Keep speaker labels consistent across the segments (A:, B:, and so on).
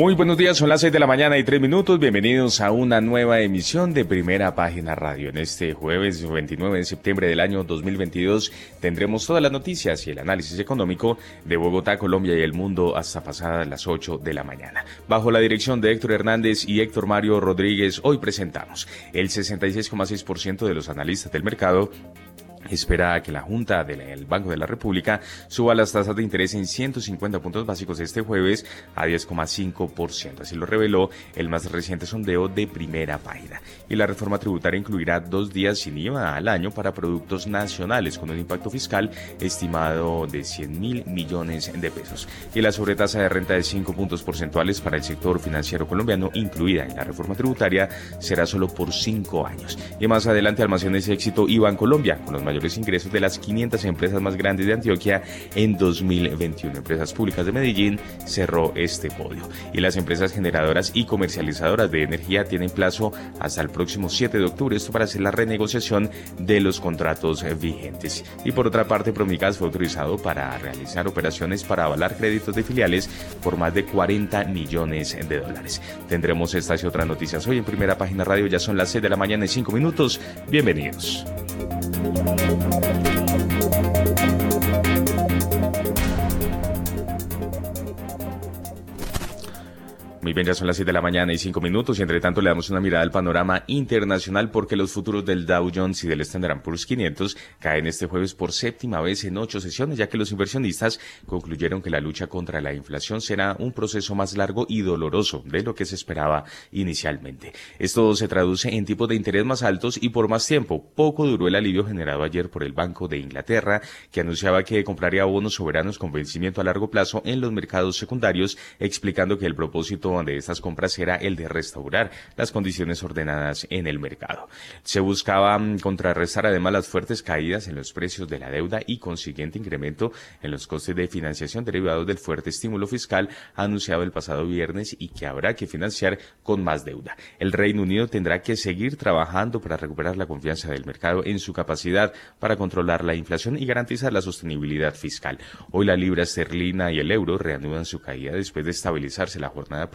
A: Muy buenos días, son las 6 de la mañana y 3 minutos. Bienvenidos a una nueva emisión de Primera Página Radio. En este jueves 29 de septiembre del año 2022 tendremos todas las noticias y el análisis económico de Bogotá, Colombia y el mundo hasta pasadas las 8 de la mañana. Bajo la dirección de Héctor Hernández y Héctor Mario Rodríguez, hoy presentamos el 66,6% de los analistas del mercado espera que la Junta del Banco de la República suba las tasas de interés en 150 puntos básicos este jueves a 10,5%. Así lo reveló el más reciente sondeo de primera página. Y la reforma tributaria incluirá dos días sin IVA al año para productos nacionales con un impacto fiscal estimado de 100 mil millones de pesos. Y la sobretasa de renta de 5 puntos porcentuales para el sector financiero colombiano incluida en la reforma tributaria será solo por 5 años. Y más adelante almacenes éxito IVA en Colombia con los mayores ingresos de las 500 empresas más grandes de Antioquia en 2021. Empresas Públicas de Medellín cerró este podio. Y las empresas generadoras y comercializadoras de energía tienen plazo hasta el próximo 7 de octubre esto para hacer la renegociación de los contratos vigentes. Y por otra parte, Promigas fue autorizado para realizar operaciones para avalar créditos de filiales por más de 40 millones de dólares. Tendremos estas y otras noticias hoy en primera página radio. Ya son las 6 de la mañana y 5 minutos. Bienvenidos. Thank you. Muy bien, ya son las 7 de la mañana y 5 minutos y entre tanto le damos una mirada al panorama internacional porque los futuros del Dow Jones y del Standard Poor's 500 caen este jueves por séptima vez en ocho sesiones ya que los inversionistas concluyeron que la lucha contra la inflación será un proceso más largo y doloroso de lo que se esperaba inicialmente. Esto se traduce en tipos de interés más altos y por más tiempo. Poco duró el alivio generado ayer por el Banco de Inglaterra que anunciaba que compraría bonos soberanos con vencimiento a largo plazo en los mercados secundarios explicando que el propósito de estas compras era el de restaurar las condiciones ordenadas en el mercado. Se buscaba mm, contrarrestar además las fuertes caídas en los precios de la deuda y consiguiente incremento en los costes de financiación derivados del fuerte estímulo fiscal anunciado el pasado viernes y que habrá que financiar con más deuda. El Reino Unido tendrá que seguir trabajando para recuperar la confianza del mercado en su capacidad para controlar la inflación y garantizar la sostenibilidad fiscal. Hoy la libra esterlina y el euro reanudan su caída después de estabilizarse la jornada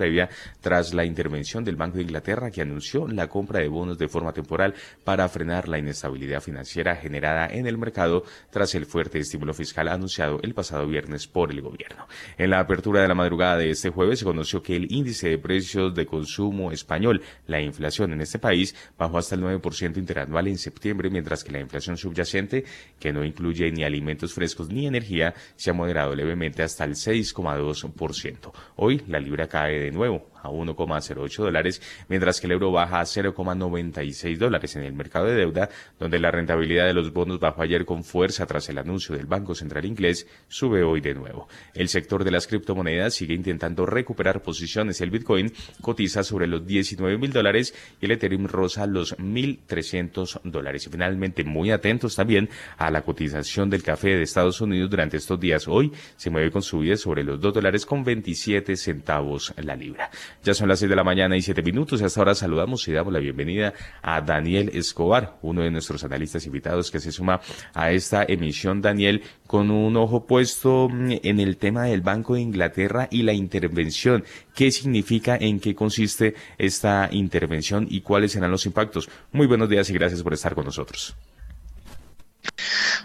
A: tras la intervención del Banco de Inglaterra que anunció la compra de bonos de forma temporal para frenar la inestabilidad financiera generada en el mercado tras el fuerte estímulo fiscal anunciado el pasado viernes por el gobierno. En la apertura de la madrugada de este jueves se conoció que el índice de precios de consumo español, la inflación en este país, bajó hasta el 9% interanual en septiembre, mientras que la inflación subyacente, que no incluye ni alimentos frescos ni energía, se ha moderado levemente hasta el 6,2%. Hoy la libra cae de nuevo a 1,08 dólares, mientras que el euro baja a 0,96 dólares en el mercado de deuda, donde la rentabilidad de los bonos bajó ayer con fuerza tras el anuncio del Banco Central inglés, sube hoy de nuevo. El sector de las criptomonedas sigue intentando recuperar posiciones. El Bitcoin cotiza sobre los 19 mil dólares y el Ethereum rosa los 1.300 dólares. Y finalmente, muy atentos también a la cotización del café de Estados Unidos durante estos días. Hoy se mueve con subidas sobre los 2 dólares con 27 centavos la libra. Ya son las 6 de la mañana y 7 minutos y hasta ahora saludamos y damos la bienvenida a Daniel Escobar, uno de nuestros analistas invitados que se suma a esta emisión, Daniel, con un ojo puesto en el tema del Banco de Inglaterra y la intervención. ¿Qué significa, en qué consiste esta intervención y cuáles serán los impactos? Muy buenos días y gracias por estar con nosotros.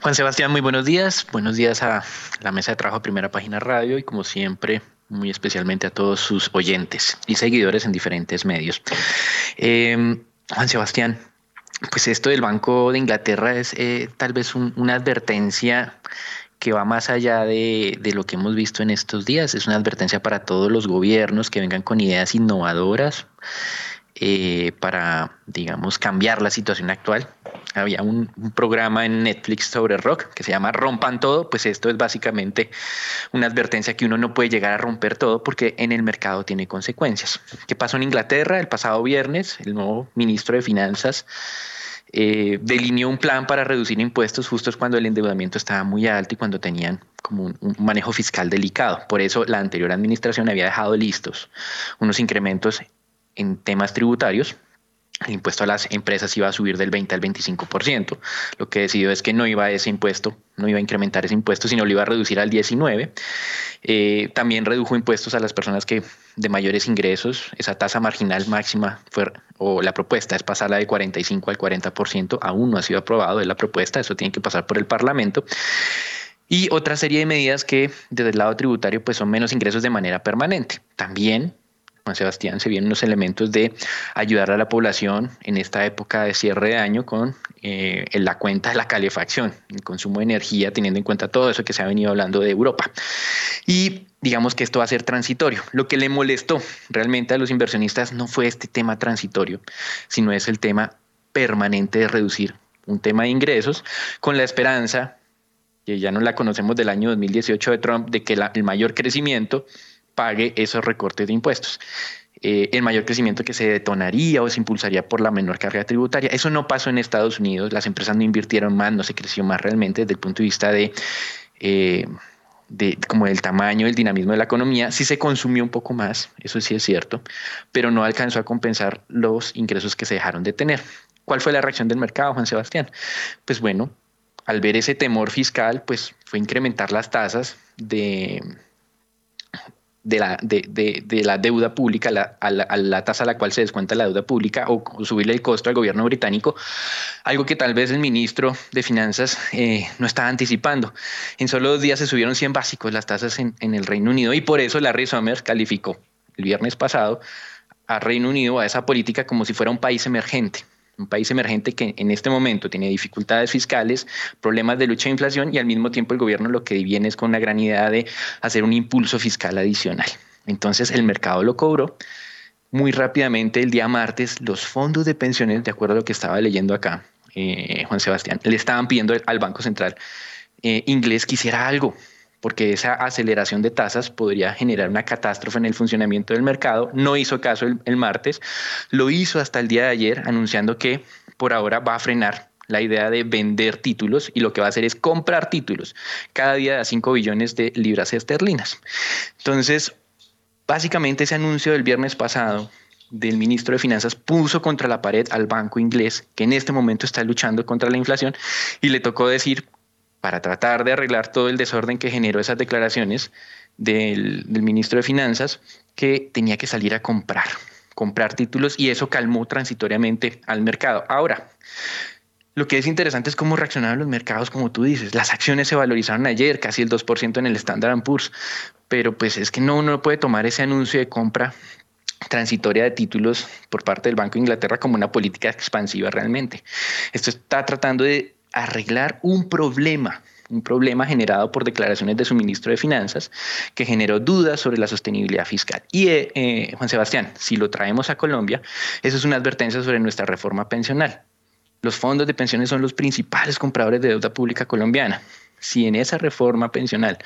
B: Juan Sebastián, muy buenos días. Buenos días a la mesa de trabajo Primera Página Radio y como siempre muy especialmente a todos sus oyentes y seguidores en diferentes medios. Em, Juan Sebastián, pues esto del Banco de Inglaterra es eh, tal vez una advertencia que va más allá de, de, lo que hemos visto en estos días. Es una advertencia para todos los gobiernos que vengan con ideas innovadoras eh, para, digamos, cambiar la situación actual. Había un, programa en Netflix sobre rock que se llama Rompan Todo, pues esto es básicamente una advertencia que uno no puede llegar a romper todo porque en el mercado tiene consecuencias. ¿Qué pasó en Inglaterra el pasado viernes? El nuevo ministro de Finanzas eh, delineó un plan para reducir impuestos justo cuando el endeudamiento estaba muy alto y cuando tenían como un, un, manejo fiscal delicado. Por eso la anterior administración había dejado listos unos incrementos en temas tributarios el impuesto a las empresas iba a subir del 20 al 25%. Lo que decidió es que no iba a ese impuesto, no iba a incrementar ese impuesto, sino lo iba a reducir al 19. Eh, también redujo impuestos a las personas que de mayores ingresos. Esa tasa marginal máxima fue, o la propuesta es pasarla de 45 al 40%. Aún no ha sido aprobado de la propuesta, eso tiene que pasar por el Parlamento. Y otra serie de medidas que desde el lado tributario pues son menos ingresos de manera permanente. También Juan Sebastián, se vienen los elementos de ayudar a la población en esta época de cierre de año con eh, la cuenta de la calefacción, el consumo de energía, teniendo en cuenta todo eso que se ha venido hablando de Europa. Y digamos que esto va a ser transitorio. Lo que le molestó realmente a los inversionistas no fue este tema transitorio, sino es el tema permanente de reducir un tema de ingresos con la esperanza, que ya no la conocemos del año 2018 de Trump, de que el mayor crecimiento pague esos recortes de impuestos. Eh, el mayor crecimiento que se detonaría o se impulsaría por la menor carga tributaria. Eso no pasó en Estados Unidos, las empresas no invirtieron más, no se creció más realmente desde el punto de vista de, eh, como el tamaño, el dinamismo de la economía. Sí se consumió un poco más, eso sí es cierto, pero no alcanzó a compensar los ingresos que se dejaron de tener. ¿Cuál fue la reacción del mercado, Juan Sebastián? Pues bueno, al ver ese temor fiscal, pues fue incrementar las tasas de de la, de, de, la deuda pública, la, a, la, tasa a la cual se descuenta la deuda pública o, subirle el costo al gobierno británico, algo que tal vez el ministro de Finanzas eh, no estaba anticipando. En solo dos días se subieron 100 básicos las tasas en, en el Reino Unido y por eso Larry Summers calificó el viernes pasado a Reino Unido a esa política como si fuera un país emergente un país emergente que en este momento tiene dificultades fiscales, problemas de lucha de inflación y al mismo tiempo el gobierno lo que viene es con una gran idea de hacer un impulso fiscal adicional. Entonces el mercado lo cobró. Muy rápidamente el día martes los fondos de pensiones, de acuerdo a lo que estaba leyendo acá, eh, Juan Sebastián, le estaban pidiendo al Banco Central eh, inglés que hiciera algo porque esa aceleración de tasas podría generar una catástrofe en el funcionamiento del mercado. No hizo caso el, martes, lo hizo hasta el día de ayer anunciando que por ahora va a frenar la idea de vender títulos y lo que va a hacer es comprar títulos cada día a 5 billones de libras esterlinas. Entonces, básicamente ese anuncio del viernes pasado del ministro de Finanzas puso contra la pared al banco inglés, que en este momento está luchando contra la inflación, y le tocó decir para tratar de arreglar todo el desorden que generó esas declaraciones del, ministro de Finanzas, que tenía que salir a comprar, comprar títulos y eso calmó transitoriamente al mercado. Ahora, lo que es interesante es cómo reaccionaron los mercados, como tú dices. Las acciones se valorizaron ayer, casi el 2% en el Standard Poor's, pero pues es que no uno puede tomar ese anuncio de compra transitoria de títulos por parte del Banco de Inglaterra como una política expansiva realmente. Esto está tratando de arreglar un problema, un problema generado por declaraciones de su ministro de Finanzas que generó dudas sobre la sostenibilidad fiscal. Y eh, eh, Juan Sebastián, si lo traemos a Colombia, eso es una advertencia sobre nuestra reforma pensional. Los fondos de pensiones son los principales compradores de deuda pública colombiana si en esa reforma pensional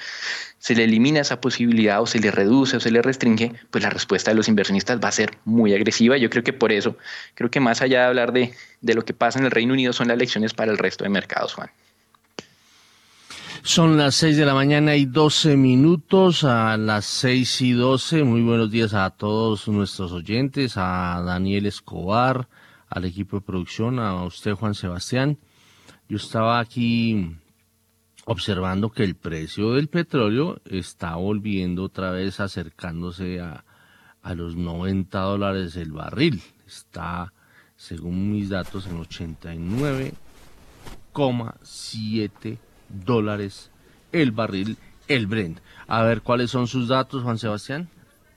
B: se le elimina esa posibilidad o se le reduce o se le restringe, pues la respuesta de los inversionistas va a ser muy agresiva. Yo creo que por eso, creo que más allá de hablar de, de lo que pasa en el Reino Unido, son las lecciones para el resto de mercados, Juan.
C: Son las 6 de la mañana y 12 minutos, a las 6 y 12. Muy buenos días a todos nuestros oyentes, a Daniel Escobar, al equipo de producción, a usted Juan Sebastián. Yo estaba aquí observando que el precio del petróleo está volviendo otra vez acercándose a, a los 90 dólares el barril. Está, según mis datos, en 89,7 dólares el barril, el Brent. A ver cuáles son sus datos, Juan Sebastián.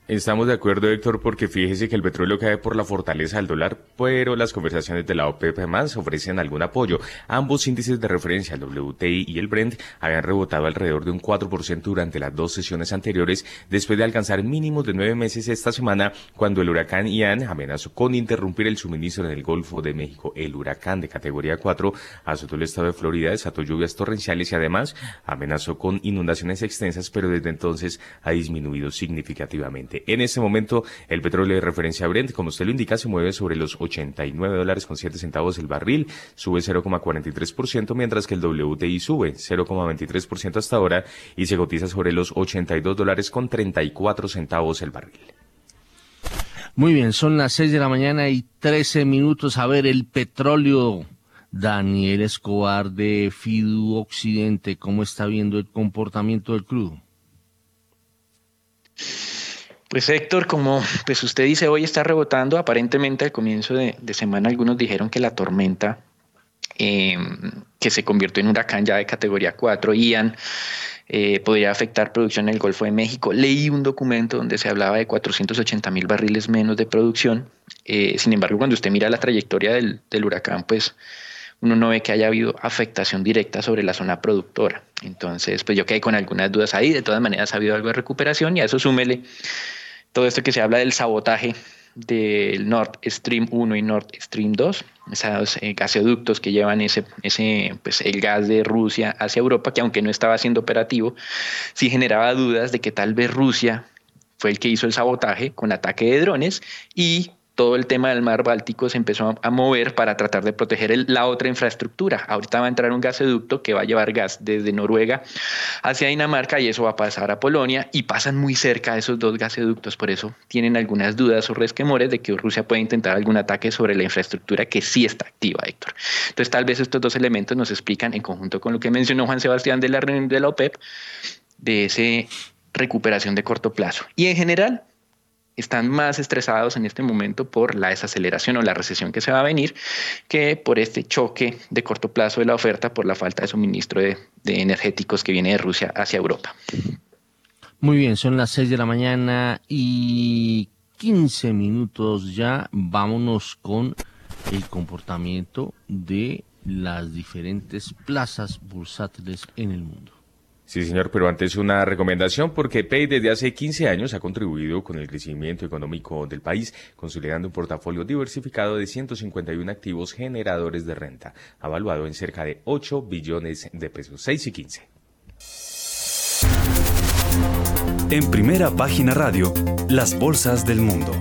A: Estamos de acuerdo, Héctor, porque fíjese que el petróleo cae por la fortaleza del dólar, pero las conversaciones de la OPEP más ofrecen algún apoyo. Ambos índices de referencia, el WTI y el Brent, habían rebotado alrededor de un 4% durante las dos sesiones anteriores, después de alcanzar mínimos de nueve meses esta semana, cuando el huracán Ian amenazó con interrumpir el suministro en el Golfo de México. El huracán de categoría 4 azotó el estado de Florida, desató lluvias torrenciales y además amenazó con inundaciones extensas, pero desde entonces ha disminuido significativamente. 2020. En este momento, el petróleo de referencia Brent, como usted lo indica, se mueve sobre los 89 dólares con 7 centavos el barril, sube 0,43%, mientras que el WTI sube 0,23% hasta ahora y se cotiza sobre los 82 dólares con 34 centavos el barril.
C: Muy bien, son las 6 de la mañana y 13 minutos. A ver, el petróleo. Daniel Escobar de Fidu Occidente, ¿cómo está viendo el comportamiento del crudo?
B: Pues Héctor, como pues usted dice, hoy está rebotando. Aparentemente al comienzo de, semana algunos dijeron que la tormenta em, que se convirtió en huracán ya de categoría 4, Ian, eh, podría afectar producción en el Golfo de México. Leí un documento donde se hablaba de 480 mil barriles menos de producción. Eh, sin embargo, cuando usted mira la trayectoria del, huracán, pues uno no ve que haya habido afectación directa sobre la zona productora. Entonces, pues yo quedé con algunas dudas ahí. De todas maneras, ha habido algo de recuperación y a eso súmele todo esto que se habla del sabotaje del Nord Stream 1 y Nord Stream 2, esos eh, gasoductos que llevan ese, ese, pues, el gas de Rusia hacia Europa, que aunque no estaba siendo operativo, sí generaba dudas de que tal vez Rusia fue el que hizo el sabotaje con ataque de drones y todo el tema del mar Báltico se empezó a mover para tratar de proteger la otra infraestructura. Ahorita va a entrar un gasoducto que va a llevar gas desde Noruega hacia Dinamarca y eso va a pasar a Polonia y pasan muy cerca esos dos gasoductos. Por eso tienen algunas dudas o resquemores de que Rusia puede intentar algún ataque sobre la infraestructura que sí está activa, Héctor. Entonces tal vez estos dos elementos nos explican en conjunto con lo que mencionó Juan Sebastián de la reunión de la OPEP de esa recuperación de corto plazo. Y en general, están más estresados en este momento por la desaceleración o la recesión que se va a venir que por este choque de corto plazo de la oferta por la falta de suministro de, energéticos que viene de Rusia hacia Europa.
C: Muy bien, son las 6 de la mañana y 15 minutos ya. Vámonos con el comportamiento de las diferentes plazas bursátiles en el mundo.
A: Sí, señor, pero antes una recomendación porque Pay desde hace 15 años ha contribuido con el crecimiento económico del país, consolidando un portafolio diversificado de 151 activos generadores de renta, avaluado en cerca de 8 billones de pesos, 6 y 15.
D: En primera página radio, las bolsas del mundo.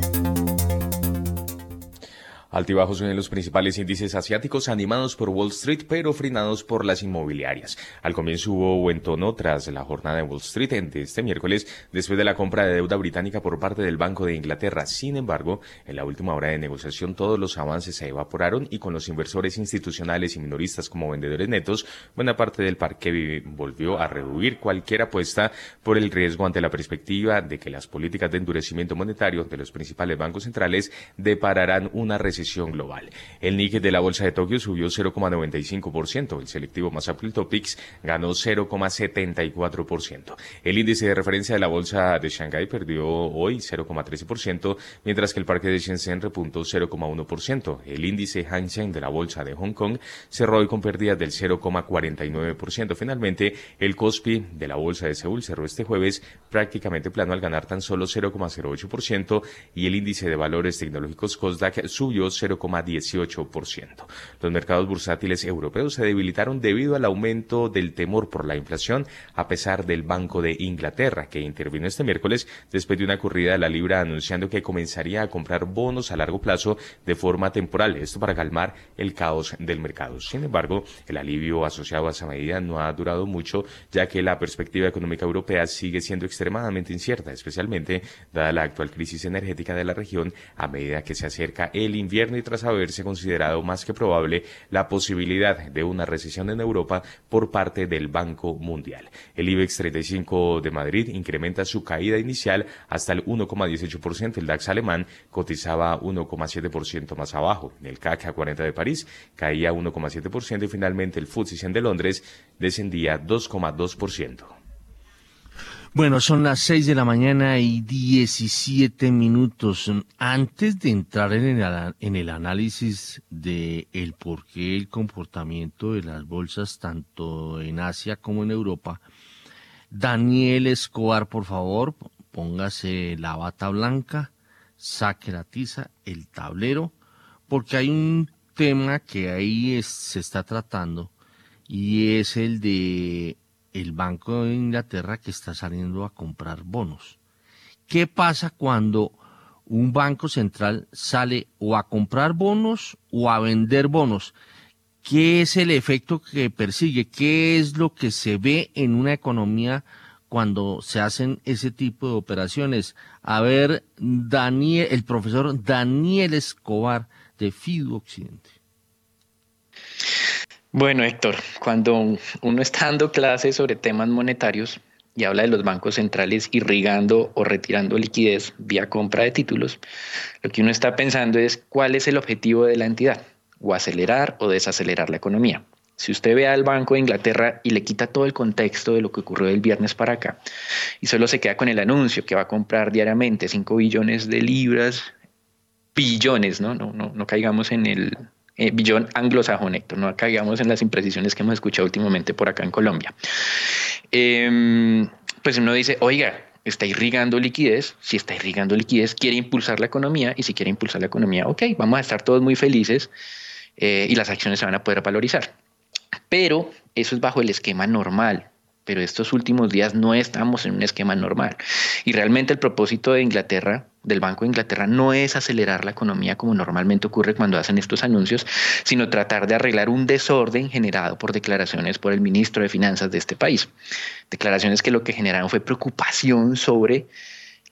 A: Altibajos en los principales índices asiáticos animados por Wall Street pero frenados por las inmobiliarias. Al comienzo hubo buen tono tras la jornada de Wall Street de este miércoles después de la compra de deuda británica por parte del Banco de Inglaterra. Sin embargo, en la última hora de negociación todos los avances se evaporaron y con los inversores institucionales y minoristas como vendedores netos, buena parte del parque volvió a reducir cualquier apuesta por el riesgo ante la perspectiva de que las políticas de endurecimiento monetario de los principales bancos centrales depararán una recesión global. El Nikkei de la Bolsa de Tokio subió 0,95%, el selectivo más Apple Topics ganó 0,74%. El índice de referencia de la Bolsa de Shanghái perdió hoy 0,13%, mientras que el parque de Shenzhen repuntó 0,1%. El índice Hang Seng de la Bolsa de Hong Kong cerró hoy con pérdidas del 0,49%. Finalmente, el Kospi de la Bolsa de Seúl cerró este jueves prácticamente plano al ganar tan solo 0,08% y el índice de valores tecnológicos Kosdaq subió 0,18%. Los mercados bursátiles europeos se debilitaron debido al aumento del temor por la inflación, a pesar del Banco de Inglaterra, que intervino este miércoles después de una corrida de la libra anunciando que comenzaría a comprar bonos a largo plazo de forma temporal, esto para calmar el caos del mercado. Sin embargo, el alivio asociado a esa medida no ha durado mucho, ya que la perspectiva económica europea sigue siendo extremadamente incierta, especialmente dada la actual crisis energética de la región a medida que se acerca el invierno y tras haberse considerado más que probable la posibilidad de una recesión en Europa por parte del Banco Mundial. El IBEX 35 de Madrid incrementa su caída inicial hasta el 1,18%. El DAX alemán cotizaba 1,7% más abajo. El CAC a 40 de París caía 1,7% y finalmente el FTSE 100 de Londres descendía 2,2%.
C: Bueno, son las seis de la mañana y 17 minutos. Antes de entrar en el, en el análisis de el por qué el comportamiento de las bolsas tanto en Asia como en Europa, Daniel Escobar, por favor, póngase la bata blanca, saque la tiza, el tablero, porque hay un tema que ahí se está tratando y es el de el Banco de Inglaterra que está saliendo a comprar bonos. ¿qué pasa cuando un banco central sale o a comprar bonos o a vender bonos? ¿Qué es el efecto que persigue? ¿Qué es lo que se ve en una economía cuando se hacen ese tipo de operaciones? A ver, Daniel, el profesor Daniel Escobar de FIDU Occidente.
B: Bueno, Héctor, cuando uno está dando clases sobre temas monetarios y habla de los bancos centrales irrigando o retirando liquidez vía compra de títulos, lo que uno está pensando es cuál es el objetivo de la entidad, o acelerar o desacelerar la economía. Si usted ve al Banco de Inglaterra y le quita todo el contexto de lo que ocurrió el viernes para acá y solo se queda con el anuncio que va a comprar diariamente 5 billones de libras, billones, ¿no? No, no, no caigamos en el eh, billón anglosajón, Héctor, no caigamos en las imprecisiones que hemos escuchado últimamente por acá en Colombia. Em, pues uno dice, oiga, está irrigando liquidez, si está irrigando liquidez, quiere impulsar la economía y si quiere impulsar la economía, ok, vamos a estar todos muy felices eh, y las acciones se van a poder valorizar. Pero eso es bajo el esquema normal. Pero estos últimos días no estamos en un esquema normal. Y realmente el propósito de Inglaterra, del Banco de Inglaterra, no es acelerar la economía como normalmente ocurre cuando hacen estos anuncios, sino tratar de arreglar un desorden generado por declaraciones por el ministro de Finanzas de este país. Declaraciones que lo que generaron fue preocupación sobre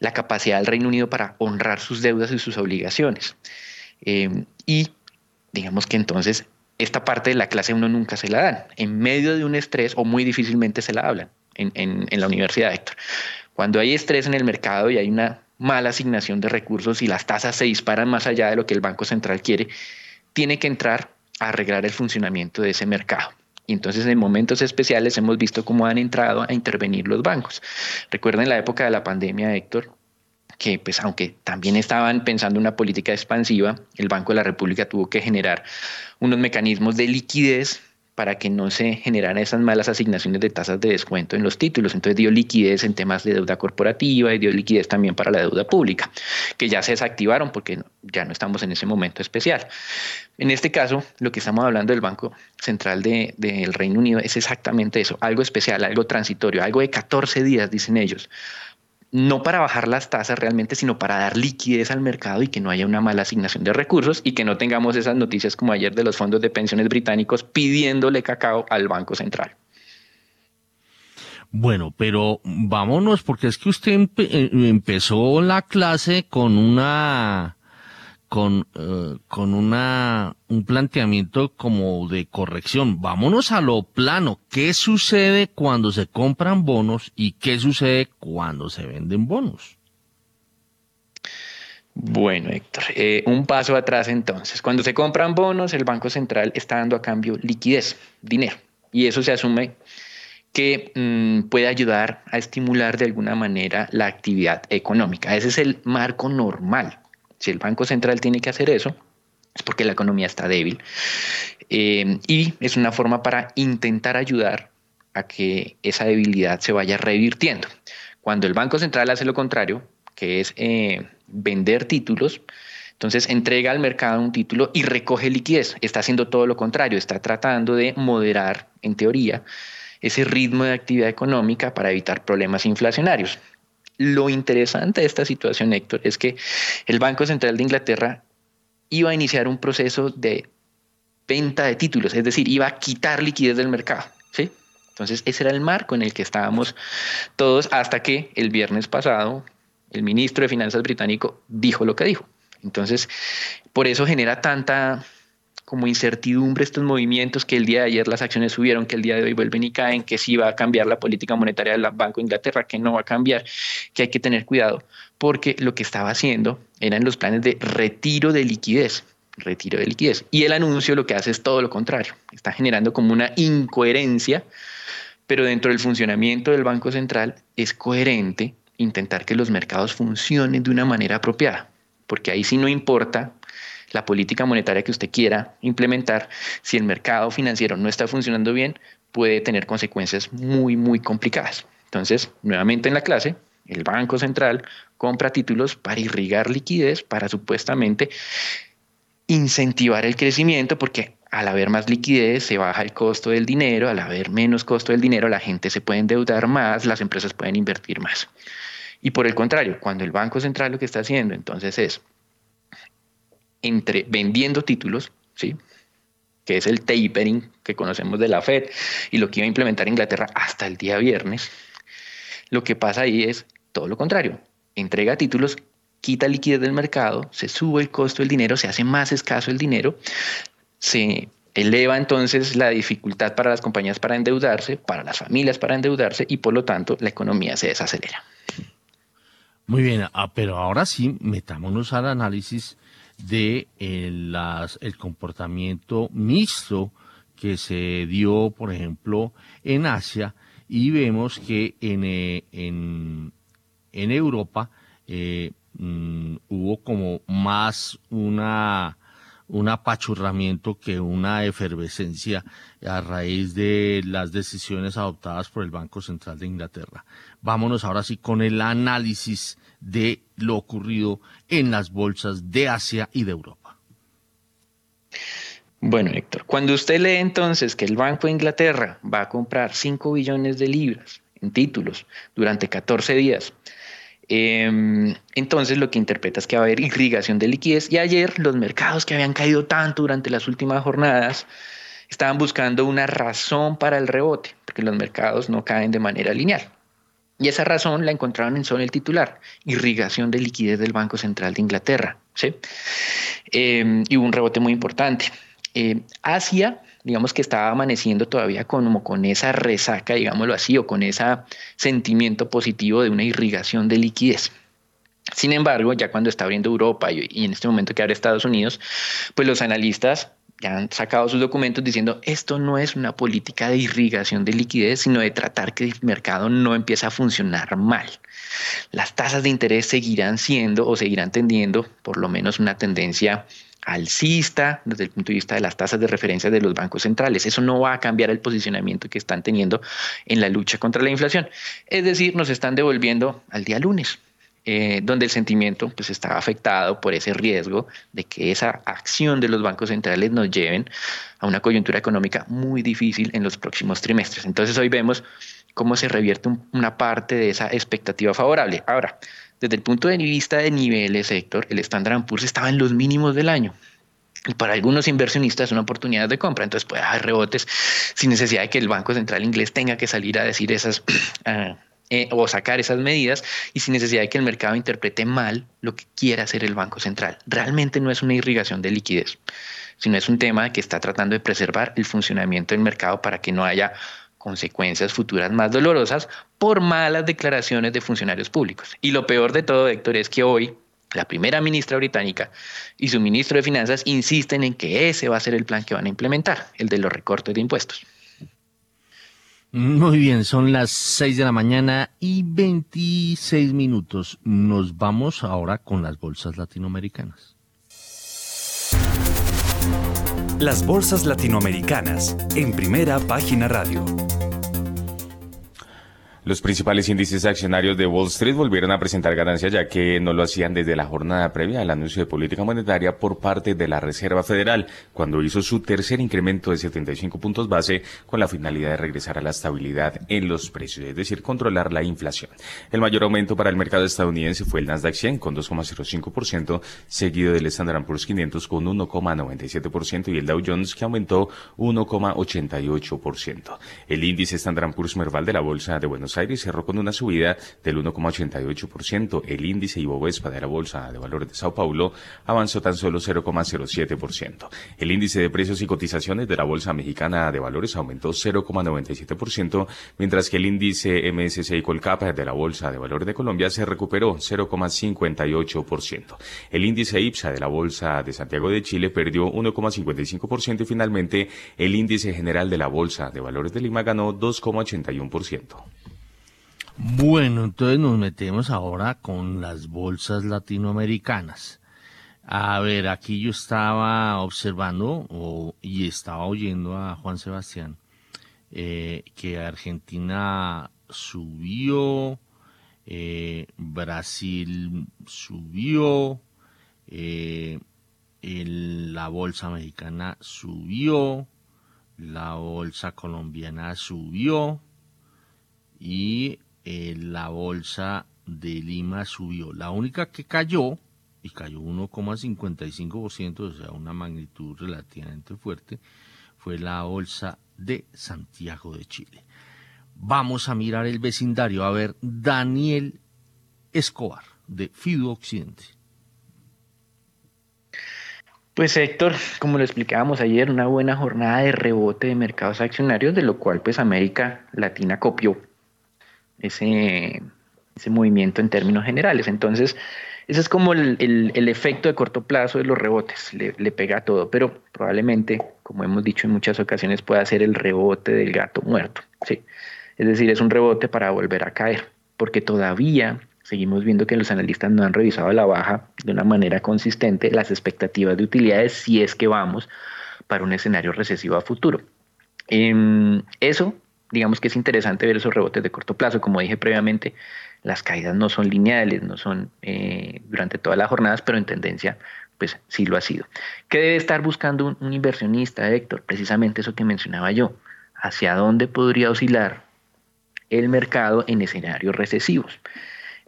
B: la capacidad del Reino Unido para honrar sus deudas y sus obligaciones. Eh, y digamos que entonces esta parte de la clase uno nunca se la dan. En medio de un estrés o muy difícilmente se la hablan en, en, la universidad, Héctor. Cuando hay estrés en el mercado y hay una mala asignación de recursos y las tasas se disparan más allá de lo que el Banco Central quiere, tiene que entrar a arreglar el funcionamiento de ese mercado. Y entonces en momentos especiales hemos visto cómo han entrado a intervenir los bancos. Recuerden la época de la pandemia, Héctor, que pues aunque también estaban pensando una política expansiva, el Banco de la República tuvo que generar unos mecanismos de liquidez para que no se generaran esas malas asignaciones de tasas de descuento en los títulos. Entonces dio liquidez en temas de deuda corporativa y dio liquidez también para la deuda pública, que ya se desactivaron porque ya no estamos en ese momento especial. En este caso, lo que estamos hablando del Banco Central del Reino Unido es exactamente eso, algo especial, algo transitorio, algo de 14 días, dicen ellos, no para bajar las tasas realmente, sino para dar liquidez al mercado y que no haya una mala asignación de recursos y que no tengamos esas noticias como ayer de los fondos de pensiones británicos pidiéndole cacao al Banco Central.
C: Bueno, pero vámonos, porque es que usted eh, empezó la clase con una con, eh, con una, un planteamiento como de corrección. Vámonos a lo plano. ¿Qué sucede cuando se compran bonos y qué sucede cuando se venden bonos?
B: Bueno, Héctor, eh, un paso atrás entonces. Cuando se compran bonos, el Banco Central está dando a cambio liquidez, dinero. Y eso se asume que mm, puede ayudar a estimular de alguna manera la actividad económica. Ese es el marco normal si el Banco Central tiene que hacer eso, es porque la economía está débil. Eh, y es una forma para intentar ayudar a que esa debilidad se vaya revirtiendo. Cuando el Banco Central hace lo contrario, que es eh, vender títulos, entonces entrega al mercado un título y recoge liquidez. Está haciendo todo lo contrario, está tratando de moderar, en teoría, ese ritmo de actividad económica para evitar problemas inflacionarios. Lo interesante de esta situación, Héctor, es que el Banco Central de Inglaterra iba a iniciar un proceso de venta de títulos, es decir, iba a quitar liquidez del mercado. ¿sí? Entonces, ese era el marco en el que estábamos todos hasta que el viernes pasado el ministro de Finanzas británico dijo lo que dijo. Entonces, por eso genera tanta como incertidumbre estos movimientos que el día de ayer las acciones subieron, que el día de hoy vuelven y caen, que sí va a cambiar la política monetaria del Banco de Inglaterra, que no va a cambiar, que hay que tener cuidado, porque lo que estaba haciendo eran los planes de retiro de liquidez, retiro de liquidez. Y el anuncio lo que hace es todo lo contrario, está generando como una incoherencia, pero dentro del funcionamiento del Banco Central es coherente intentar que los mercados funcionen de una manera apropiada, porque ahí sí no importa la política monetaria que usted quiera implementar, si el mercado financiero no está funcionando bien, puede tener consecuencias muy, muy complicadas. Entonces, nuevamente en la clase, el Banco Central compra títulos para irrigar liquidez, para supuestamente incentivar el crecimiento, porque al haber más liquidez se baja el costo del dinero, al haber menos costo del dinero la gente se puede endeudar más, las empresas pueden invertir más. Y por el contrario, cuando el Banco Central lo que está haciendo entonces es entre vendiendo títulos, ¿sí? que es el tapering que conocemos de la Fed y lo que iba a implementar Inglaterra hasta el día viernes, lo que pasa ahí es todo lo contrario. Entrega títulos, quita liquidez del mercado, se sube el costo del dinero, se hace más escaso el dinero, se eleva entonces la dificultad para las compañías para endeudarse, para las familias para endeudarse y por lo tanto la economía se desacelera.
C: Muy bien, ah, pero ahora sí, metámonos al análisis de eh, el comportamiento mixto que se dio, por ejemplo, en Asia y vemos que en, eh, en, Europa eh, mm, hubo como más una un apachurramiento que una efervescencia a raíz de las decisiones adoptadas por el Banco Central de Inglaterra. Vámonos ahora sí con el análisis de lo ocurrido en las bolsas de Asia y de Europa.
B: Bueno, Héctor, cuando usted lee entonces que el Banco de Inglaterra va a comprar 5 billones de libras en títulos durante 14 días, em, entonces lo que interpreta es que va a haber irrigación de liquidez y ayer los mercados que habían caído tanto durante las últimas jornadas estaban buscando una razón para el rebote, porque los mercados no caen de manera lineal. Y esa razón la encontraron en solo el titular, irrigación de liquidez del Banco Central de Inglaterra. ¿sí? Em, y hubo un rebote muy importante. Em, Asia, digamos que estaba amaneciendo todavía con, con esa resaca, digámoslo así, o con ese sentimiento positivo de una irrigación de liquidez. Sin embargo, ya cuando está abriendo Europa y en este momento que abre Estados Unidos, pues los analistas ya han sacado sus documentos diciendo esto no es una política de irrigación de liquidez, sino de tratar que el mercado no empiece a funcionar mal. Las tasas de interés seguirán siendo o seguirán tendiendo por lo menos una tendencia alcista desde el punto de vista de las tasas de referencia de los bancos centrales. Eso no va a cambiar el posicionamiento que están teniendo en la lucha contra la inflación. Es decir, nos están devolviendo al día lunes. Eh, donde el sentimiento pues está afectado por ese riesgo de que esa acción de los bancos centrales nos lleven a una coyuntura económica muy difícil en los próximos trimestres. Entonces hoy vemos cómo se revierte una parte de esa expectativa favorable. Ahora, desde el punto de vista de niveles, sector, el Standard Poor's estaba en los mínimos del año. Y para algunos inversionistas es una oportunidad de compra, entonces puede haber rebotes sin necesidad de que el Banco Central inglés tenga que salir a decir esas ah, eh, o sacar esas medidas y sin necesidad de que el mercado interprete mal lo que quiere hacer el Banco Central. Realmente no es una irrigación de liquidez, sino es un tema que está tratando de preservar el funcionamiento del mercado para que no haya consecuencias futuras más dolorosas por malas declaraciones de funcionarios públicos. Y lo peor de todo, Héctor, es que hoy la primera ministra británica y su ministro de Finanzas insisten en que ese va a ser el plan que van a implementar, el de los recortes de impuestos.
C: Muy bien, son las 6 de la mañana y 26 minutos. Nos vamos ahora con las bolsas latinoamericanas.
D: Las bolsas latinoamericanas en primera página radio.
A: Los principales índices accionarios de Wall Street volvieron a presentar ganancias ya que no lo hacían desde la jornada previa al anuncio de política monetaria por parte de la Reserva Federal, cuando hizo su tercer incremento de 75 puntos base con la finalidad de regresar a la estabilidad en los precios, es decir, controlar la inflación. El mayor aumento para el mercado estadounidense fue el Nasdaq 100 con 2,05%, seguido del Standard Poor's 500 con 1,97% y el Dow Jones que aumentó 1,88%. El índice Standard Poor's Merval de la Bolsa de Buenos Aires cerró con una subida del 1,88%. El índice Ibovespa de la Bolsa de Valores de Sao Paulo avanzó tan solo 0,07%. El índice de precios y cotizaciones de la Bolsa Mexicana de Valores aumentó 0,97%, mientras que el índice MSCI Colcap de la Bolsa de Valores de Colombia se recuperó 0,58%. El índice IPSA de la Bolsa de Santiago de Chile perdió 1,55% y finalmente el índice general de la Bolsa de Valores de Lima ganó 2,81%.
C: Bueno, entonces nos metemos ahora con las bolsas latinoamericanas. A ver, aquí yo estaba observando y estaba oyendo a Juan Sebastián eh, que Argentina subió, eh, Brasil subió, eh, la bolsa mexicana subió, la bolsa colombiana subió y la bolsa de Lima subió. La única que cayó, y cayó 1,55%, o sea, una magnitud relativamente fuerte, fue la bolsa de Santiago de Chile. Vamos a mirar el vecindario, a ver, Daniel Escobar, de Fido Occidente.
B: Pues Héctor, como lo explicábamos ayer, una buena jornada de rebote de mercados accionarios, de lo cual pues América Latina copió ese, ese movimiento en términos generales. Entonces, ese es como el, efecto de corto plazo de los rebotes, le, le, pega a todo, pero probablemente, como hemos dicho en muchas ocasiones, pueda ser el rebote del gato muerto. ¿sí? Es decir, es un rebote para volver a caer, porque todavía seguimos viendo que los analistas no han revisado la baja de una manera consistente las expectativas de utilidades si es que vamos para un escenario recesivo a futuro. Em, eso, digamos que es interesante ver esos rebotes de corto plazo. Como dije previamente, las caídas no son lineales, no son eh, durante todas las jornadas, pero en tendencia, pues sí lo ha sido. ¿Qué debe estar buscando un, inversionista, Héctor? Precisamente eso que mencionaba yo. ¿Hacia dónde podría oscilar el mercado en escenarios recesivos?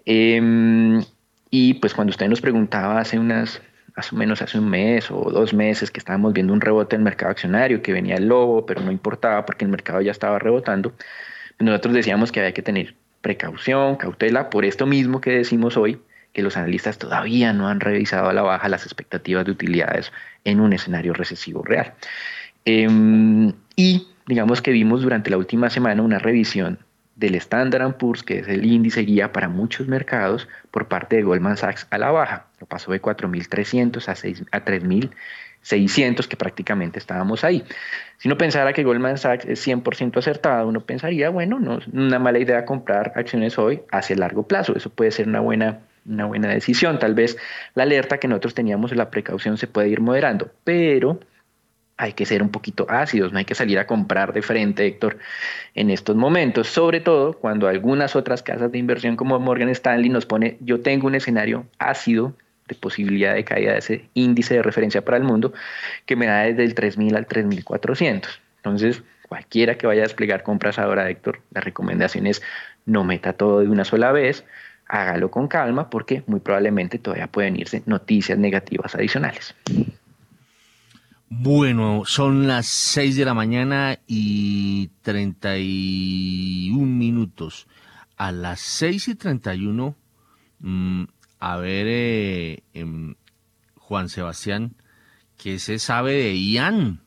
B: Em, y pues cuando usted nos preguntaba hace unas, más o menos hace un mes o dos meses que estábamos viendo un rebote en el mercado accionario, que venía el lobo, pero no importaba porque el mercado ya estaba rebotando, nosotros decíamos que había que tener precaución, cautela, por esto mismo que decimos hoy, que los analistas todavía no han revisado a la baja las expectativas de utilidades en un escenario recesivo real. Em, y digamos que vimos durante la última semana una revisión del Standard Poor's, que es el índice guía para muchos mercados, por parte de Goldman Sachs a la baja. Lo pasó de 4.300 a, a 3.600, que prácticamente estábamos ahí. Si uno pensara que Goldman Sachs es 100% acertado, uno pensaría, bueno, no es una mala idea comprar acciones hoy hacia largo plazo. Eso puede ser una buena, una buena decisión. Tal vez la alerta que nosotros teníamos, la precaución se puede ir moderando, pero hay que ser un poquito ácidos, no hay que salir a comprar de frente, Héctor, en estos momentos, sobre todo cuando algunas otras casas de inversión como Morgan Stanley nos pone, yo tengo un escenario ácido de posibilidad de caída de ese índice de referencia para el mundo que me da desde el 3.000 al 3.400. Entonces, cualquiera que vaya a desplegar compras ahora, Héctor, la recomendación es no meta todo de una sola vez, hágalo con calma porque muy probablemente todavía pueden irse noticias negativas adicionales.
C: Bueno, son las 6 de la mañana y 31 minutos. A las 6 y 31, mmm, a ver, eh, eh, Juan Sebastián, ¿qué se sabe de Ian?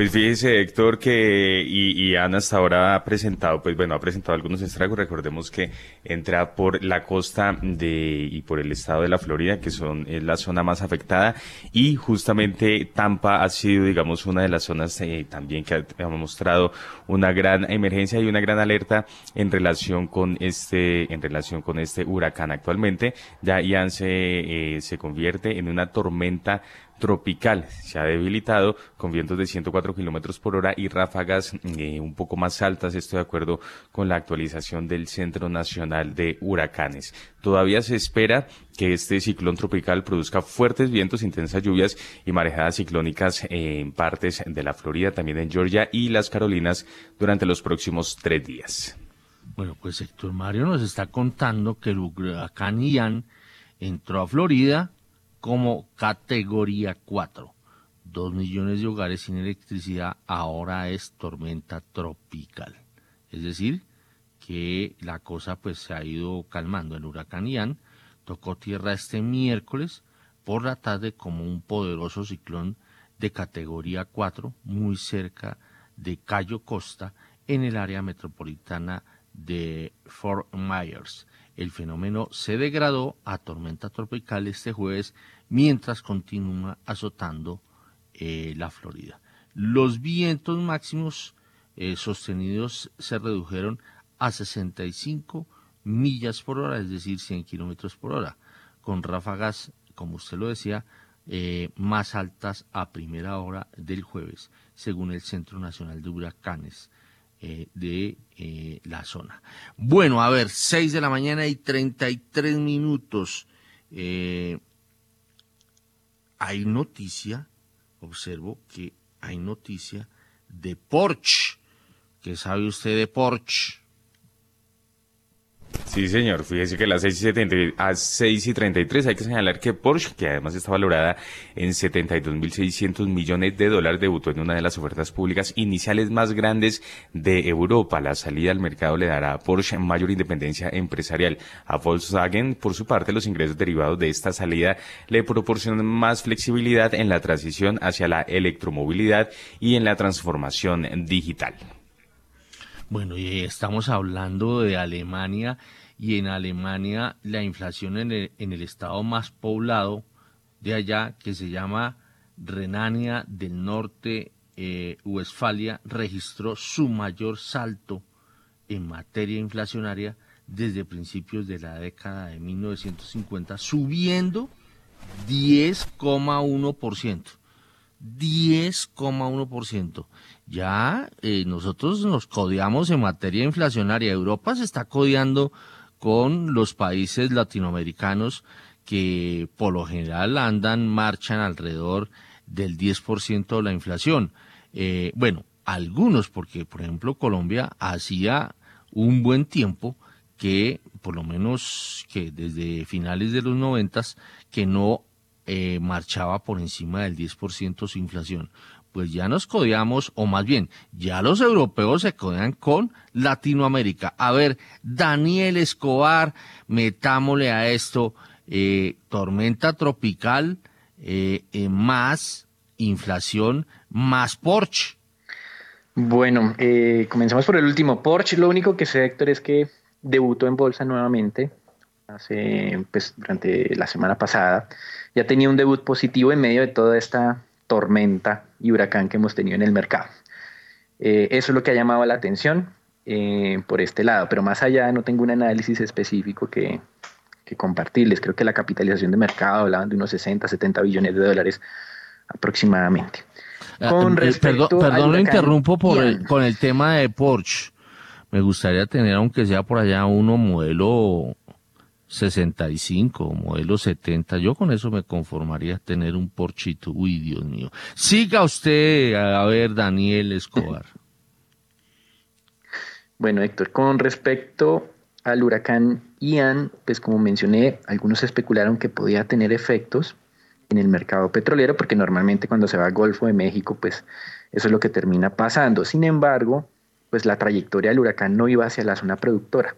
A: Pues fíjese, Héctor, que y, Ana hasta ahora ha presentado, pues bueno, ha presentado algunos estragos. Recordemos que entra por la costa de y por el estado de la Florida, que son es la zona más afectada, y justamente Tampa ha sido, digamos, una de las zonas eh, también que ha, mostrado una gran emergencia y una gran alerta en relación con este, en relación con este huracán. Actualmente ya Ian se, eh, se convierte en una tormenta tropical. Se ha debilitado con vientos de 104 kilómetros por hora y ráfagas eh, un poco más altas. Esto de acuerdo con la actualización del Centro Nacional de Huracanes. Todavía se espera que este ciclón tropical produzca fuertes vientos, intensas lluvias y marejadas ciclónicas en partes de la Florida, también en Georgia y las Carolinas durante los próximos tres días.
C: Bueno, pues Héctor Mario nos está contando que el huracán Ian entró a Florida como categoría 4. Dos millones de hogares sin electricidad ahora es tormenta tropical. Es decir, que la cosa pues se ha ido calmando. El huracán Ian tocó tierra este miércoles por la tarde como un poderoso ciclón de categoría 4 muy cerca de Cayo Costa en el área metropolitana de Fort Myers. El fenómeno se degradó a tormenta tropical este jueves mientras continúa azotando eh, la Florida. Los vientos máximos eh, sostenidos se redujeron a 65 millas por hora, es decir, 100 kilómetros por hora, con ráfagas, como usted lo decía, eh, más altas a primera hora del jueves, según el Centro Nacional de Huracanes de la zona. Bueno, a ver, 6 de la mañana y 33 minutos. hay noticia observo que hay noticia de Porsche. ¿Qué sabe usted de Porsche?
A: Sí, señor. Fíjese que a las 6 y, a 6 y 33 hay que señalar que Porsche, que además está valorada en 72.600 millones de dólares, debutó en una de las ofertas públicas iniciales más grandes de Europa. La salida al mercado le dará a Porsche mayor independencia empresarial. A Volkswagen, por su parte, los ingresos derivados de esta salida le proporcionan más flexibilidad en la transición hacia la electromovilidad y en la transformación digital.
C: Bueno, y estamos hablando de Alemania y en Alemania la inflación en el, en el estado más poblado de allá, que se llama Renania del Norte, eh, Westfalia, registró su mayor salto en materia inflacionaria desde principios de la década de 1950, subiendo 10,1%. 10,1%. Ya eh, nosotros nos codeamos en materia inflacionaria. Europa se está codeando con los países latinoamericanos que por lo general andan, marchan alrededor del 10% de la inflación. Eh, bueno, algunos, porque por ejemplo Colombia hacía un buen tiempo que, por lo menos que desde finales de los noventas, que no eh, marchaba por encima del 10% su inflación pues ya nos codeamos, o más bien, ya los europeos se codean con Latinoamérica. A ver, Daniel Escobar, metámosle a esto, eh, tormenta tropical, eh, eh, más inflación, más Porsche.
B: Bueno, comenzamos por el último. Porsche, lo único que sé, Héctor, es que debutó en bolsa nuevamente hace, pues, durante la semana pasada. Ya tenía un debut positivo en medio de toda esta tormenta y huracán que hemos tenido en el mercado. Eh, eso es lo que ha llamado la atención eh, por este lado, pero más allá no tengo un análisis específico que, compartirles. Creo que la capitalización de mercado hablaban de unos 60, 70 billones de dólares aproximadamente.
C: Ah, Con eh, perdón, perdón lo interrumpo por con el tema de Porsche. Me gustaría tener, aunque sea por allá, uno modelo 65, modelo 70. Yo con eso me conformaría tener un porchito. Uy, Dios mío. Siga usted, a ver, Daniel Escobar.
B: Bueno, Héctor, con respecto al huracán Ian, pues como mencioné, algunos especularon que podía tener efectos en el mercado petrolero, porque normalmente cuando se va al Golfo de México, pues eso es lo que termina pasando. Sin embargo, pues la trayectoria del huracán no iba hacia la zona productora.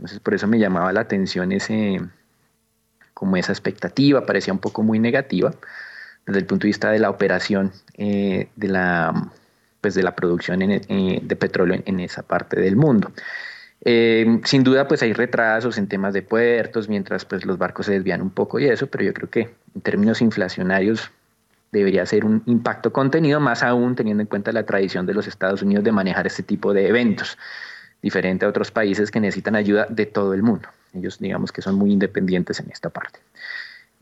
B: Entonces por eso me llamaba la atención ese, como esa expectativa, parecía un poco muy negativa desde el punto de vista de la operación eh, de, la, pues de la producción eh, de petróleo en, esa parte del mundo. Eh, sin duda, pues hay retrasos en temas de puertos, mientras pues los barcos se desvían un poco y eso, pero yo creo que en términos inflacionarios debería ser un impacto contenido, más aún teniendo en cuenta la tradición de los Estados Unidos de manejar este tipo de eventos diferente a otros países que necesitan ayuda de todo el mundo. Ellos digamos que son muy independientes en esta parte.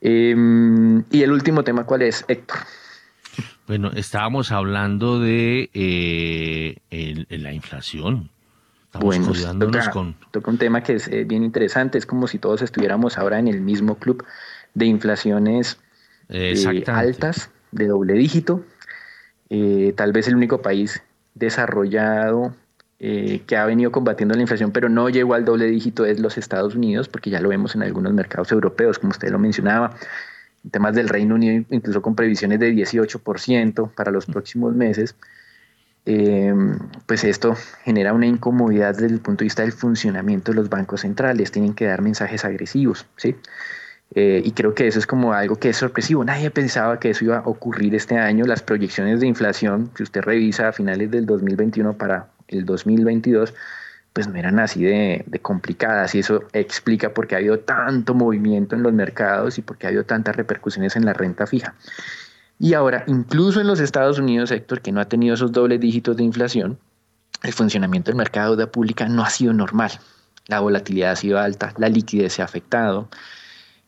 B: Em, y el último tema, ¿cuál es, Héctor?
C: Bueno, estábamos hablando de eh, la inflación.
B: Estamos bueno, toca, con... toca un tema que es eh, bien interesante. Es como si todos estuviéramos ahora en el mismo club de inflaciones eh, altas, de doble dígito. tal vez el único país desarrollado eh, que ha venido combatiendo la inflación, pero no llegó al doble dígito, es los Estados Unidos, porque ya lo vemos en algunos mercados europeos, como usted lo mencionaba, en temas del Reino Unido, incluso con previsiones de 18% para los próximos meses. Eh, pues esto genera una incomodidad desde el punto de vista del funcionamiento de los bancos centrales, tienen que dar mensajes agresivos, ¿sí? Eh, y creo que eso es como algo que es sorpresivo. Nadie pensaba que eso iba a ocurrir este año. Las proyecciones de inflación, si usted revisa a finales del 2021 para el 2022, pues no eran así de, complicadas y eso explica por qué ha habido tanto movimiento en los mercados y por qué ha habido tantas repercusiones en la renta fija. Y ahora, incluso en los Estados Unidos, Héctor, que no ha tenido esos dobles dígitos de inflación, el funcionamiento del mercado de deuda pública no ha sido normal. La volatilidad ha sido alta, la liquidez se ha afectado,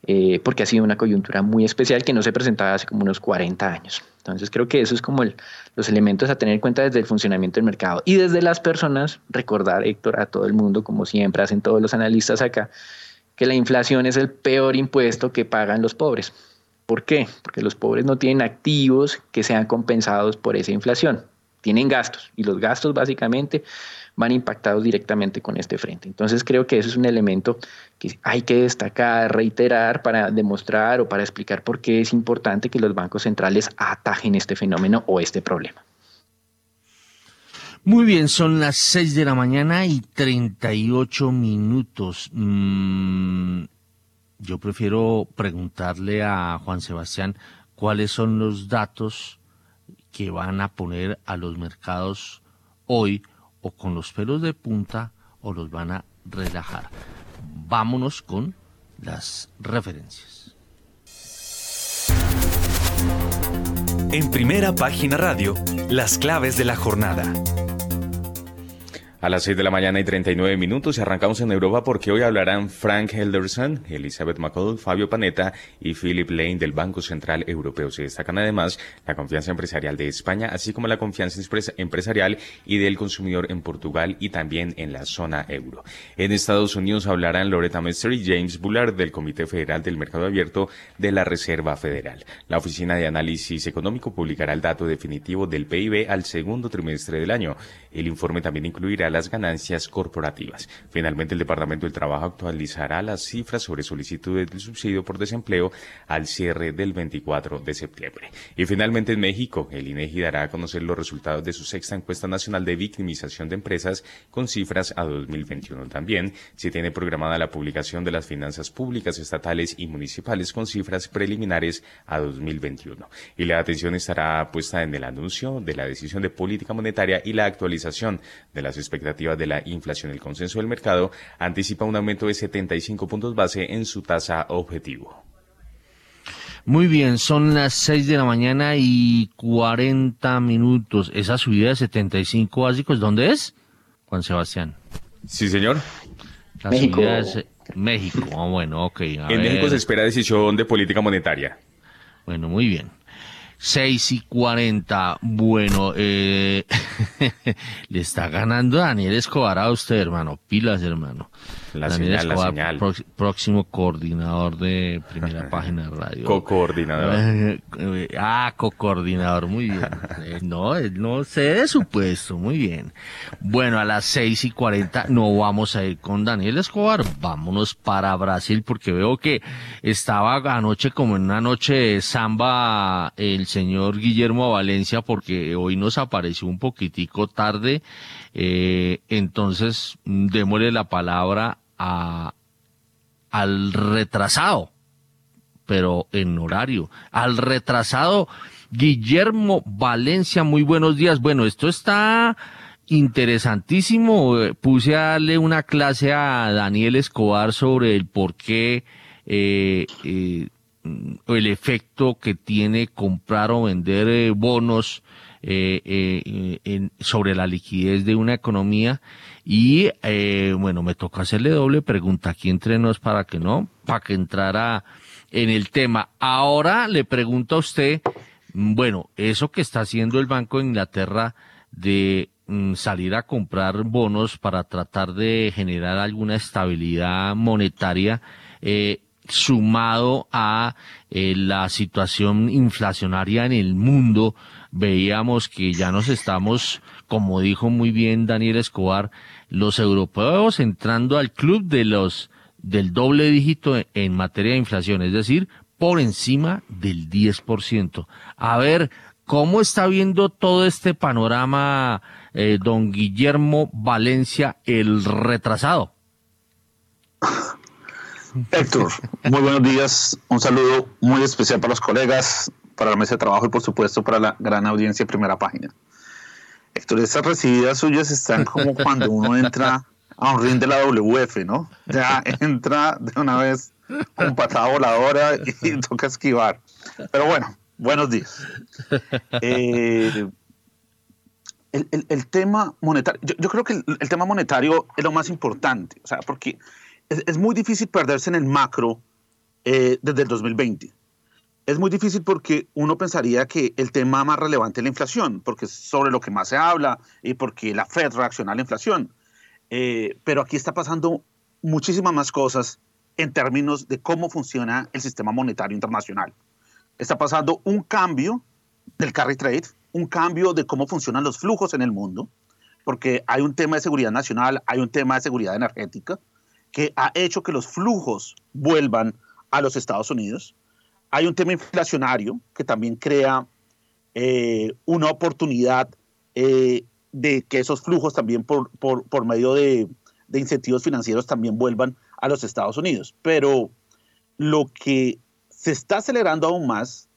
B: eh, porque ha sido una coyuntura muy especial que no se presentaba hace como unos 40 años. Entonces creo que eso es como los elementos a tener en cuenta desde el funcionamiento del mercado y desde las personas, recordar, Héctor, a todo el mundo, como siempre hacen todos los analistas acá, que la inflación es el peor impuesto que pagan los pobres. ¿Por qué? Porque los pobres no tienen activos que sean compensados por esa inflación. tienen gastos y los gastos básicamente van impactados directamente con este frente. Entonces creo que eso es un elemento que hay que destacar, reiterar para demostrar o para explicar por qué es importante que los bancos centrales atajen este fenómeno o este problema.
C: Muy bien, son las 6 de la mañana y 38 minutos. Mm, yo prefiero preguntarle a Juan Sebastián cuáles son los datos que van a poner a los mercados hoy o con los pelos de punta o los van a relajar. Vámonos con las referencias.
D: En primera página radio, las claves de la jornada.
A: A las 6 de la mañana y 39 minutos y arrancamos en Europa porque hoy hablarán Frank Helderson, Elizabeth McCall, Fabio Panetta y Philip Lane del Banco Central Europeo. Se destacan además la confianza empresarial de España, así como la confianza empresarial y del consumidor en Portugal y también en la zona euro. En Estados Unidos hablarán Loretta Mester y James Bullard del Comité Federal del Mercado Abierto de la Reserva Federal. La Oficina de Análisis Económico publicará el dato definitivo del PIB al segundo trimestre del año. El informe también incluirá las ganancias corporativas. Finalmente, el Departamento del Trabajo actualizará las cifras sobre solicitudes de subsidio por desempleo al cierre del 24 de septiembre. Y finalmente, en México, el INEGI dará a conocer los resultados de su sexta encuesta nacional de victimización de empresas con cifras a 2021. También se tiene programada la publicación de las finanzas públicas estatales y municipales con cifras preliminares a 2021. Y la atención estará puesta en el anuncio de la decisión de política monetaria y la actualización de las expectativas de la inflación. El consenso del mercado anticipa un aumento de 75 puntos base en su tasa objetivo.
C: Muy bien, son las 6 de la mañana y 40 minutos. Esa subida de 75 básicos, ¿dónde es? Juan Sebastián.
A: Sí, señor.
C: La México. subida es México. Ah, bueno, ok.
A: en México se espera decisión de política monetaria.
C: Bueno, muy bien. 6 y 40. Bueno, eh, le está ganando Daniel Escobar a usted, hermano. Pilas, hermano.
A: La señal, la señal.
C: próximo coordinador de primera página de radio.
A: Co-coordinador.
C: ah, co-coordinador, muy bien. Eh, no, no sé de su puesto, muy bien. Bueno, a las seis y cuarenta no vamos a ir con Daniel Escobar, vámonos para Brasil porque veo que estaba anoche como en una noche de samba el señor Guillermo Valencia porque hoy nos apareció un poquitico tarde eh, entonces, démosle la palabra al retrasado, pero en horario, al retrasado Guillermo Valencia. Muy buenos días. Bueno, esto está interesantísimo. Puse a darle una clase a Daniel Escobar sobre el por qué eh, eh, el efecto que tiene comprar o vender eh, bonos eh, eh, sobre la liquidez de una economía. Y eh, bueno, me toca hacerle doble pregunta. Aquí entre nos para que no, para que entrara en el tema. Ahora le pregunto a usted, bueno, eso que está haciendo el Banco de Inglaterra de mm, salir a comprar bonos para tratar de generar alguna estabilidad monetaria, sumado a la situación inflacionaria en el mundo, veíamos que ya nos estamos, como dijo muy bien Daniel Escobar, los europeos entrando al club de los del doble dígito en materia de inflación, es decir, por encima del 10%. A ver, ¿cómo está viendo todo este panorama eh, don Guillermo Valencia, el retrasado?
E: Héctor, muy buenos días. Un saludo muy especial para los colegas, para la mesa de trabajo y por supuesto para la gran audiencia de primera página. Héctor, esas recibidas suyas están como cuando uno entra a un ring de la WF, ¿no? Ya entra de una vez con patada voladora y toca esquivar. Pero bueno, buenos días. Eh, el, tema monetario, yo, creo que el, tema monetario es lo más importante, o sea, porque es, muy difícil perderse en el macro eh, desde el 2020. Es muy difícil porque uno pensaría que el tema más relevante es la inflación, porque es sobre lo que más se habla y porque la Fed reacciona a la inflación. Eh, pero aquí está pasando muchísimas más cosas en términos de cómo funciona el sistema monetario internacional. Está pasando un cambio del carry trade, un cambio de cómo funcionan los flujos en el mundo, porque hay un tema de seguridad nacional, hay un tema de seguridad energética, que ha hecho que los flujos vuelvan a los Estados Unidos. Hay un tema inflacionario que también crea eh, una oportunidad eh, de que esos flujos también por, por, medio de, de, incentivos financieros también vuelvan a los Estados Unidos. Pero lo que se está acelerando aún más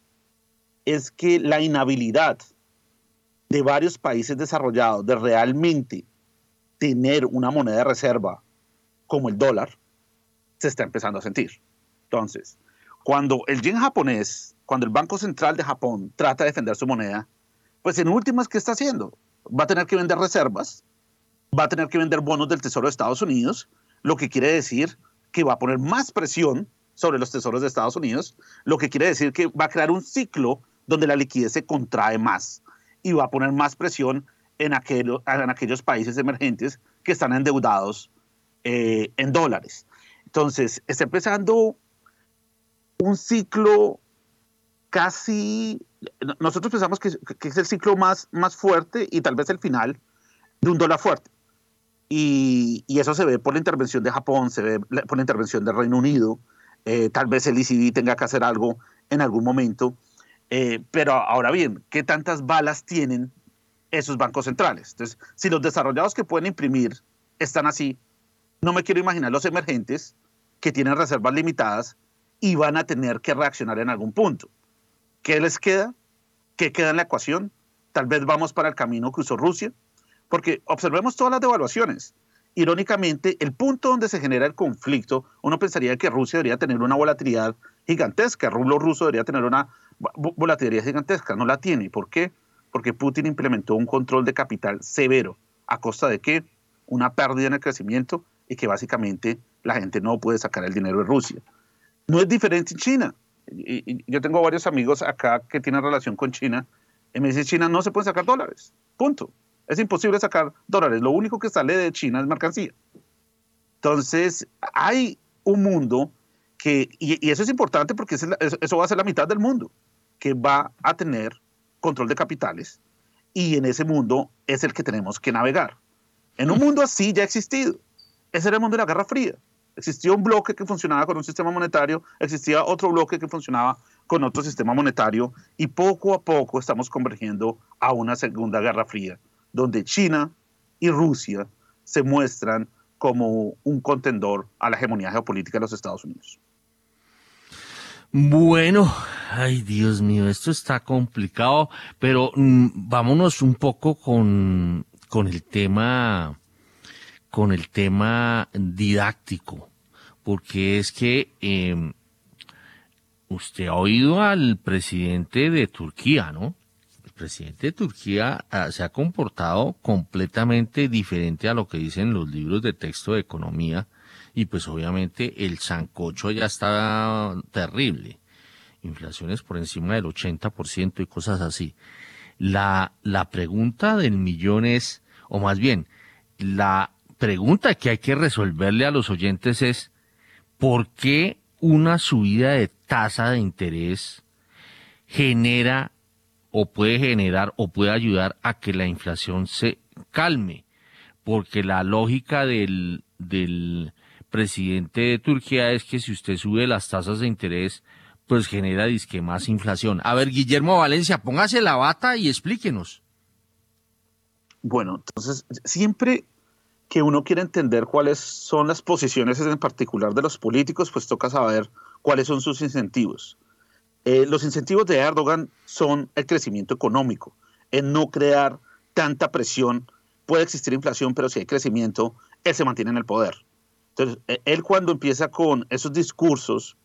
E: es que la inhabilidad de varios países desarrollados de realmente tener una moneda de reserva como el dólar se está empezando a sentir. Entonces, cuando el yen japonés, cuando el Banco Central de Japón trata de defender su moneda, pues en últimas, ¿qué está haciendo? Va a tener que vender reservas, va a tener que vender bonos del Tesoro de Estados Unidos, lo que quiere decir que va a poner más presión sobre los tesoros de Estados Unidos, lo que quiere decir que va a crear un ciclo donde la liquidez se contrae más y va a poner más presión en, en aquellos países emergentes que están endeudados eh, en dólares. Entonces, está empezando un ciclo casi, nosotros pensamos que, es el ciclo más, más fuerte y tal vez el final de un dólar fuerte. Y, eso se ve por la intervención de Japón, se ve por la intervención del Reino Unido, eh, tal vez el ECB tenga que hacer algo en algún momento. Eh, pero ahora bien, ¿qué tantas balas tienen esos bancos centrales? Entonces, si los desarrollados que pueden imprimir están así, no me quiero imaginar los emergentes que tienen reservas limitadas y van a tener que reaccionar en algún punto. ¿Qué les queda? ¿Qué queda en la ecuación? Tal vez vamos para el camino que usó Rusia, porque observemos todas las devaluaciones. Irónicamente, el punto donde se genera el conflicto, uno pensaría que Rusia debería tener una volatilidad gigantesca, el rublo ruso debería tener una volatilidad gigantesca, no la tiene. ¿Por qué? Porque Putin implementó un control de capital severo. ¿A costa de qué? Una pérdida en el crecimiento y que básicamente la gente no puede sacar el dinero de Rusia. No es diferente en China. Y, yo tengo varios amigos acá que tienen relación con China y me dicen, China no se puede sacar dólares. Punto. Es imposible sacar dólares. Lo único que sale de China es mercancía. Entonces, hay un mundo que, y, eso es importante porque eso va a ser la mitad del mundo, que va a tener control de capitales y en ese mundo es el que tenemos que navegar. En un mundo así ya ha existido. Ese era el mundo de la Guerra Fría. Existía un bloque que funcionaba con un sistema monetario, existía otro bloque que funcionaba con otro sistema monetario y poco a poco estamos convergiendo a una segunda Guerra Fría, donde China y Rusia se muestran como un contendor a la hegemonía geopolítica de los Estados Unidos.
C: Bueno, ay Dios mío, esto está complicado, pero mm, vámonos un poco con, con el tema con el tema didáctico, porque es que em, usted ha oído al presidente de Turquía, ¿no? El presidente de Turquía ah, se ha comportado completamente diferente a lo que dicen los libros de texto de economía y pues obviamente el sancocho ya está terrible. Inflaciones por encima del 80% y cosas así. La, la pregunta del millón es, o más bien, la pregunta que hay que resolverle a los oyentes es, ¿por qué una subida de tasa de interés genera o puede generar o puede ayudar a que la inflación se calme? Porque la lógica del, del presidente de Turquía es que si usted sube las tasas de interés, pues genera disque más inflación. A ver, Guillermo Valencia, póngase la bata y explíquenos.
E: Bueno, entonces siempre que uno quiere entender cuáles son las posiciones en particular de los políticos, pues toca saber cuáles son sus incentivos. Eh, los incentivos de Erdogan son el crecimiento económico, en no crear tanta presión. Puede existir inflación, pero si hay crecimiento, él se mantiene en el poder. Entonces, e, él cuando empieza con esos discursos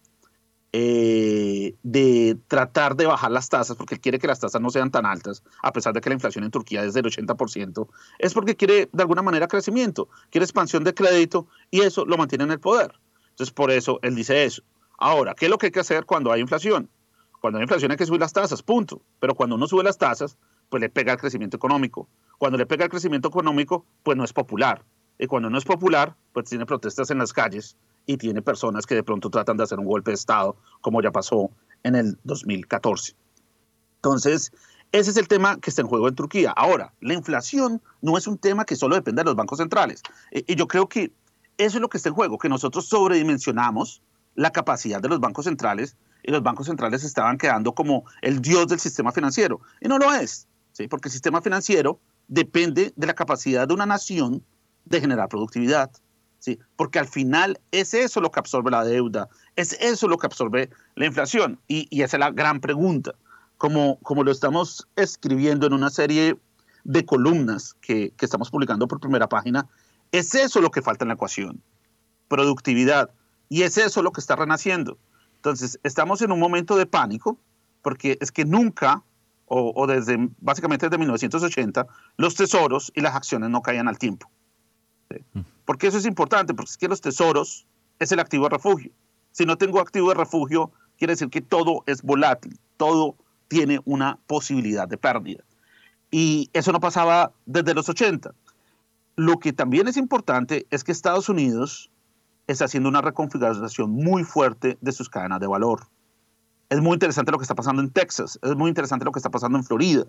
E: eh, de tratar de bajar las tasas, porque él quiere que las tasas no sean tan altas, a pesar de que la inflación en Turquía es del 80%, es porque quiere de alguna manera crecimiento, quiere expansión de crédito y eso lo mantiene en el poder. Entonces, por eso él dice eso. Ahora, ¿qué es lo que hay que hacer cuando hay inflación? Cuando hay inflación hay que subir las tasas, punto. Pero cuando uno sube las tasas, pues le pega el crecimiento económico. Cuando le pega el crecimiento económico, pues no es popular. Y cuando no es popular, pues tiene protestas en las calles y tiene personas que de pronto tratan de hacer un golpe de Estado, como ya pasó en el 2014. Entonces, Ese es el tema que está en juego en Turquía. Ahora, la inflación no es un tema que solo depende de los bancos centrales. Y yo creo que eso es lo que está en juego, que nosotros sobredimensionamos la capacidad de los bancos centrales y los bancos centrales estaban quedando como el dios del sistema financiero. Y no lo es, ¿sí? porque el sistema financiero depende de la capacidad de una nación de generar productividad. ¿Sí? Porque al final es eso lo que absorbe la deuda, es eso lo que absorbe la inflación. Y, esa es la gran pregunta. Como, como lo estamos escribiendo en una serie de columnas que, que estamos publicando por primera página, es eso lo que falta en la ecuación, productividad. Y es eso lo que está renaciendo. Entonces, estamos en un momento de pánico, porque es que nunca, o, desde básicamente desde 1980, los tesoros y las acciones no caían al tiempo. Mm. Porque eso es importante, porque es que los tesoros es el activo de refugio. Si no tengo activo de refugio, quiere decir que todo es volátil, todo tiene una posibilidad de pérdida. Y eso no pasaba desde los 80. Lo que también es importante es que Estados Unidos está haciendo una reconfiguración muy fuerte de sus cadenas de valor. Es muy interesante lo que está pasando en Texas, es muy interesante lo que está pasando en Florida,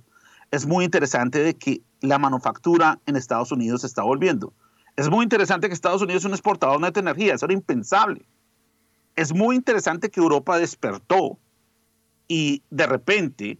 E: es muy interesante de que la manufactura en Estados Unidos se está volviendo. Es muy interesante que Estados Unidos es un exportador neto de energía, eso era impensable. Es muy interesante que Europa despertó y de repente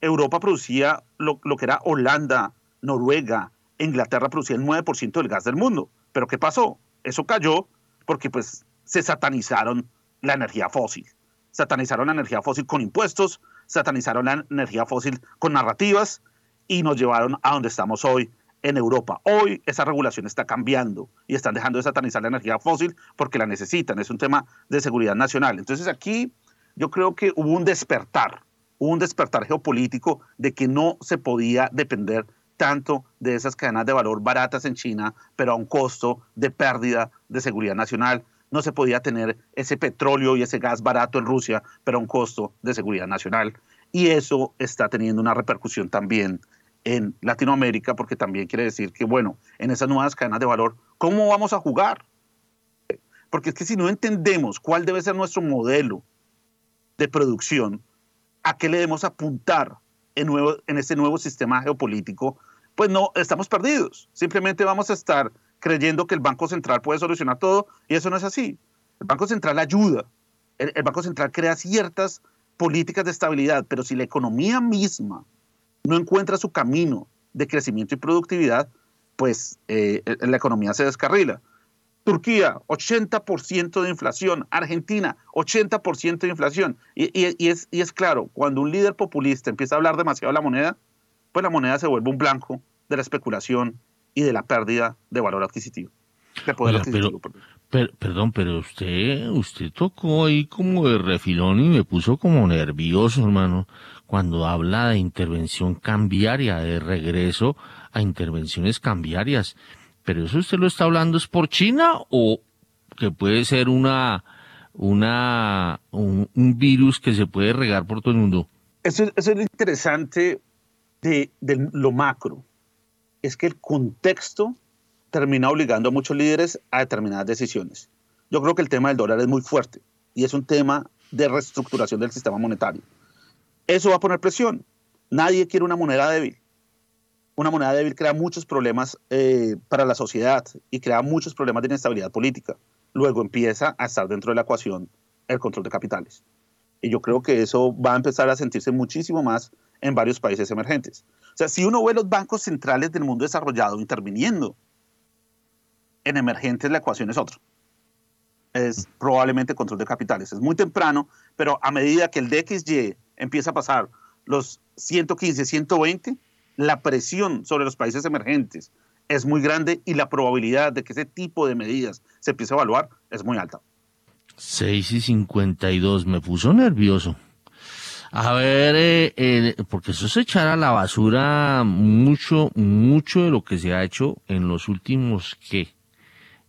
E: Europa producía lo, lo que era Holanda, Noruega, Inglaterra producía el 9% del gas del mundo. Pero ¿qué pasó? Eso cayó porque pues se satanizaron la energía fósil. Satanizaron la energía fósil con impuestos, satanizaron la energía fósil con narrativas y nos llevaron a donde estamos hoy en Europa. Hoy esa regulación está cambiando y están dejando de satanizar la energía fósil porque la necesitan. Es un tema de seguridad nacional. Entonces aquí yo creo que hubo un despertar, hubo un despertar geopolítico de que no se podía depender tanto de esas cadenas de valor baratas en China, pero a un costo de pérdida de seguridad nacional. No se podía tener ese petróleo y ese gas barato en Rusia, pero a un costo de seguridad nacional. Y eso está teniendo una repercusión también en Latinoamérica, porque también quiere decir que, bueno, en esas nuevas cadenas de valor, ¿cómo vamos a jugar? Porque es que si no entendemos cuál debe ser nuestro modelo de producción, a qué le debemos apuntar en, nuevo, en este nuevo sistema geopolítico, pues no, estamos perdidos. Simplemente vamos a estar creyendo que el Banco Central puede solucionar todo y eso no es así. El Banco Central ayuda, el, Banco Central crea ciertas políticas de estabilidad, pero si la economía misma no encuentra su camino de crecimiento y productividad, pues eh, la economía se descarrila. Turquía, 80% de inflación. Argentina, 80% de inflación. Y, y, es, y es claro, cuando un líder populista empieza a hablar demasiado de la moneda, pues la moneda se vuelve un blanco de la especulación y de la pérdida de valor adquisitivo.
C: Pero, perdón, pero usted, usted tocó ahí como de refilón y me puso como nervioso, hermano, cuando habla de intervención cambiaria, de regreso a intervenciones cambiarias. Pero eso usted lo está hablando es por China o que puede ser una, una, un, virus que se puede regar por todo el mundo.
E: Eso, eso es interesante de, lo macro es que el contexto termina obligando a muchos líderes a determinadas decisiones. Yo creo que el tema del dólar es muy fuerte y es un tema de reestructuración del sistema monetario. Eso va a poner presión. Nadie quiere una moneda débil. Una moneda débil crea muchos problemas eh, para la sociedad y crea muchos problemas de inestabilidad política. Luego empieza a estar dentro de la ecuación el control de capitales. Y yo creo que eso va a empezar a sentirse muchísimo más en varios países emergentes. O sea, si uno ve los bancos centrales del mundo desarrollado interviniendo en emergentes, la ecuación es otra. Es probablemente control de capitales. Es muy temprano, pero a medida que el DXY empieza a pasar los 115, 120, la presión sobre los países emergentes es muy grande y la probabilidad de que ese tipo de medidas se empiece a evaluar es muy alta.
C: 6 y 52, me puso nervioso. A ver, eh, porque eso es echar a la basura mucho, mucho de lo que se ha hecho en los últimos, ¿qué?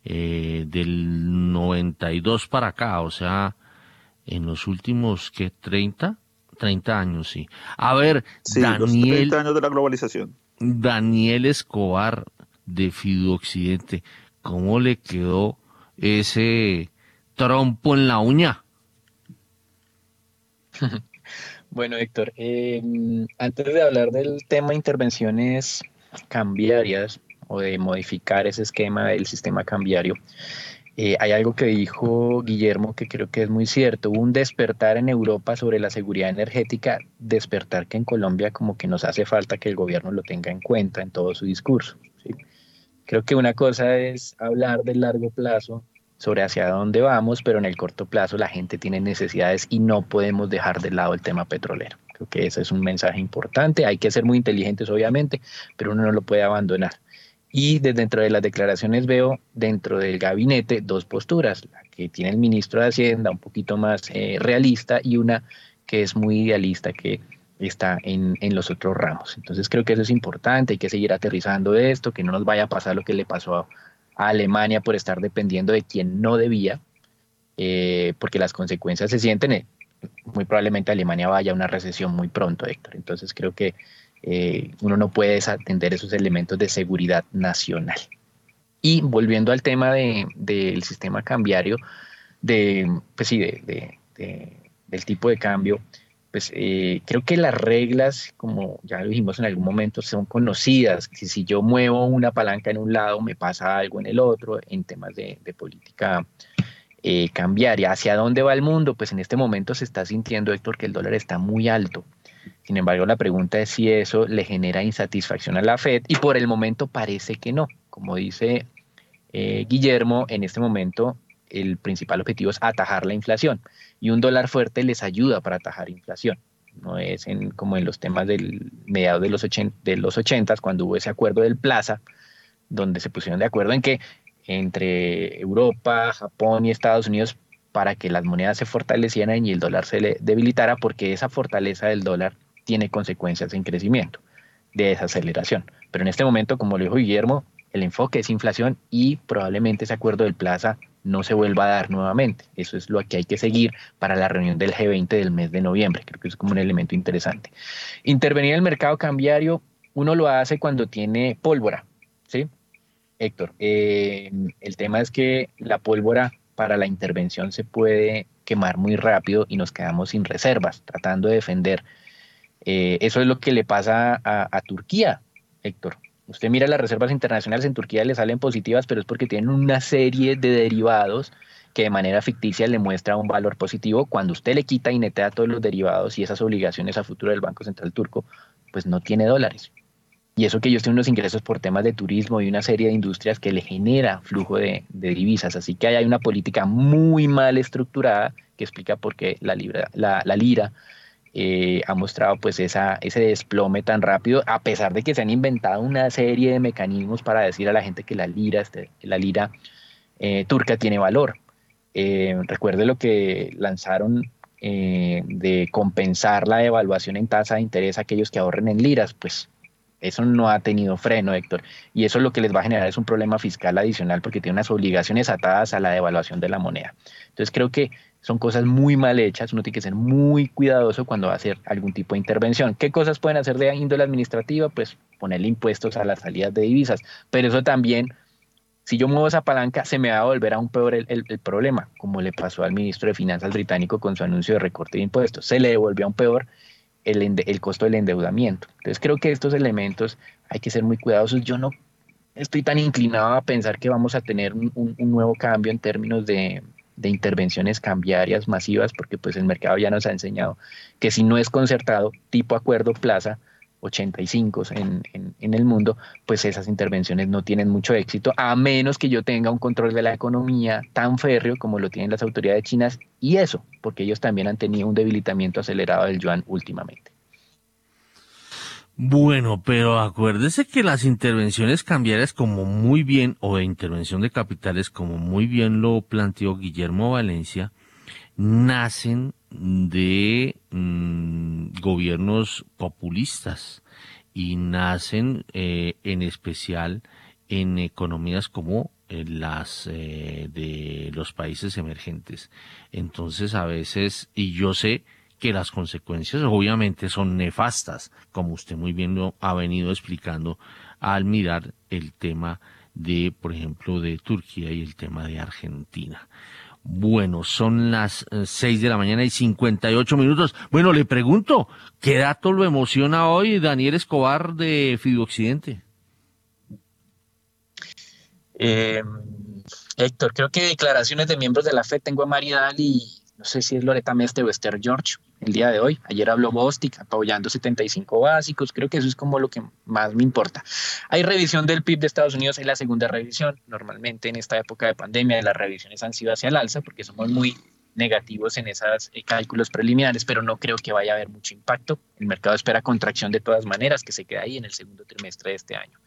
C: Eh, del 92 para acá, o sea, en los últimos, ¿qué? 30, 30 años, sí. A ver,
E: Daniel. 30 años de la globalización.
C: Daniel Escobar de Fido Occidente, ¿cómo le quedó ese trompo en la uña?
B: Bueno, Héctor, eh, antes de hablar del tema intervenciones cambiarias o de modificar ese esquema del sistema cambiario, eh, hay algo que dijo Guillermo que creo que es muy cierto. Un despertar en Europa sobre la seguridad energética, despertar que en Colombia como que nos hace falta que el gobierno lo tenga en cuenta en todo su discurso. Creo que una cosa es hablar del largo plazo sobre hacia dónde vamos, pero en el corto plazo la gente tiene necesidades y no podemos dejar de lado el tema petrolero. Creo que ese es un mensaje importante. Hay que ser muy inteligentes, obviamente, pero uno no lo puede abandonar. Y desde dentro de las declaraciones veo dentro del gabinete dos posturas, la que tiene el ministro de Hacienda, un poquito más eh, realista, y una que es muy idealista, que está en, en, los otros ramos. Entonces creo que eso es importante, hay que seguir aterrizando esto, que no nos vaya a pasar lo que le pasó a, Alemania por estar dependiendo de quien no debía, eh, porque las consecuencias se sienten, eh, muy probablemente Alemania vaya a una recesión muy pronto, Héctor. Entonces creo que eh, uno no puede desatender esos elementos de seguridad nacional. Y volviendo al tema del sistema cambiario, de, pues sí, del tipo de cambio, pues eh, creo que las reglas, como ya lo dijimos en algún momento, son conocidas. Que si yo muevo una palanca en un lado, me pasa algo en el otro, en temas de, política eh, cambiaria. ¿Hacia dónde va el mundo? Pues en este momento se está sintiendo, Héctor, que el dólar está muy alto. Sin embargo, la pregunta es si eso le genera insatisfacción a la Fed y por el momento parece que no. Como dice eh, Guillermo, en este momento el principal objetivo es atajar la inflación y un dólar fuerte les ayuda para atajar inflación. No es en, como en los temas del mediados de los, 80, de los 80 cuando hubo ese acuerdo del Plaza, donde se pusieron de acuerdo en que entre Europa, Japón y Estados Unidos para que las monedas se fortalecieran y el dólar se le debilitara, porque esa fortaleza del dólar tiene consecuencias en crecimiento de desaceleración. Pero en este momento, como lo dijo Guillermo, el enfoque es inflación y probablemente ese acuerdo del Plaza no se vuelva a dar nuevamente. Eso es lo que hay que seguir para la reunión del G20 del mes de noviembre. Creo que es como un elemento interesante. Intervenir en el mercado cambiario, uno lo hace cuando tiene pólvora, ¿sí? Héctor, eh, el tema es que la pólvora para la intervención se puede quemar muy rápido y nos quedamos sin reservas, tratando de defender. Eh, eso es lo que le pasa a, Turquía, Héctor. Usted mira las reservas internacionales en Turquía le salen positivas, pero es porque tienen una serie de derivados que de manera ficticia le muestra un valor positivo. Cuando usted le quita y netea todos los derivados y esas obligaciones a futuro del Banco Central Turco, pues no tiene dólares. Y eso que ellos tienen unos ingresos por temas de turismo y una serie de industrias que le genera flujo de, divisas. Así que hay una política muy mal estructurada que explica por qué la, la, lira eh, ha mostrado pues esa, ese desplome tan rápido, a pesar de que se han inventado una serie de mecanismos para decir a la gente que la lira, este, la lira eh, turca tiene valor. Eh, recuerde lo que lanzaron de compensar la devaluación en tasa de interés a aquellos que ahorren en liras, pues eso no ha tenido freno, Héctor. Y eso lo que les va a generar es un problema fiscal adicional porque tiene unas obligaciones atadas a la devaluación de la moneda. Entonces creo que son cosas muy mal hechas. Uno tiene que ser muy cuidadoso cuando va a hacer algún tipo de intervención. ¿Qué cosas pueden hacer de índole administrativa? Pues ponerle impuestos a las salidas de divisas. Pero eso también, si yo muevo esa palanca, se me va a volver aún peor el, el problema, como le pasó al ministro de Finanzas británico con su anuncio de recorte de impuestos. Se le devolvió aún peor el, costo del endeudamiento. Entonces creo que estos elementos hay que ser muy cuidadosos. Yo no estoy tan inclinado a pensar que vamos a tener un, nuevo cambio en términos de, intervenciones cambiarias masivas, porque pues el mercado ya nos ha enseñado que si no es concertado, tipo acuerdo plaza, 85 en, en, el mundo, pues esas intervenciones no tienen mucho éxito, a menos que yo tenga un control de la economía tan férreo como lo tienen las autoridades chinas, y eso, porque ellos también han tenido un debilitamiento acelerado del yuan últimamente.
C: Bueno, pero acuérdese que las intervenciones cambiarias, como muy bien, o de intervención de capitales, como muy bien lo planteó Guillermo Valencia, nacen de mm, gobiernos populistas y nacen eh, en especial en economías como eh, las eh, de los países emergentes. Entonces a veces, y yo sé que las consecuencias obviamente son nefastas, como usted muy bien lo ha venido explicando al mirar el tema de, por ejemplo, de Turquía y el tema de Argentina. Bueno, son las eh, seis de la mañana y 58 minutos. Bueno, le pregunto, ¿qué dato lo emociona hoy Daniel Escobar de Fideoccidente?
B: Eh, Héctor, creo que declaraciones de miembros de la FED tengo a Maridal y no sé si es Loreta Meste o Esther George el día de hoy. Ayer habló Bostic apoyando 75 básicos. Creo que eso es como lo que más me importa. Hay revisión del PIB de Estados Unidos, es la segunda revisión. Normalmente en esta época de pandemia las revisiones han sido hacia el alza porque somos muy negativos en esos eh, cálculos preliminares, pero no creo que vaya a haber mucho impacto. El mercado espera contracción de todas maneras, que se quede ahí en el segundo trimestre de este año.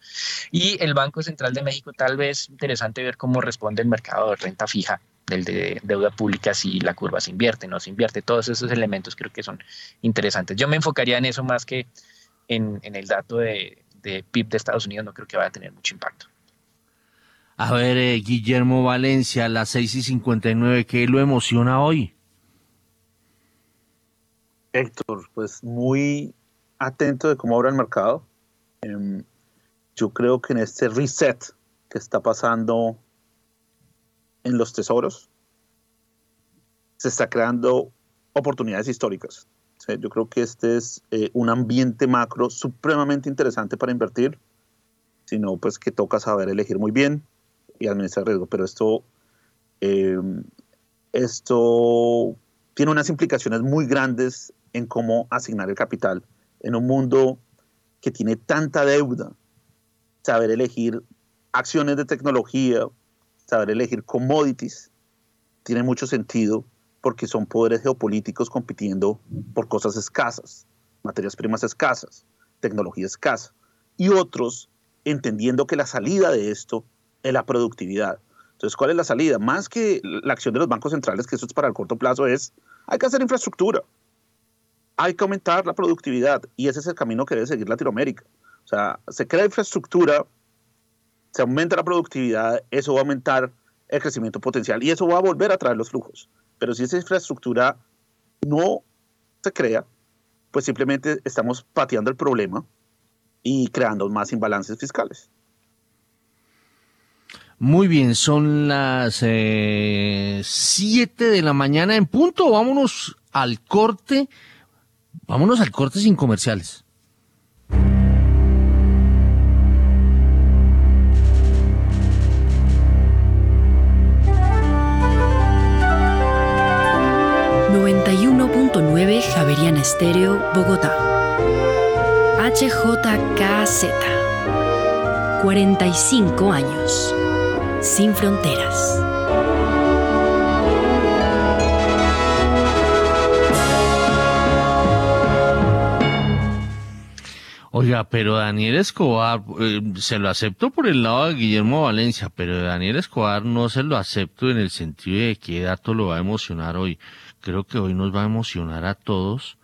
B: Y el Banco Central de México, tal vez interesante ver cómo responde el mercado de renta fija del de deuda pública si la curva se invierte, no se invierte. Todos esos elementos creo que son interesantes. Yo me enfocaría en eso más que en, el dato de, de PIB de Estados Unidos, no creo que vaya a tener mucho impacto.
C: A ver, eh, Guillermo Valencia, las 6 y 59, ¿qué lo emociona hoy?
E: Héctor, pues muy atento de cómo abre el mercado. Em, yo creo que en este reset que está pasando en los tesoros, se está creando oportunidades históricas. yo creo que este es eh, un ambiente macro supremamente interesante para invertir, sino pues que toca saber elegir muy bien, y administrar riesgo, pero esto, eh, esto tiene unas implicaciones muy grandes en cómo asignar el capital en un mundo que tiene tanta deuda. Saber elegir acciones de tecnología, saber elegir commodities, tiene mucho sentido porque son poderes geopolíticos compitiendo por cosas escasas, materias primas escasas, tecnología escasa, y otros entendiendo que la salida de esto en la productividad. Entonces, ¿cuál es la salida? Más que la acción de los bancos centrales, que eso es para el corto plazo, es hay que hacer infraestructura, hay que aumentar la productividad y ese es el camino que debe seguir Latinoamérica. O sea, se crea infraestructura, se aumenta la productividad, eso va a aumentar el crecimiento potencial y eso va a volver a traer los flujos. Pero si esa infraestructura no se crea, pues simplemente estamos pateando el problema y creando más imbalances fiscales.
C: Muy bien, son las 7 eh, de la mañana en punto. Vámonos al corte. Vámonos al corte sin comerciales.
F: .9 Javeriana Estéreo, Bogotá. HJKZ. 45 años sin fronteras.
C: Oiga, pero Daniel Escobar, eh, se lo acepto por el lado de Guillermo Valencia, pero Daniel Escobar no se lo acepto en el sentido de qué dato lo va a emocionar hoy. Creo que hoy nos va a emocionar a todos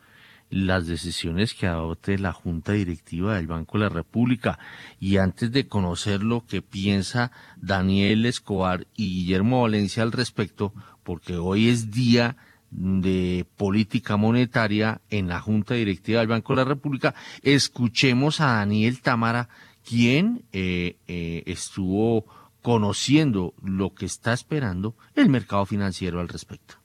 C: las decisiones que adopte la Junta Directiva del Banco de la República. Y antes de conocer lo que piensa Daniel Escobar y Guillermo Valencia al respecto, porque hoy es día de política monetaria en la Junta Directiva del Banco de la República, escuchemos a Daniel Támara, quien eh, eh, estuvo conociendo lo que está esperando el mercado financiero al respecto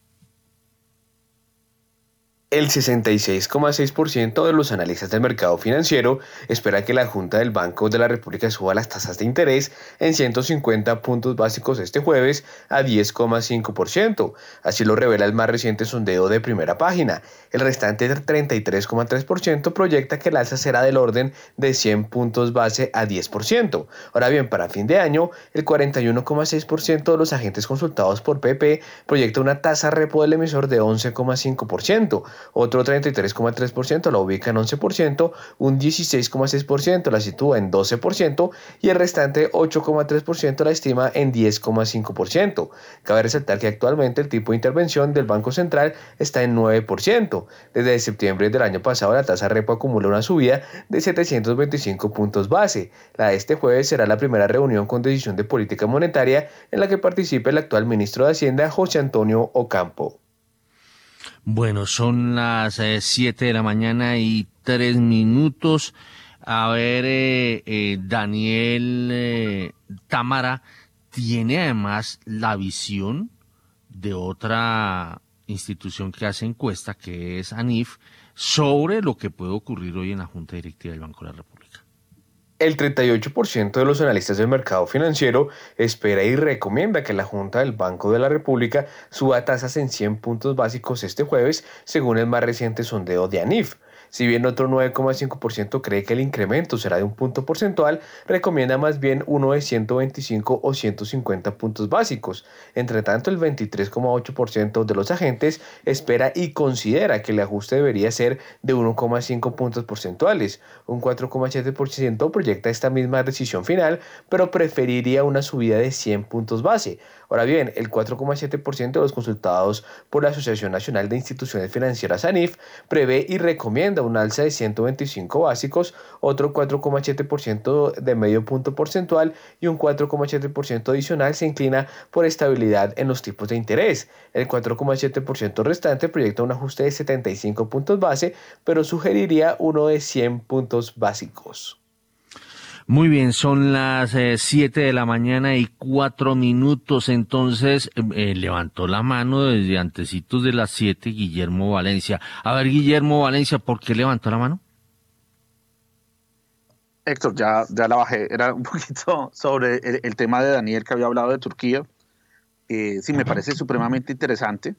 G: el 66,6% de los analistas del mercado financiero espera que la Junta del Banco de la República suba las tasas de interés en 150 puntos básicos este jueves a 10,5%. Así lo revela el más reciente sondeo de primera página. El restante del 33,3% proyecta que el alza será del orden de 100 puntos base a 10%. Ahora bien, para fin de año, el 41,6% de los agentes consultados por PP proyecta una tasa repo del emisor de 11,5% otro 33,3% la ubica en 11%, un 16,6% la sitúa en 12% y el restante 8,3% la estima en 10,5%. Cabe resaltar que actualmente el tipo de intervención del Banco Central está en 9%. Desde septiembre del año pasado la tasa repo acumula una subida de 725 puntos base. La de este jueves será la primera reunión con decisión de política monetaria en la que participe el actual ministro de Hacienda José Antonio Ocampo.
C: Bueno, son las 7 eh, de la mañana y 3 minutos. A ver, eh, eh, Daniel Támara tiene además la visión de otra institución que hace encuesta, que es ANIF, sobre lo que puede ocurrir hoy en la Junta Directiva del Banco de la República.
G: El 38% de los analistas del mercado financiero espera y recomienda que la Junta del Banco de la República suba tasas en 100 puntos básicos este jueves, según el más reciente sondeo de ANIF. Si bien otro 9,5% cree que el incremento será de un punto porcentual, recomienda más bien uno de 125 o 150 puntos básicos. Entre tanto, el 23,8% de los agentes espera y considera que el ajuste debería ser de 1,5 puntos porcentuales. Un 4,7% proyecta esta misma decisión final, pero preferiría una subida de 100 puntos base. Ahora bien, el 4,7% de los consultados por la Asociación Nacional de Instituciones Financieras ANIF prevé y recomienda un alza de 125 básicos, otro 4,7% de medio punto porcentual y un 4,7% adicional se inclina por estabilidad en los tipos de interés. El 4,7% restante proyecta un ajuste de 75 puntos base, pero sugeriría uno de 100 puntos básicos.
C: Muy bien, son las 7 eh, de la mañana y 4 minutos. Entonces, eh, levantó la mano desde antecitos de las 7 Guillermo Valencia. A ver, Guillermo Valencia, ¿por qué levantó la mano?
E: Héctor, ya, ya la bajé. Era un poquito sobre el, tema de Daniel que había hablado de Turquía. Eh, sí, me parece supremamente interesante.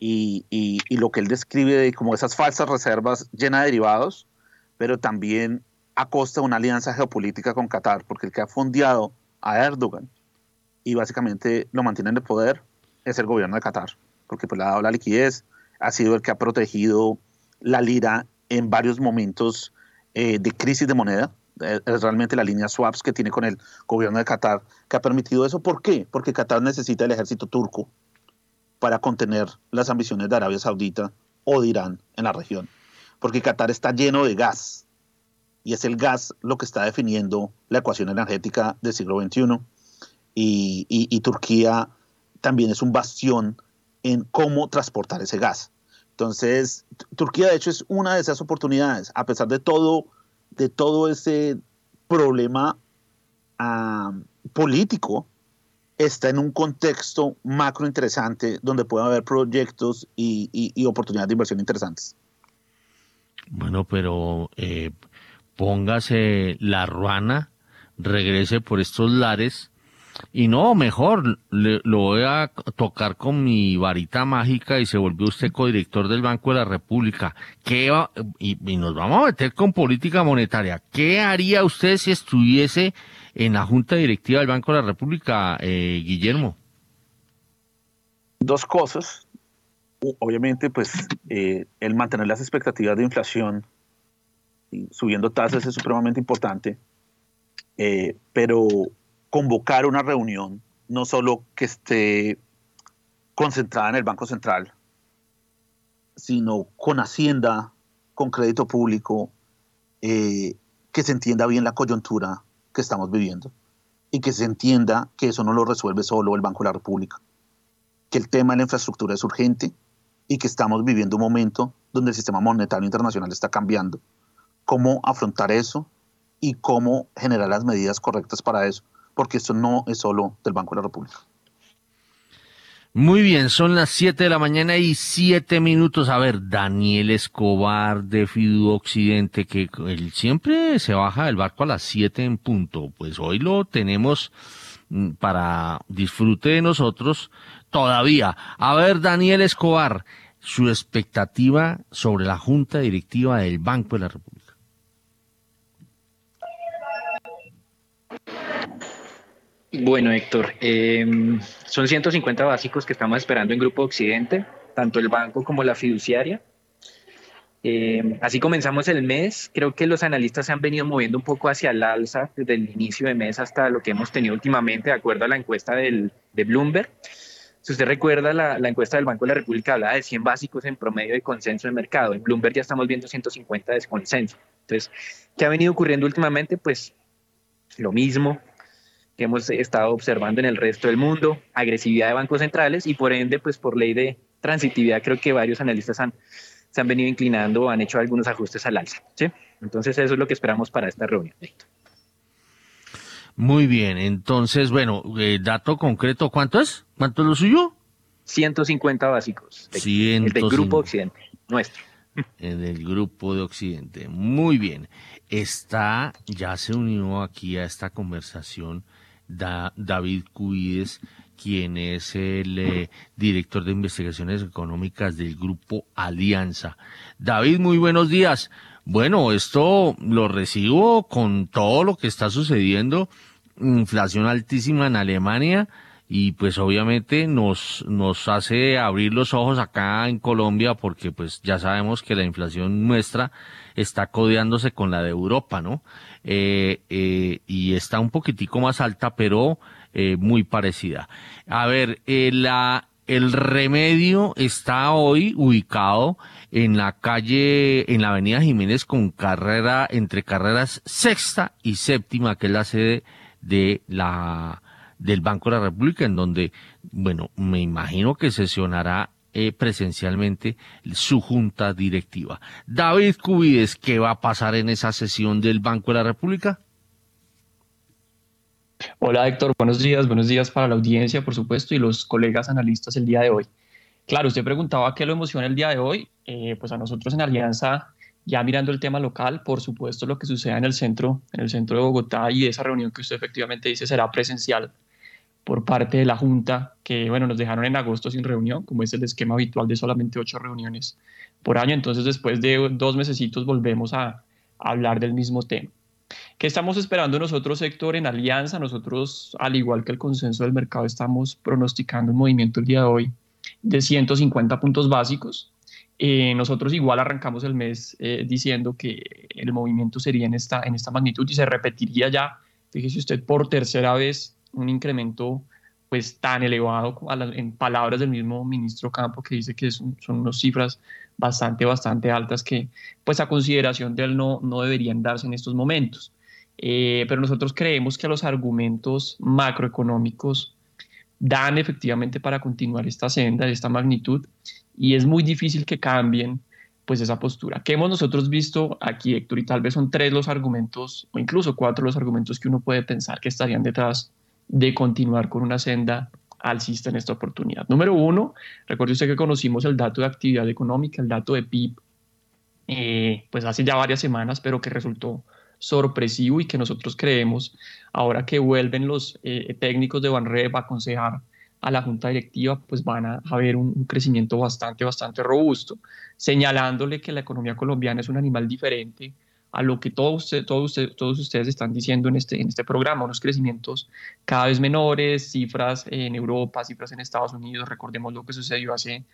E: Y, y, y, lo que él describe de como esas falsas reservas llenas de derivados, pero también a costa de una alianza geopolítica con Qatar, porque el que ha fondeado a Erdogan y básicamente lo mantiene en el poder es el gobierno de Qatar, porque pues le ha dado la liquidez, ha sido el que ha protegido la lira en varios momentos eh, de crisis de moneda. Es realmente la línea swaps que tiene con el gobierno de Qatar que ha permitido eso. ¿Por qué? Porque Qatar necesita el ejército turco para contener las ambiciones de Arabia Saudita o de Irán en la región. Porque Qatar está lleno de gas, y es el gas lo que está definiendo la ecuación energética del siglo XXI. Y, Turquía también es un bastión en cómo transportar ese gas. Entonces, Turquía de hecho es una de esas oportunidades, a pesar de todo, de todo ese problema ah, político, está en un contexto macro interesante donde puede haber proyectos y, oportunidades de inversión interesantes.
C: Bueno, pero eh, póngase la ruana, regrese por estos lares y no, mejor, lo voy a tocar con mi varita mágica y se volvió usted codirector del Banco de la República. ¿Qué y, nos vamos a meter con política monetaria. ¿Qué haría usted si estuviese en la Junta Directiva del Banco de la República, eh, Guillermo?
E: Dos cosas. Obviamente, pues, eh, el mantener las expectativas de inflación subiendo tasas es supremamente importante, eh, pero convocar una reunión, no solo que esté concentrada en el Banco Central, sino con Hacienda, con crédito público, eh, que se entienda bien la coyuntura que estamos viviendo y que se entienda que eso no lo resuelve solo el Banco de la República, que el tema de la infraestructura es urgente y que estamos viviendo un momento donde el sistema monetario internacional está cambiando cómo afrontar eso y cómo generar las medidas correctas para eso, porque esto no es solo del Banco de la República.
C: Muy bien, son las 7 de la mañana y 7 minutos. A ver, Daniel Escobar de Fidu Occidente, que él siempre se baja del barco a las 7 en punto. Pues hoy lo tenemos mm, para disfrute de nosotros todavía. A ver, Daniel Escobar, su expectativa sobre la Junta Directiva del Banco de la República.
B: Bueno, Héctor, em, son 150 básicos que estamos esperando en Grupo Occidente, tanto el banco como la fiduciaria. Em, así comenzamos el mes. Creo que los analistas se han venido moviendo un poco hacia el alza desde el inicio de mes hasta lo que hemos tenido últimamente, de acuerdo a la encuesta del, de Bloomberg. Si usted recuerda, la, la, encuesta del Banco de la República hablaba de 100 básicos en promedio de consenso de mercado. En Bloomberg ya estamos viendo 150 de desconsenso. Entonces, ¿qué ha venido ocurriendo últimamente? Pues lo mismo, que hemos estado observando en el resto del mundo, agresividad de bancos centrales y por ende, pues por ley de transitividad, creo que varios analistas han, se han venido inclinando, han hecho algunos ajustes al alza. ¿sí? Entonces eso es lo que esperamos para esta reunión.
C: Muy bien, entonces, bueno, eh, dato concreto, ¿cuánto es? ¿Cuánto es lo suyo?
B: 150 básicos. el del Grupo Occidente, nuestro.
C: En el Grupo de Occidente. Muy bien. Está, ya se unió aquí a esta conversación David Cuides, quien es el eh, director de investigaciones económicas del Grupo Alianza. David, muy buenos días. Bueno, esto lo recibo con todo lo que está sucediendo, inflación altísima en Alemania y pues obviamente nos, nos hace abrir los ojos acá en Colombia porque pues ya sabemos que la inflación nuestra está codeándose con la de Europa, ¿no? Eh, eh, y está un poquitico más alta, pero eh, muy parecida. A ver, la, el remedio está hoy ubicado en la calle, en la avenida Jiménez con carrera, entre carreras sexta y séptima, que es la sede de la, del Banco de la República, en donde, bueno, me imagino que sesionará eh, presencialmente su junta directiva. David Cubides, ¿qué va a pasar en esa sesión del Banco de la República?
H: Hola Héctor, buenos días, buenos días para la audiencia, por supuesto, y los colegas analistas el día de hoy. Claro, usted preguntaba qué lo emociona el día de hoy. Eh, pues a nosotros en Alianza, ya mirando el tema local, por supuesto lo que suceda en el centro, en el centro de Bogotá y esa reunión que usted efectivamente dice será presencial por parte de la Junta, que bueno, nos dejaron en agosto sin reunión, como es el esquema habitual de solamente ocho reuniones por año. Entonces, después de dos mesecitos volvemos a, a hablar del mismo tema. ¿Qué estamos esperando nosotros, sector en Alianza? Nosotros, al igual que el consenso del mercado, estamos pronosticando un movimiento el día de hoy de 150 puntos básicos. Eh, nosotros igual arrancamos el mes eh, diciendo que el movimiento sería en esta, en esta magnitud y se repetiría ya, fíjese usted, por tercera vez un incremento pues tan elevado en palabras del mismo ministro Campo que dice que son, son unas cifras bastante, bastante altas que pues a consideración de él no, no deberían darse en estos momentos. Eh, pero nosotros creemos que los argumentos macroeconómicos dan efectivamente para continuar esta senda de esta magnitud y es muy difícil que cambien pues esa postura. ¿Qué hemos nosotros visto aquí, Héctor? Y tal vez son tres los argumentos, o incluso cuatro los argumentos que uno puede pensar que estarían detrás de continuar con una senda alcista en esta oportunidad. Número uno, recuerde usted que conocimos el dato de actividad económica, el dato de PIB, eh, pues hace ya varias semanas, pero que resultó sorpresivo y que nosotros creemos, ahora que vuelven los eh, técnicos de Banrep a aconsejar a la junta directiva, pues van a haber un, crecimiento bastante, bastante robusto, señalándole que la economía colombiana es un animal diferente a lo que todos, todos, todos ustedes están diciendo en este, en este programa, unos crecimientos cada vez menores, cifras en Europa, cifras en Estados Unidos, recordemos lo que sucedió hace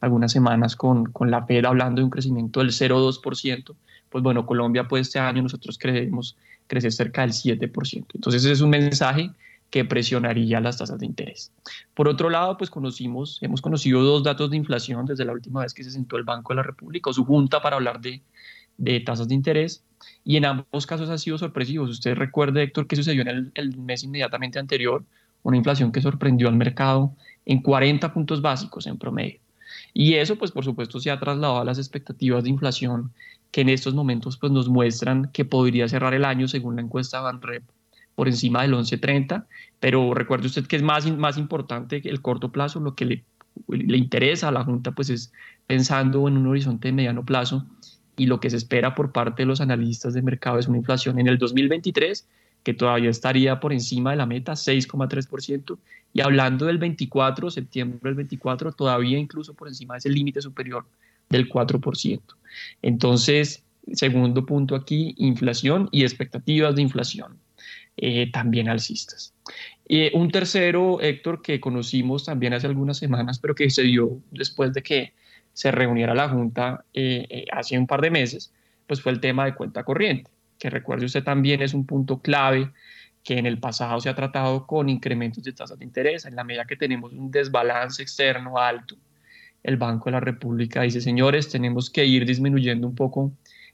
H: algunas semanas con, con la Fed hablando de un crecimiento del 0,2%, pues bueno, Colombia pues este año nosotros creemos crecer cerca del 7%. Entonces ese es un mensaje que presionaría las tasas de interés. Por otro lado, pues conocimos, hemos conocido dos datos de inflación desde la última vez que se sentó el Banco de la República o su junta para hablar de, de tasas de interés y en ambos casos ha sido sorpresivos. Usted recuerde, Héctor, que sucedió en el, el mes inmediatamente anterior, una inflación que sorprendió al mercado en 40 puntos básicos en promedio. Y eso, pues por supuesto, se ha trasladado a las expectativas de inflación que en estos momentos pues, nos muestran que podría cerrar el año, según la encuesta Banrep, por encima del 11.30, pero recuerde usted que es más, más importante que el corto plazo, lo que le, le interesa a la Junta pues es pensando en un horizonte de mediano plazo y lo que se espera por parte de los analistas de mercado es una inflación en el 2023 que todavía estaría por encima de la meta, 6,3%, y hablando del 24, septiembre del 24, todavía incluso por encima de ese límite superior del 4%. Entonces, segundo punto aquí, inflación y expectativas de inflación, eh, también alcistas. Eh, un tercero, Héctor, que conocimos también hace algunas semanas, pero que se dio después de que se reuniera la Junta eh, hace un par de meses, pues fue el tema de cuenta corriente, que recuerde usted también es un punto clave que en el pasado se ha tratado con incrementos de tasas de interés, en la medida que tenemos un desbalance externo alto el Banco de la República dice, señores, tenemos que ir disminuyendo un poco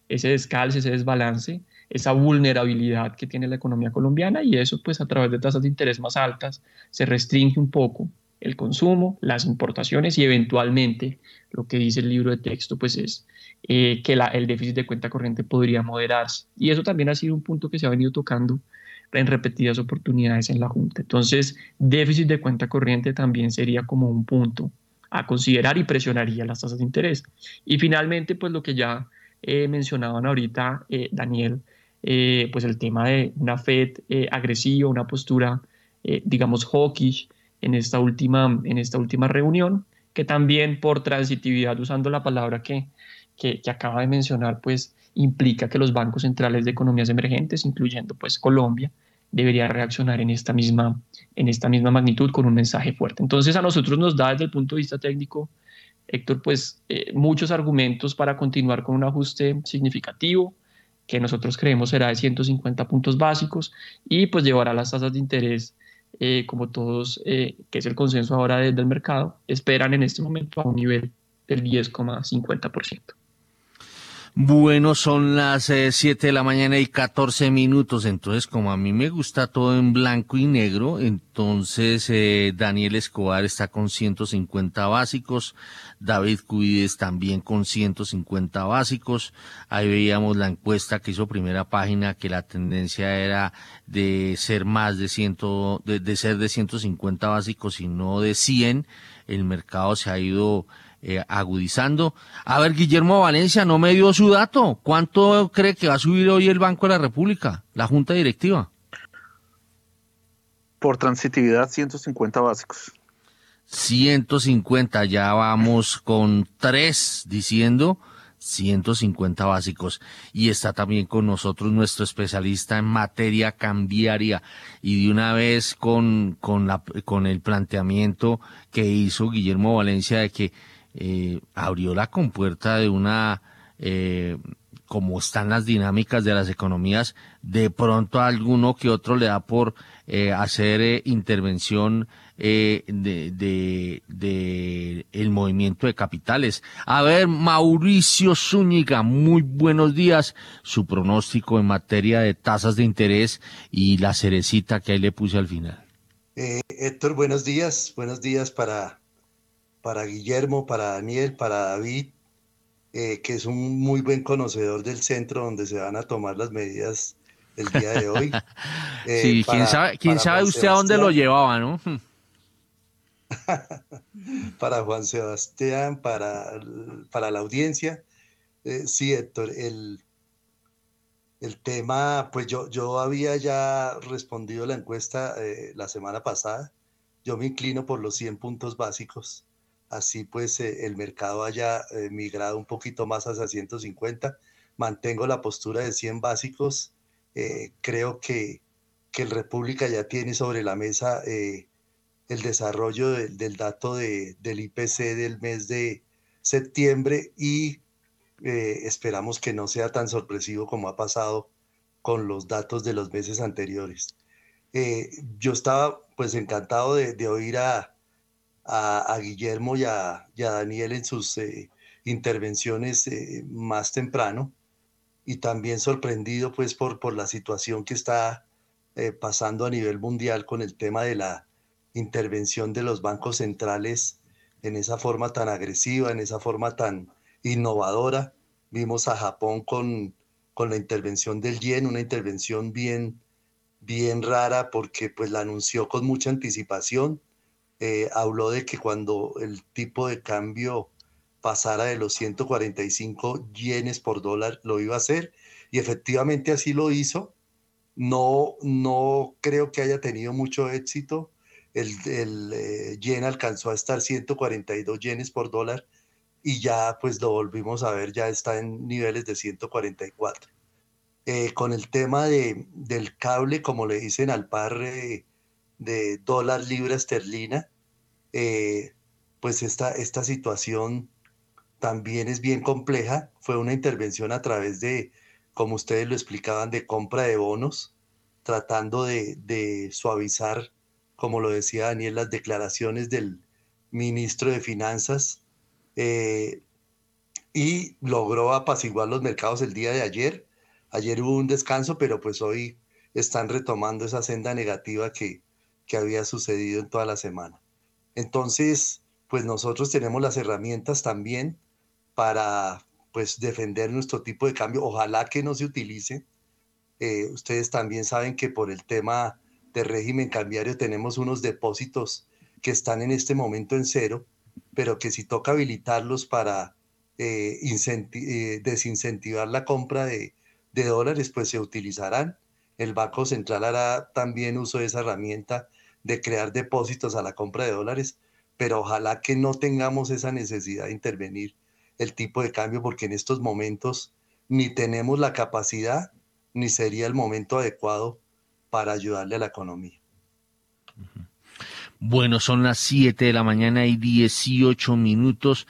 H: ese descalce, ese desbalance, esa vulnerabilidad que tiene la economía colombiana y eso pues a través de tasas de interés más altas se restringe un poco el consumo, las importaciones y eventualmente lo que dice el libro de texto pues es eh, que el déficit de cuenta corriente podría moderarse. Y eso también ha sido un punto que se ha venido tocando en repetidas oportunidades en la Junta. Entonces, déficit de cuenta corriente también sería como un punto a considerar y presionaría las tasas de interés. Y finalmente, pues lo que ya eh, mencionaban ahorita, eh, Daniel, eh, pues el tema de una Fed agresiva, una postura, digamos, hawkish en esta, última, en esta última reunión, que también por transitividad, usando la palabra que, que, acaba de mencionar, pues implica que los bancos centrales de economías emergentes, incluyendo pues Colombia, debería reaccionar en esta misma, en esta misma magnitud con un mensaje fuerte. Entonces a nosotros nos da desde el punto de vista técnico, Héctor, pues eh, muchos argumentos para continuar con un ajuste significativo que nosotros creemos será de 150 puntos básicos y pues llevará las tasas de interés eh, como todos, eh, que es el consenso ahora del mercado, esperan en este momento a un nivel del 10,50%.
C: Bueno, son las 7 eh, de la mañana y 14 minutos, entonces como a mí me gusta todo en blanco y negro, entonces eh, Daniel Escobar está con 150 básicos, David Cuides también con 150 básicos, ahí veíamos la encuesta que hizo primera página que la tendencia era de ser más de 100, de, de ser de 150 básicos y no de 100, el mercado se ha ido eh, agudizando. A ver, Guillermo Valencia no me dio su dato. ¿Cuánto cree que va a subir hoy el Banco de la República, la Junta Directiva?
E: Por transitividad, 150 básicos.
C: 150, ya vamos con tres diciendo 150 básicos. Y está también con nosotros nuestro especialista en materia cambiaria y de una vez con, con, la, con el planteamiento que hizo Guillermo Valencia de que eh, abrió la compuerta de una, eh, como están las dinámicas de las economías, de pronto a alguno que otro le da por eh, hacer intervención de, de, el movimiento de capitales. A ver, Mauricio Zúñiga, muy buenos días. Su pronóstico en materia de tasas de interés y la cerecita que ahí le puse al final.
I: Héctor, buenos días. Buenos días para para Guillermo, para Daniel, para David, eh, que es un muy buen conocedor del centro donde se van a tomar las medidas el día de hoy.
C: Eh, sí, quién sabe, quién sabe usted a dónde lo llevaba, ¿no?
I: para Juan Sebastián, para, para la audiencia. Eh, sí, Héctor, el, el tema, pues yo, yo había ya respondido la encuesta eh, la semana pasada. Yo me inclino por los 100 puntos básicos así pues eh, el mercado haya eh, migrado un poquito más hacia 150. Mantengo la postura de 100 básicos. Eh, creo que, que, el República ya tiene sobre la mesa el desarrollo del dato de, del IPC del mes de septiembre y esperamos que no sea tan sorpresivo como ha pasado con los datos de los meses anteriores. yo estaba pues encantado de, de oír a, a, Guillermo y a, Daniel en sus eh, intervenciones eh, más temprano y también sorprendido pues por, la situación que está eh, pasando a nivel mundial con el tema de la intervención de los bancos centrales en esa forma tan agresiva, en esa forma tan innovadora. Vimos a Japón con, con la intervención del yen, una intervención bien, bien rara porque pues la anunció con mucha anticipación eh, habló de que cuando el tipo de cambio pasara de los 145 yenes por dólar lo iba a hacer y efectivamente así lo hizo. No, no creo que haya tenido mucho éxito. El, el eh, yen alcanzó a estar 142 yenes por dólar y ya pues lo volvimos a ver, ya está en niveles de 144. Eh, con el tema de, del cable, como le dicen al par de dólar libra esterlina, eh, pues esta, esta situación también es bien compleja. Fue una intervención a través de, como ustedes lo explicaban, de compra de bonos, tratando de, suavizar, como lo decía Daniel, las declaraciones del ministro de Finanzas. Eh, y logró apaciguar los mercados el día de ayer. Ayer hubo un descanso, pero pues hoy están retomando esa senda negativa que, que había sucedido en toda la semana. Entonces, pues nosotros tenemos las herramientas también para pues defender nuestro tipo de cambio. Ojalá que no se utilice Eh, ustedes también saben que por el tema de régimen cambiario tenemos unos depósitos que están en este momento en cero, pero que si toca habilitarlos para eh, eh, desincentivar la compra de, de dólares, pues se utilizarán. El Banco Central hará también uso de esa herramienta de crear depósitos a la compra de dólares, pero ojalá que no tengamos esa necesidad de intervenir el tipo de cambio, porque en estos momentos ni tenemos la capacidad ni sería el momento adecuado para ayudarle a la economía.
C: Bueno, son las 7 de la mañana y 18 minutos.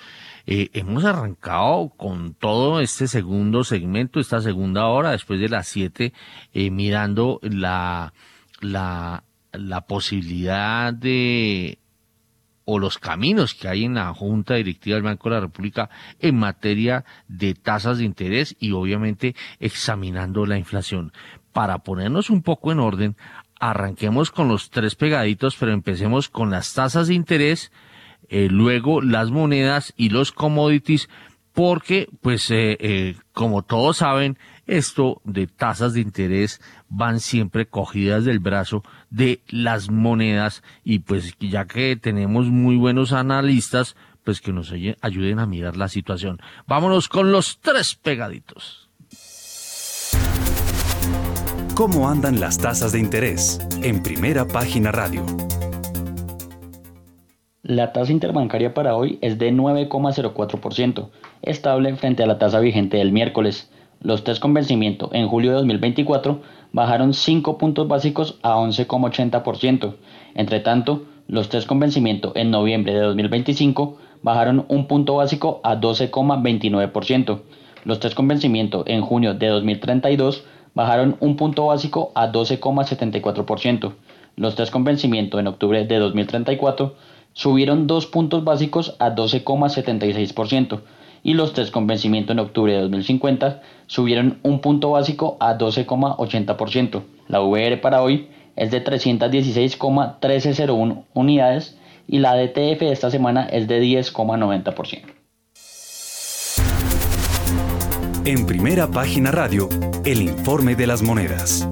C: Eh, hemos arrancado con todo este segundo segmento, esta segunda hora, después de las 7, eh, mirando la, la, la posibilidad de o los caminos que hay en la Junta Directiva del Banco de la República en materia de tasas de interés y obviamente examinando la inflación. Para ponernos un poco en orden, arranquemos con los tres pegaditos, pero empecemos con las tasas de interés, eh, luego las monedas y los commodities, porque, pues, eh, eh, como todos saben, esto de tasas de interés van siempre cogidas del brazo de las monedas y pues ya que tenemos muy buenos analistas, pues que nos ayuden a mirar la situación. Vámonos con los tres pegaditos.
D: ¿Cómo andan las tasas de interés? En primera página radio.
J: La tasa interbancaria para hoy es de 9,04%, estable frente a la tasa vigente del miércoles. Los test con vencimiento en julio de 2024 bajaron 5 puntos básicos a 11,80%. Entre tanto, los test con vencimiento en noviembre de 2025 bajaron un punto básico a 12,29%. Los test con vencimiento en junio de 2032 bajaron un punto básico a 12,74%. Los test con vencimiento en octubre de 2034 subieron 2 puntos básicos a 12,76% y los test con vencimiento en octubre de 2050 subieron un punto básico a 12,80%. La VR para hoy es de 316,1301 unidades y la DTF de esta semana es de 10,90%.
D: En primera página radio, el informe de las monedas.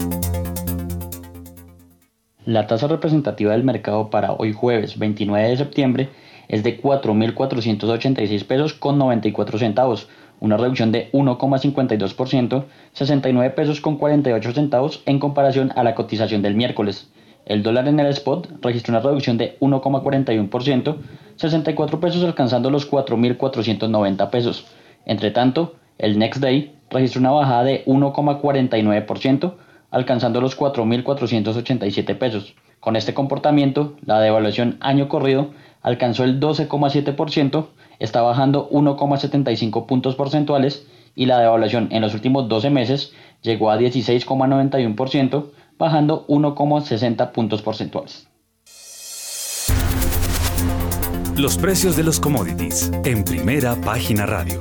J: La tasa representativa del mercado para hoy jueves 29 de septiembre es de 4.486 pesos con 94 centavos, una reducción de 1,52%, 69 pesos con 48 centavos en comparación a la cotización del miércoles. El dólar en el spot registró una reducción de 1,41%, 64 pesos alcanzando los 4.490 pesos. Entre tanto, el next day registró una bajada de 1,49%, alcanzando los 4.487 pesos. Con este comportamiento, la devaluación año corrido alcanzó el 12,7%, está bajando 1,75 puntos porcentuales y la devaluación en los últimos 12 meses llegó a 16,91%, bajando 1,60 puntos porcentuales.
D: Los precios de los commodities en primera página radio.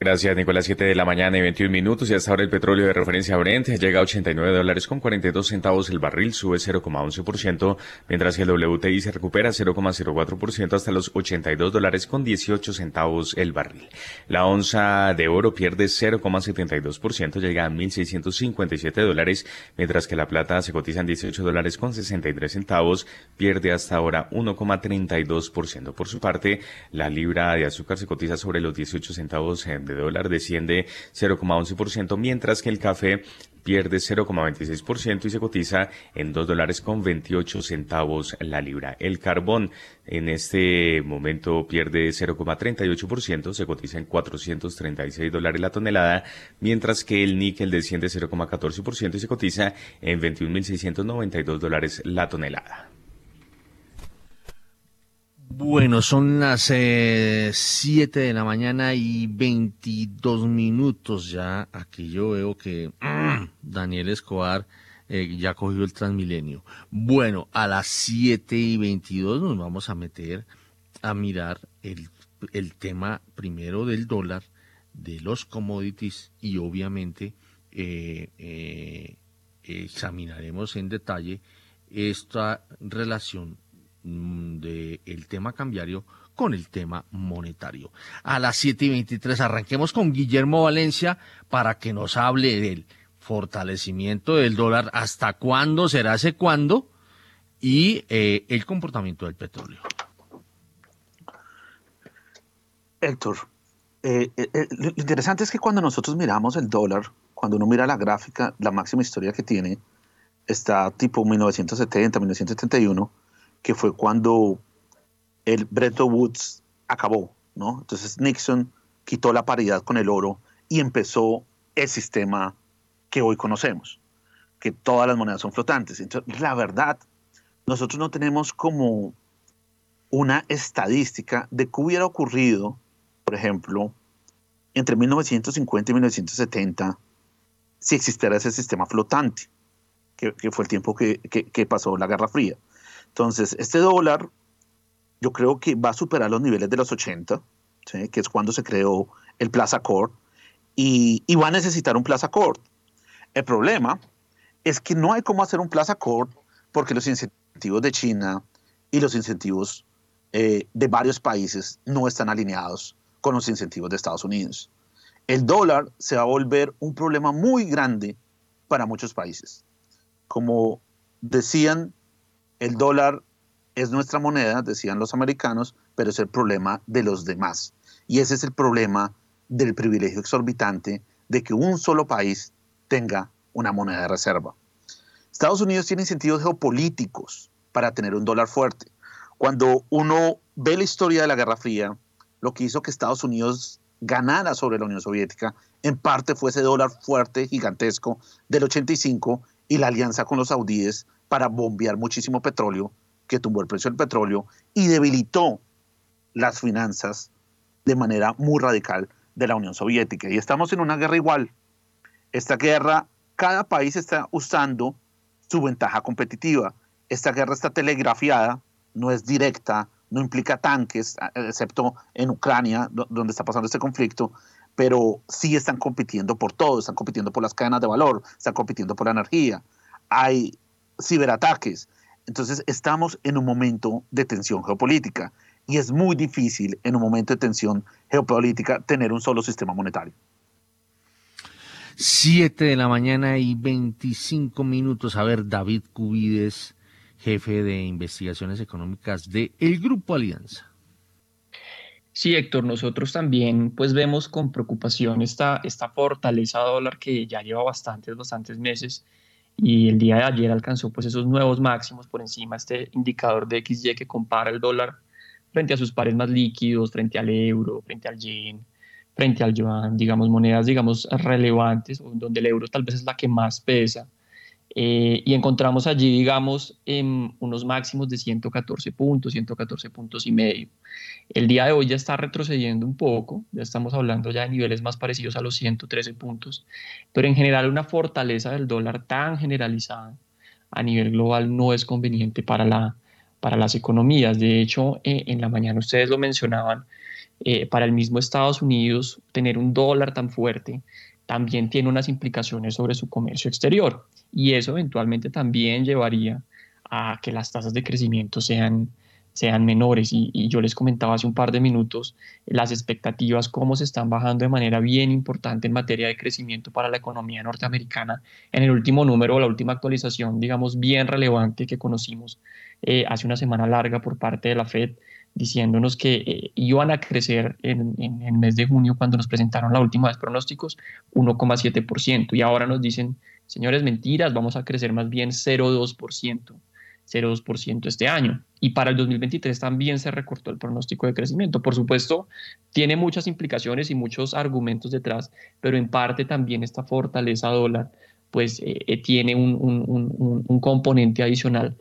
A: Gracias, Nicolás. 7 de la mañana y 21 minutos. Y hasta ahora el petróleo de referencia Brent llega a 89 dólares con 42 centavos el barril, sube 0,11%, mientras que el WTI se recupera 0,04% hasta los 82 dólares con 18 centavos el barril. La onza de oro pierde 0,72%, llega a 1.657 dólares, mientras que la plata se cotiza en 18 dólares con 63 centavos, pierde hasta ahora 1,32%. Por su parte, la libra de azúcar se cotiza sobre los 18 centavos en de dólar desciende 0,11%, mientras que el café pierde 0,26% y se cotiza en 2 dólares con 28 centavos la libra. El carbón en este momento pierde 0,38%, se cotiza en 436 dólares la tonelada, mientras que el níquel desciende 0,14% y se cotiza en 21.692 dólares la tonelada.
C: Bueno, son las eh, 7 de la mañana y 22 minutos ya. Aquí yo veo que Daniel Escobar eh, ya cogió el Transmilenio. Bueno, a las 7 y 22 nos vamos a meter a mirar el, el tema primero del dólar, de los commodities y obviamente eh, eh, examinaremos en detalle esta relación Mm, de tema cambiario con el tema monetario. A las 7 y 23 arranquemos con Guillermo Valencia para que nos hable del fortalecimiento del dólar, hasta cuándo será ese cuándo y eh, el comportamiento del petróleo.
E: Héctor, eh, eh, lo interesante es que cuando nosotros miramos el dólar, cuando uno mira la gráfica, la máxima historia que tiene está tipo 1970, 1971, que fue cuando el Bretton Woods acabó, ¿no? Entonces Nixon quitó la paridad con el oro y empezó el sistema que hoy conocemos, que todas las monedas son flotantes. Entonces, la verdad, nosotros no tenemos como una estadística de qué hubiera ocurrido, por ejemplo, entre 1950 y 1970, si existiera ese sistema flotante, que, fue el tiempo que, pasó la Guerra Fría. Entonces, este dólar yo creo que va a superar los niveles de los 80, que es cuando se creó el Plaza Accord, y, y, va a necesitar un Plaza Accord. El problema es que no hay cómo hacer un Plaza Accord porque los incentivos de China y los incentivos eh, de varios países no están alineados con los incentivos de Estados Unidos. El dólar se va a volver un problema muy grande para muchos países. Como decían, el dólar es nuestra moneda, decían los americanos, pero es el problema de los demás. Y ese es el problema del privilegio exorbitante de que un solo país tenga una moneda de reserva. Estados Unidos tiene incentivos geopolíticos para tener un dólar fuerte. Cuando uno ve la historia de la Guerra Fría, lo que hizo que Estados Unidos ganara sobre la Unión Soviética, en parte fue ese dólar fuerte, gigantesco del 85 y la alianza con los saudíes para bombear muchísimo petróleo, que tumbó el precio del petróleo y debilitó las finanzas de manera muy radical de la Unión Soviética. Y estamos en una guerra igual. Esta guerra, cada país está usando su ventaja competitiva. Esta guerra está telegrafiada, no es directa, no implica tanques, excepto en Ucrania, donde está pasando este conflicto, pero sí están compitiendo por todo, están compitiendo por las cadenas de valor, están compitiendo por la energía, hay ciberataques. Entonces estamos en un momento de tensión geopolítica y es muy difícil en un momento de tensión geopolítica tener un solo sistema monetario.
C: Siete de la mañana y 25 minutos. A ver, David Cubides jefe de investigaciones económicas de el Grupo Alianza.
H: Sí, Héctor, nosotros también pues vemos con preocupación esta, esta fortaleza dólar que ya lleva bastantes, bastantes meses y el día de ayer alcanzó pues esos nuevos máximos por encima este indicador de XY que compara el dólar frente a sus pares más líquidos, frente al euro, frente al yen, frente al yuan, digamos monedas digamos relevantes, donde el euro tal vez es la que más pesa eh, y encontramos allí, digamos, en unos máximos de 114 puntos, 114 puntos y medio. El día de hoy ya está retrocediendo un poco, ya estamos hablando ya de niveles más parecidos a los 113 puntos, pero en general una fortaleza del dólar tan generalizada a nivel global no es conveniente para, la, para las economías. De hecho, eh, en la mañana ustedes lo mencionaban, eh, para el mismo Estados Unidos, tener un dólar tan fuerte también tiene unas implicaciones sobre su comercio exterior y eso eventualmente también llevaría a que las tasas de crecimiento sean, sean menores. Y, yo les comentaba hace un par de minutos las expectativas, cómo se están bajando de manera bien importante en materia de crecimiento para la economía norteamericana. En el último número, la última actualización, digamos, bien relevante que conocimos eh, hace una semana larga por parte de la Fed, diciéndonos que eh, iban a crecer en, el mes de junio cuando nos presentaron la última vez pronósticos 1,7% y ahora nos dicen, señores, mentiras, vamos a crecer más bien 0,2%. 0,2% este año. Y para el 2023 también se recortó el pronóstico de crecimiento. Por supuesto, tiene muchas implicaciones y muchos argumentos detrás, pero en parte también esta fortaleza dólar pues eh, eh, tiene un, un, un, componente adicional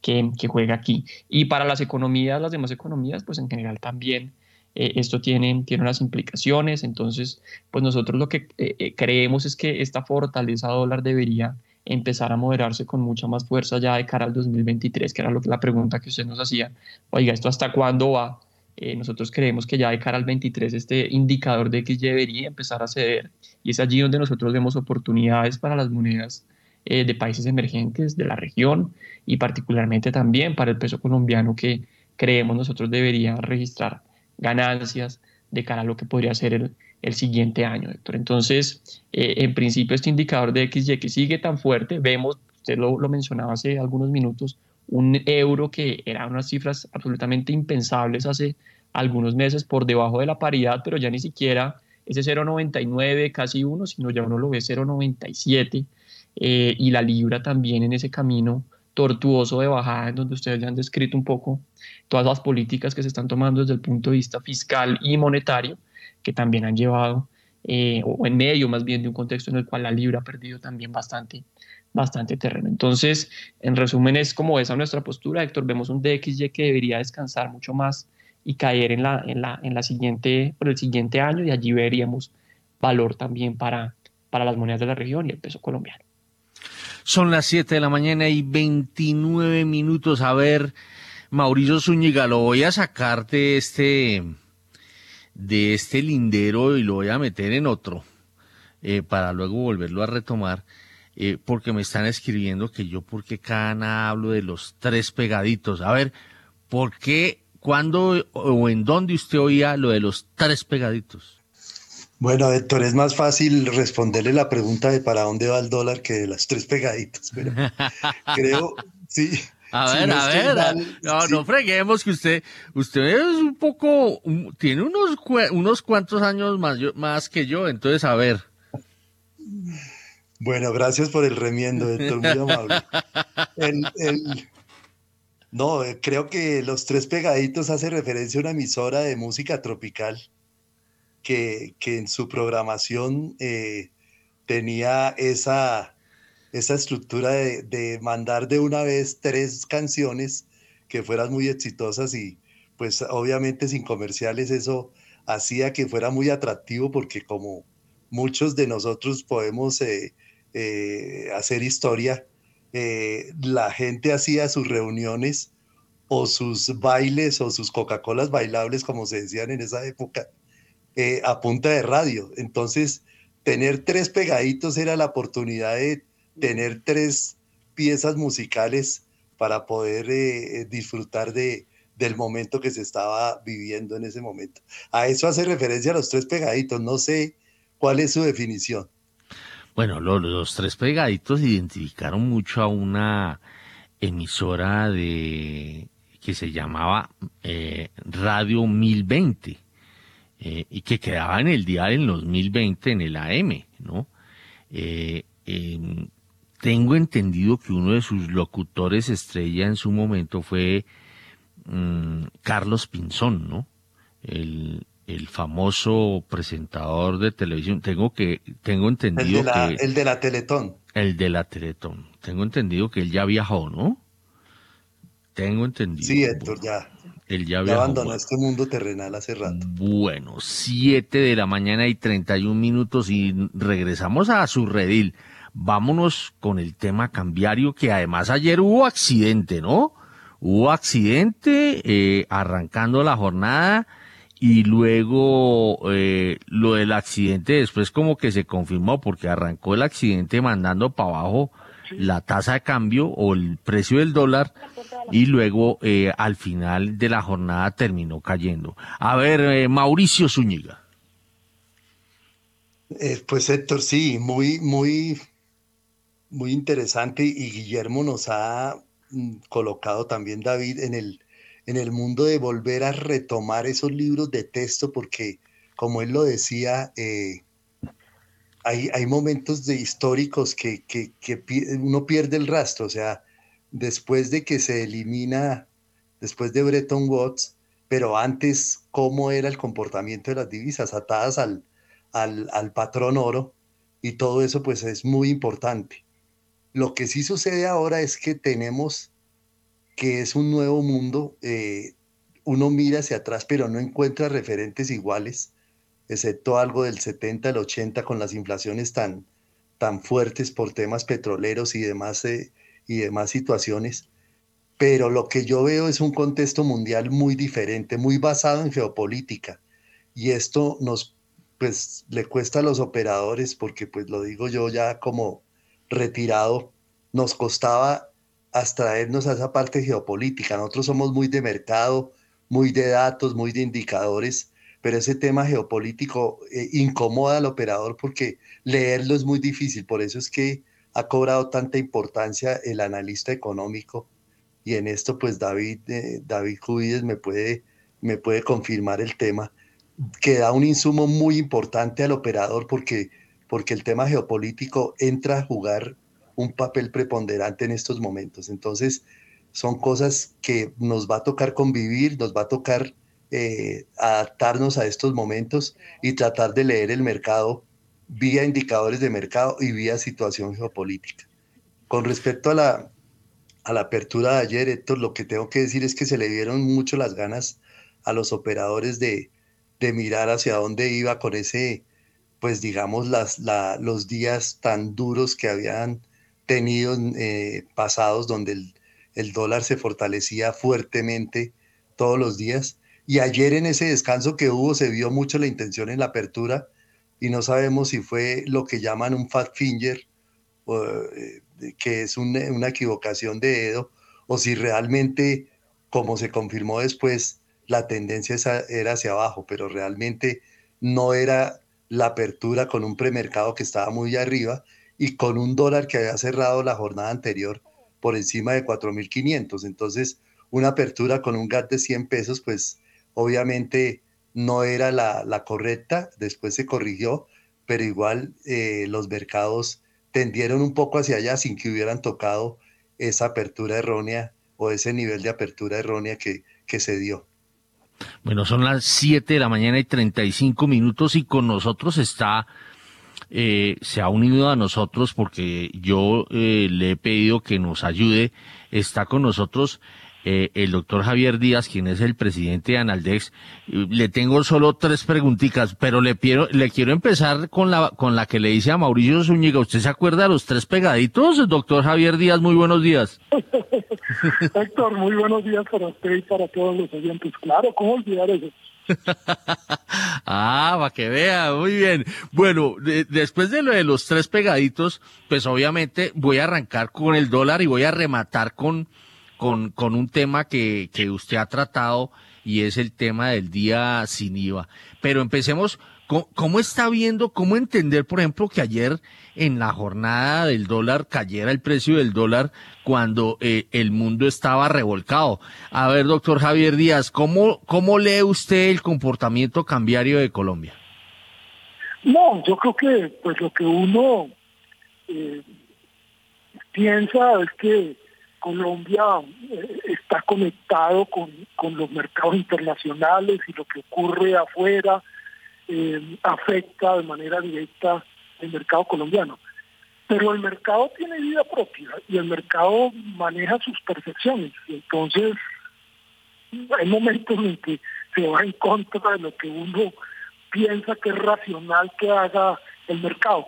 H: que, juega aquí. Y para las economías, las demás economías, pues en general también eh, esto tiene, tiene unas implicaciones. Entonces, pues nosotros lo que eh, eh, creemos es que esta fortaleza dólar debería empezar a moderarse con mucha más fuerza ya de cara al 2023, que era lo que la pregunta que usted nos hacía. Oiga, ¿esto hasta cuándo va? nosotros creemos que ya de cara al 23 este indicador de X debería empezar a ceder y es allí donde nosotros vemos oportunidades para las monedas de países emergentes de la región y particularmente también para el peso colombiano que, creemos nosotros debería registrar ganancias de cara a lo que podría ser el, el siguiente año, Héctor. Entonces, eh, en principio, este indicador de XY que sigue tan fuerte, vemos, usted lo, lo mencionaba hace algunos minutos, un euro que eran unas cifras absolutamente impensables hace algunos meses por debajo de la paridad, pero ya ni siquiera ese 0,99, casi uno, sino ya uno lo ve 0,97, eh, y la libra también en ese camino tortuoso de bajada, en donde ustedes ya han descrito un poco todas las políticas que se están tomando desde el punto de vista fiscal y monetario, que también han llevado, eh, o en medio más bien de un contexto en el cual la libra ha perdido también bastante, bastante terreno. Entonces, en resumen, es como esa nuestra postura, Héctor, vemos un DXY que debería descansar mucho más y caer en la, en la, en la siguiente, por el siguiente año y allí veríamos valor también para, para las monedas de la región y el peso colombiano.
C: Son las 7 de la mañana y 29 minutos. A ver, Mauricio Zúñiga, lo voy a sacar de este, de este lindero y lo voy a meter en otro, eh, para luego volverlo a retomar, eh, porque me están escribiendo que yo, porque cada hablo de los tres pegaditos. A ver, ¿por qué, cuándo o en dónde usted oía lo de los tres pegaditos?
I: Bueno, Héctor, es más fácil responderle la pregunta de para dónde va el dólar que de las tres pegaditas, pero creo, sí.
C: A ver, a ver, no, no freguemos que usted, usted es un poco, tiene unos, unos cuantos años más, más que yo, entonces a ver.
I: Bueno, gracias por el remiendo, Héctor, muy amable. no, creo que los tres pegaditos hace referencia a una emisora de música tropical que, en su programación eh, tenía esa, esa estructura de, mandar de una vez tres canciones que fueran muy exitosas y pues obviamente sin comerciales eso hacía que fuera muy atractivo porque como muchos de nosotros podemos eh, eh, hacer historia, la gente hacía sus reuniones o sus bailes o sus Coca-Colas bailables, como se decían en esa época, eh, a punta de radio. Entonces, tener tres pegaditos era la oportunidad de tener tres piezas musicales para poder eh, disfrutar de, del momento que se estaba viviendo en ese momento. A eso hace referencia a los tres pegaditos. No sé cuál es su definición.
C: Bueno, los, tres pegaditos identificaron mucho a una emisora de que se llamaba eh, Radio 1020 eh, y que quedaba en el dial en los 2020 en el AM, ¿no? Eh, tengo entendido que uno de sus locutores estrella en su momento fue mm, Carlos Pinzón, ¿no? El, famoso presentador de televisión. Tengo que tengo entendido
I: el de la,
C: que
I: el de la Teletón.
C: El de la Teletón. Tengo entendido que él ya viajó, ¿no? Tengo entendido.
I: Sí, Héctor, ya.
C: Él ya,
I: abandonó este mundo terrenal hace rato.
C: Bueno, 7 de la mañana y 31 minutos y regresamos a su redil. Vámonos con el tema cambiario, que además ayer hubo accidente, ¿no? Hubo accidente eh, arrancando la jornada y luego eh, lo del accidente después como que se confirmó porque arrancó el accidente mandando para abajo la tasa de cambio o el precio del dólar y luego eh, al final de la jornada terminó cayendo. A ver, eh, Mauricio Zúñiga.
I: Eh, pues Héctor, sí, muy, muy, muy interesante y Guillermo nos ha mm, colocado también, David, en el, en el mundo de volver a retomar esos libros de texto porque, como él lo decía, hay, momentos de históricos que, que, que, uno pierde el rastro, o sea, después de que se elimina, después de Bretton Woods, pero antes, cómo era el comportamiento de las divisas atadas al patrón oro, y todo eso pues es muy importante. Lo que sí sucede ahora es que tenemos que es un nuevo mundo, eh, uno mira hacia atrás pero no encuentra referentes iguales excepto algo del 70 al 80 con las inflaciones tan, tan fuertes por temas petroleros y demás, eh, y demás situaciones. Pero lo que yo veo es un contexto mundial muy diferente, muy basado en geopolítica. Y esto nos, pues, le cuesta a los operadores, porque, pues, lo digo yo ya como retirado, nos costaba abstraernos a esa parte geopolítica. Nosotros somos muy de mercado, muy de datos, muy de indicadores, pero ese tema geopolítico eh, incomoda al operador porque leerlo es muy difícil. Por eso es que ha cobrado tanta importancia el analista económico. Y en esto, pues David, eh, David Cubides me puede, me puede confirmar el tema, que da un insumo muy importante al operador porque, porque el tema geopolítico entra a jugar un papel preponderante en estos momentos. Entonces, son cosas que nos va a tocar convivir, nos va a tocar eh, adaptarnos a estos momentos y tratar de leer el mercado vía indicadores de mercado y vía situación geopolítica. Con respecto a la, a la apertura de ayer, Héctor, lo que tengo que decir es que se le dieron mucho las ganas a los operadores de, de mirar hacia dónde iba con ese, pues digamos, las, la, los días tan duros que habían tenido eh, pasados donde el, el dólar se fortalecía fuertemente todos los días. Y ayer en ese descanso que hubo se vio mucho la intención en la apertura y no sabemos si fue lo que llaman un fat finger, eh, que es una equivocación de dedo, o si realmente, como se confirmó después, la tendencia era hacia abajo, pero realmente no era la apertura con un premercado que estaba muy arriba y con un dólar que había cerrado la jornada anterior por encima de 4.500. Entonces, una apertura con un GAT de 100 pesos, pues obviamente no era la, correcta, después se corrigió, pero igual eh, los mercados tendieron un poco hacia allá sin que hubieran tocado esa apertura errónea o ese nivel de apertura errónea que, que se dio.
C: Bueno, son las 7 de la mañana y 35 minutos y con nosotros está eh, se ha unido a nosotros porque yo eh, le he pedido que nos ayude. Está con nosotros eh, el doctor Javier Díaz, quien es el presidente de Analdex. Le tengo solo tres preguntitas, pero le quiero, le quiero empezar con la, con la que le dice a Mauricio Zúñiga. ¿Usted se acuerda de los tres pegaditos? Doctor Javier Díaz, muy buenos días.
K: Héctor, muy buenos días para usted y para todos los oyentes. Claro, ¿cómo olvidar eso?
C: ah, para que vea, muy bien. Bueno, después de lo de los tres pegaditos, pues obviamente voy a arrancar con el dólar y voy a rematar con, con, con un tema que, que usted ha tratado y es el tema del día sin IVA. Pero empecemos ¿Cómo, está viendo, cómo entender, por ejemplo, que ayer en la jornada del dólar cayera el precio del dólar cuando eh, el mundo estaba revolcado? A ver, doctor Javier Díaz, ¿cómo, ¿cómo lee usted el comportamiento cambiario de Colombia?
K: No, yo creo que pues lo que uno eh, piensa es que Colombia eh, está conectado con, con los mercados internacionales y lo que ocurre afuera eh, afecta de manera directa el mercado colombiano. Pero el mercado tiene vida propia y el mercado maneja sus percepciones. Entonces, hay momentos en que se va en contra de lo que uno piensa que es racional que haga el mercado.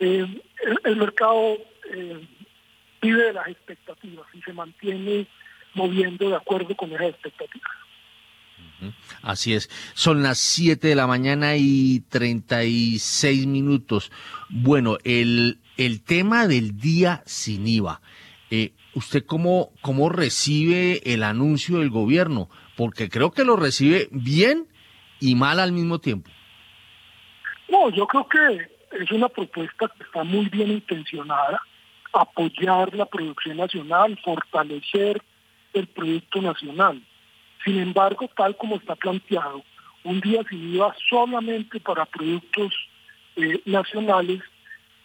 K: Eh, el, mercado vive de las expectativas y se mantiene moviendo de acuerdo con esas expectativas.
C: Así es. Son las 7 de la mañana y 36 minutos. Bueno, el, el tema del día sin IVA. Eh, ¿Usted cómo, cómo recibe el anuncio del gobierno? Porque creo que lo recibe bien y mal al mismo tiempo.
K: No, yo creo que es una propuesta que está muy bien intencionada, apoyar la producción nacional, fortalecer el producto nacional. Sin embargo, tal como está planteado, un día sin IVA solamente para productos eh, nacionales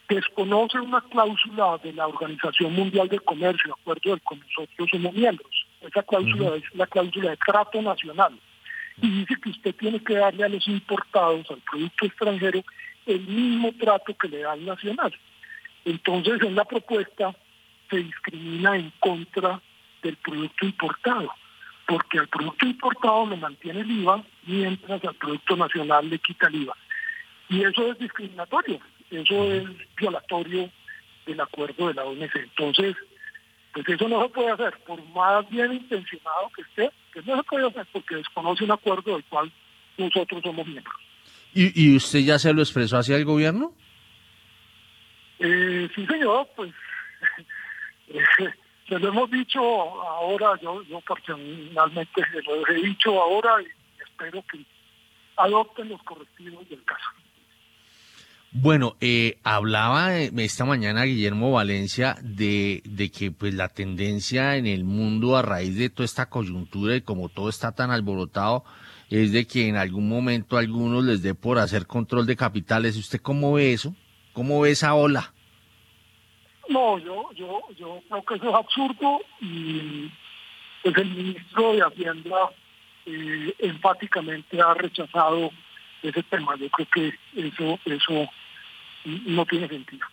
K: desconoce una cláusula de la Organización Mundial del Comercio, de acuerdo del que nosotros somos miembros. Esa cláusula es la cláusula de trato nacional. Y dice que usted tiene que darle a los importados, al producto extranjero, el mismo trato que le da al nacional. Entonces, en la propuesta se discrimina en contra del producto importado porque al producto importado le mantiene el IVA, mientras al producto nacional le quita el IVA. Y eso es discriminatorio, eso es violatorio del acuerdo de la OMC. Entonces, pues eso no se puede hacer, por más bien intencionado que esté, pues no se puede hacer porque desconoce un acuerdo del cual nosotros somos miembros.
C: ¿Y, y usted ya se lo expresó hacia el gobierno?
K: Sí, señor, pues se lo hemos dicho ahora, yo, yo personalmente se lo he dicho ahora y espero que adopten los correctivos del caso.
C: Bueno, eh, hablaba eh, esta mañana Guillermo Valencia de, de, que pues la tendencia en el mundo a raíz de toda esta coyuntura y como todo está tan alborotado es de que en algún momento a algunos les dé por hacer control de capitales. ¿Usted cómo ve eso? ¿Cómo ve esa ola?
K: No, yo, yo, yo creo que eso es absurdo y pues el ministro de Hacienda eh, enfáticamente ha rechazado ese tema. Yo creo que eso, eso no tiene sentido.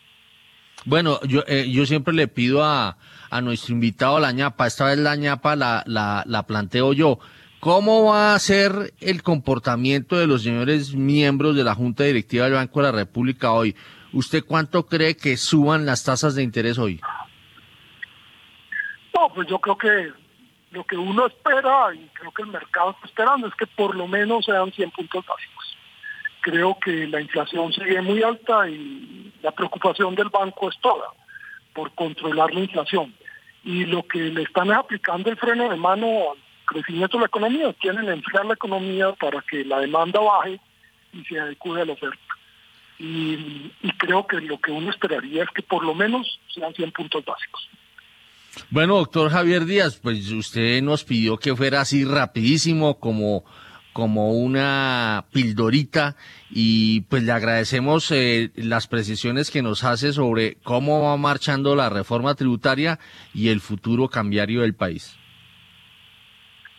C: Bueno, yo, eh, yo siempre le pido a, a nuestro invitado la ñapa, esta vez la ñapa la, la, la planteo yo. ¿Cómo va a ser el comportamiento de los señores miembros de la Junta Directiva del Banco de la República hoy? ¿Usted cuánto cree que suban las tasas de interés hoy?
K: No, pues yo creo que lo que uno espera y creo que el mercado está esperando es que por lo menos sean 100 puntos básicos. Creo que la inflación sigue muy alta y la preocupación del banco es toda por controlar la inflación. Y lo que le están aplicando el freno de mano al crecimiento de la economía, quieren enfriar la economía para que la demanda baje y se adecue a la oferta. Y, y creo que lo que uno esperaría es que por lo menos sean 100 puntos básicos.
C: Bueno, doctor Javier Díaz, pues usted nos pidió que fuera así rapidísimo como como una pildorita y pues le agradecemos eh, las precisiones que nos hace sobre cómo va marchando la reforma tributaria y el futuro cambiario del país.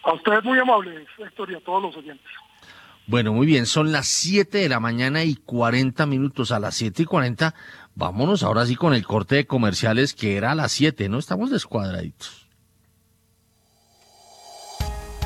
K: A ustedes muy amables, Héctor, y a todos los oyentes.
C: Bueno, muy bien, son las 7 de la mañana y 40 minutos. A las 7 y 40, vámonos ahora sí con el corte de comerciales que era a las 7, ¿no? Estamos descuadraditos.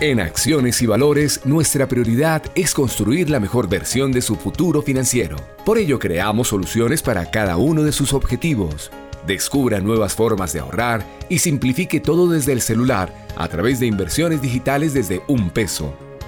D: En Acciones y Valores, nuestra prioridad es construir la mejor versión de su futuro financiero. Por ello, creamos soluciones para cada uno de sus objetivos. Descubra nuevas formas de ahorrar y simplifique todo desde el celular a través de inversiones digitales desde un peso.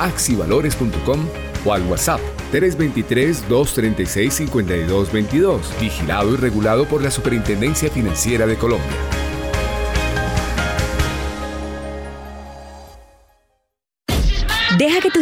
D: www.axivalores.com o al WhatsApp 323-236-5222, vigilado y regulado por la Superintendencia Financiera de Colombia.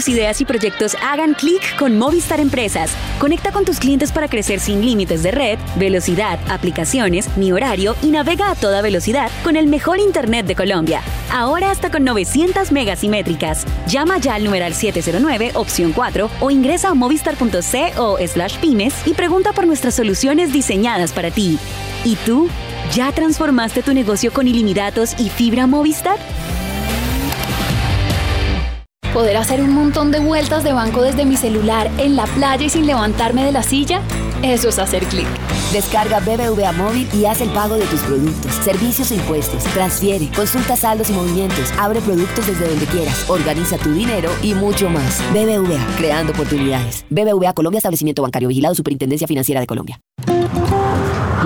L: Ideas y proyectos hagan clic con Movistar Empresas. Conecta con tus clientes para crecer sin límites de red, velocidad, aplicaciones, ni horario y navega a toda velocidad con el mejor Internet de Colombia. Ahora hasta con 900 megas simétricas. Llama ya al numeral 709, opción 4 o ingresa a movistar.co slash pymes y pregunta por nuestras soluciones diseñadas para ti. ¿Y tú? ¿Ya transformaste tu negocio con ilimitados y fibra Movistar?
M: ¿Poder hacer un montón de vueltas de banco desde mi celular en la playa y sin levantarme de la silla? Eso es hacer clic.
N: Descarga BBVA Móvil y haz el pago de tus productos, servicios e impuestos. Transfiere, consulta saldos y movimientos, abre productos desde donde quieras, organiza tu dinero y mucho más. BBVA, creando oportunidades. BBVA Colombia, establecimiento bancario vigilado, Superintendencia Financiera de Colombia.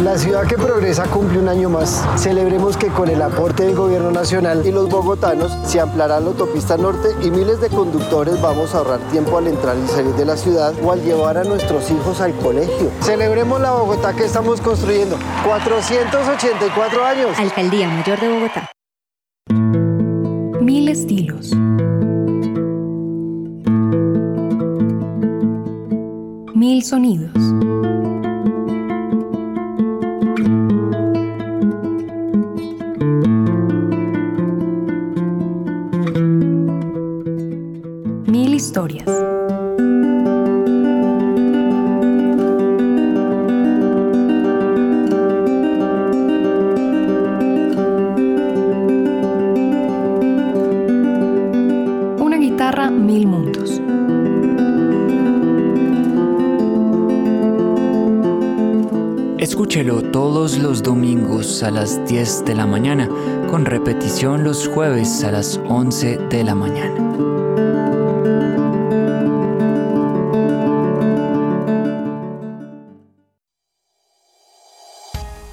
O: La ciudad que progresa cumple un año más. Celebremos que con el aporte del gobierno nacional y los bogotanos se ampliará la autopista norte y miles de conductores vamos a ahorrar tiempo al entrar y salir de la ciudad o al llevar a nuestros hijos al colegio. Celebremos la Bogotá que estamos construyendo. 484 años.
F: Alcaldía Mayor de Bogotá.
M: Mil estilos. Mil sonidos. Una guitarra, mil mundos.
P: Escúchelo todos los domingos a las 10 de la mañana con repetición los jueves a las 11 de la mañana.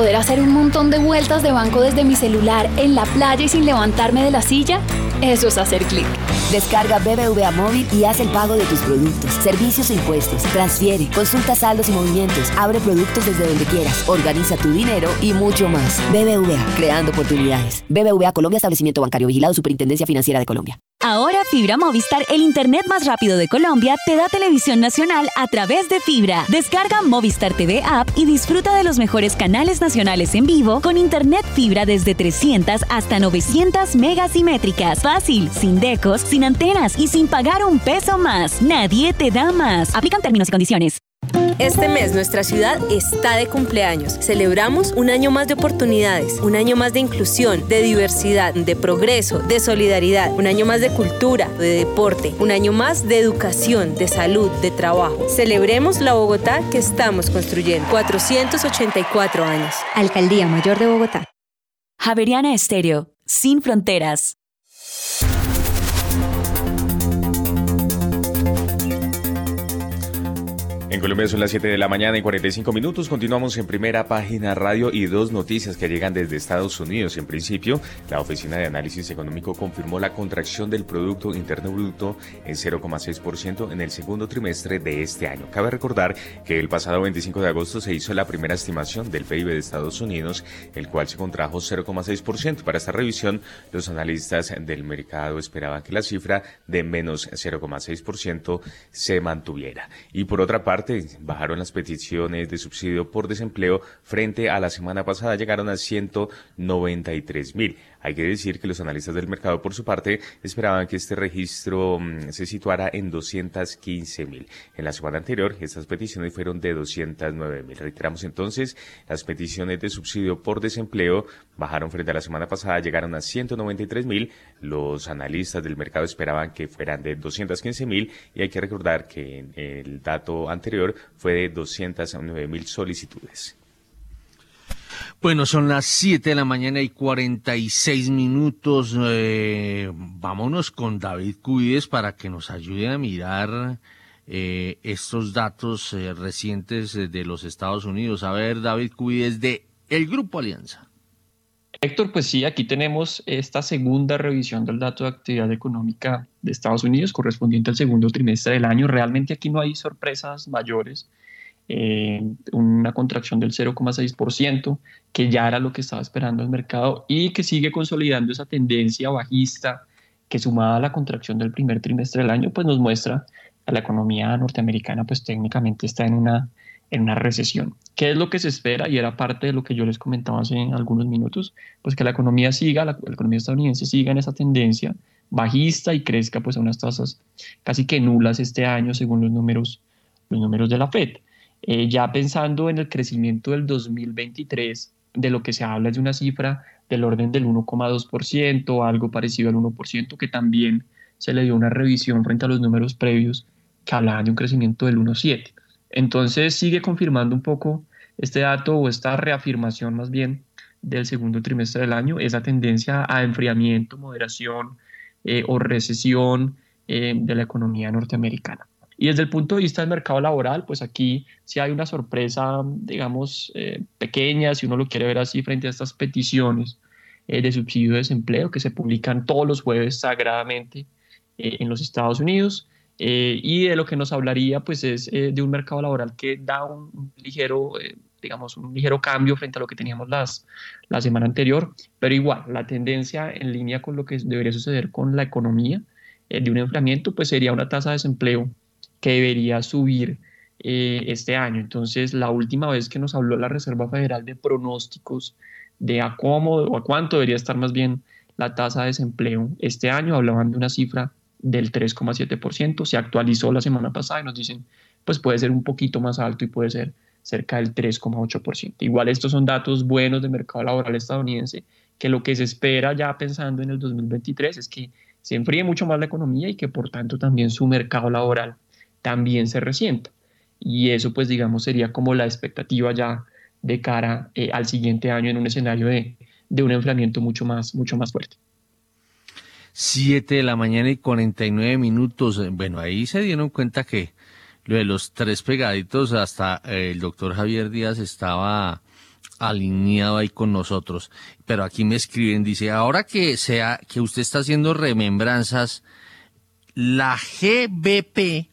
M: ¿Poder hacer un montón de vueltas de banco desde mi celular en la playa y sin levantarme de la silla? Eso es hacer clic.
N: Descarga BBVA Móvil y haz el pago de tus productos, servicios e impuestos. Transfiere, consulta saldos y movimientos, abre productos desde donde quieras, organiza tu dinero y mucho más. BBVA, creando oportunidades. BBVA Colombia, establecimiento bancario vigilado, Superintendencia Financiera de Colombia.
L: Ahora Fibra Movistar, el internet más rápido de Colombia, te da televisión nacional a través de Fibra. Descarga Movistar TV App y disfruta de los mejores canales nacionales en vivo con internet Fibra desde 300 hasta 900 megas simétricas. Fácil, sin decos, sin antenas y sin pagar un peso más. Nadie te da más. Aplican términos y condiciones.
Q: Este mes nuestra ciudad está de cumpleaños. Celebramos un año más de oportunidades, un año más de inclusión, de diversidad, de progreso, de solidaridad, un año más de cultura, de deporte, un año más de educación, de salud, de trabajo. Celebremos la Bogotá que estamos construyendo. 484 años.
L: Alcaldía Mayor de Bogotá. Javeriana Estéreo, sin fronteras.
A: En Colombia son las 7 de la mañana y 45 minutos. Continuamos en primera página radio y dos noticias que llegan desde Estados Unidos. En principio, la Oficina de Análisis Económico confirmó la contracción del Producto Interno Bruto en 0,6% en el segundo trimestre de este año. Cabe recordar que el pasado 25 de agosto se hizo la primera estimación del PIB de Estados Unidos, el cual se contrajo 0,6%. Para esta revisión, los analistas del mercado esperaban que la cifra de menos 0,6% se mantuviera. Y por otra parte, bajaron las peticiones de subsidio por desempleo frente a la semana pasada, llegaron a 193 mil. Hay que decir que los analistas del mercado, por su parte, esperaban que este registro mm, se situara en 215 mil. En la semana anterior, estas peticiones fueron de 209 mil. Reiteramos entonces, las peticiones de subsidio por desempleo bajaron frente a la semana pasada, llegaron a 193 mil. Los analistas del mercado esperaban que fueran de 215 mil y hay que recordar que el dato anterior fue de 209 mil solicitudes.
C: Bueno, son las 7 de la mañana y 46 minutos. Eh, vámonos con David Cuides para que nos ayude a mirar eh, estos datos eh, recientes de los Estados Unidos. A ver, David Cuides de El Grupo Alianza.
H: Héctor, pues sí, aquí tenemos esta segunda revisión del dato de actividad económica de Estados Unidos correspondiente al segundo trimestre del año. Realmente aquí no hay sorpresas mayores. Eh, una contracción del 0,6%, que ya era lo que estaba esperando el mercado y que sigue consolidando esa tendencia bajista que sumada a la contracción del primer trimestre del año, pues nos muestra que la economía norteamericana pues técnicamente está en una, en una recesión. ¿Qué es lo que se espera? Y era parte de lo que yo les comentaba hace algunos minutos, pues que la economía siga, la, la economía estadounidense siga en esa tendencia bajista y crezca pues a unas tasas casi que nulas este año según los números, los números de la FED. Eh, ya pensando en el crecimiento del 2023, de lo que se habla es de una cifra del orden del 1,2%, algo parecido al 1%, que también se le dio una revisión frente a los números previos que hablaban de un crecimiento del 1,7%. Entonces sigue confirmando un poco este dato o esta reafirmación más bien del segundo trimestre del año, esa tendencia a enfriamiento, moderación eh, o recesión eh, de la economía norteamericana. Y desde el punto de vista del mercado laboral, pues aquí sí hay una sorpresa, digamos, eh, pequeña, si uno lo quiere ver así, frente a estas peticiones eh, de subsidio de desempleo que se publican todos los jueves sagradamente eh, en los Estados Unidos. y de lo que nos hablaría pues es de un mercado laboral que da un, ligero digamos, un ligero cambio frente a lo que teníamos las, la semana anterior, pero igual, la tendencia en línea con lo que debería suceder con la economía de un enfriamiento, pues sería una tasa de desempleo que debería subir eh, este año. Entonces, la última vez que nos habló la Reserva Federal de pronósticos de a cómo o a cuánto debería estar más bien la tasa de desempleo este año, hablaban de una cifra del 3,7%, se actualizó la semana pasada y nos dicen, pues puede ser un poquito más alto y puede ser cerca del 3,8%. Igual estos son datos buenos del mercado laboral estadounidense, que lo que se espera ya pensando en el 2023 es que se enfríe mucho más la economía y que por tanto también su mercado laboral también se resienta y eso pues digamos sería como la expectativa ya de cara eh, al siguiente año en un escenario de, un enfriamiento mucho más, mucho más fuerte.
C: 7 de la mañana y 49 minutos. Bueno, ahí se dieron cuenta que lo de los tres pegaditos, hasta eh, el doctor Javier Díaz estaba alineado ahí con nosotros. Pero aquí me escriben, dice, ahora que sea, que usted está haciendo remembranzas, la GBP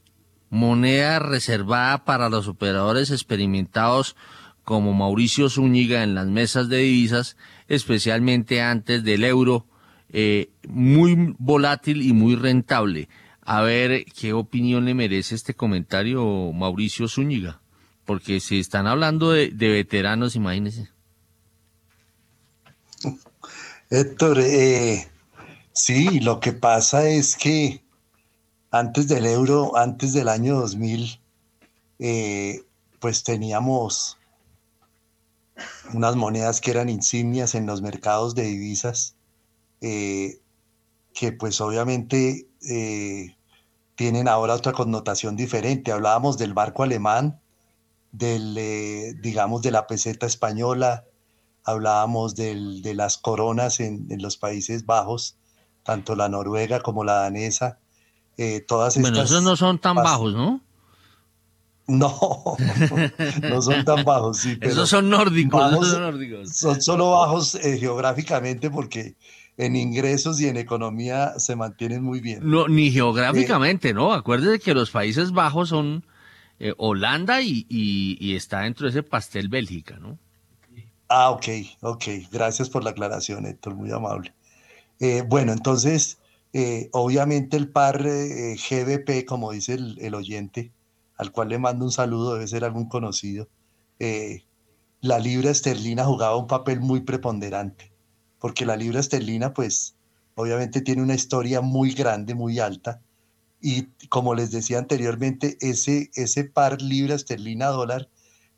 C: moneda reservada para los operadores experimentados como Mauricio Zúñiga en las mesas de divisas, especialmente antes del euro, eh, muy volátil y muy rentable. A ver qué opinión le merece este comentario Mauricio Zúñiga, porque si están hablando de, veteranos, imagínense.
I: Héctor, eh, sí, lo que pasa es que antes del euro, antes del año 2000, eh, pues teníamos unas monedas que eran insignias en los mercados de divisas, eh, que pues obviamente eh, tienen ahora otra connotación diferente. Hablábamos del barco alemán, del, digamos, de la peseta española, hablábamos de las coronas en los Países Bajos, tanto la noruega como la danesa, eh, todas estas...
C: Bueno, esos no son tan bajos, ¿no?
I: No, no son tan bajos, sí.
C: esos son nórdicos, son nórdicos.
I: Son solo bajos eh, geográficamente porque en ingresos y en economía se mantienen muy bien.
C: No, ni geográficamente, ¿no? Acuérdese que los Países Bajos son eh, Holanda y, y, está dentro de ese pastel Bélgica, ¿no?
I: Ah, ok, ok. Gracias por la aclaración, Héctor, muy amable. bueno, entonces, eh, obviamente el par eh, GBP, como dice el, oyente, al cual le mando un saludo, debe ser algún conocido, eh, la libra esterlina jugaba un papel muy preponderante, porque la libra esterlina, pues, obviamente tiene una historia muy grande, muy alta, y como les decía anteriormente, ese, ese par libra esterlina dólar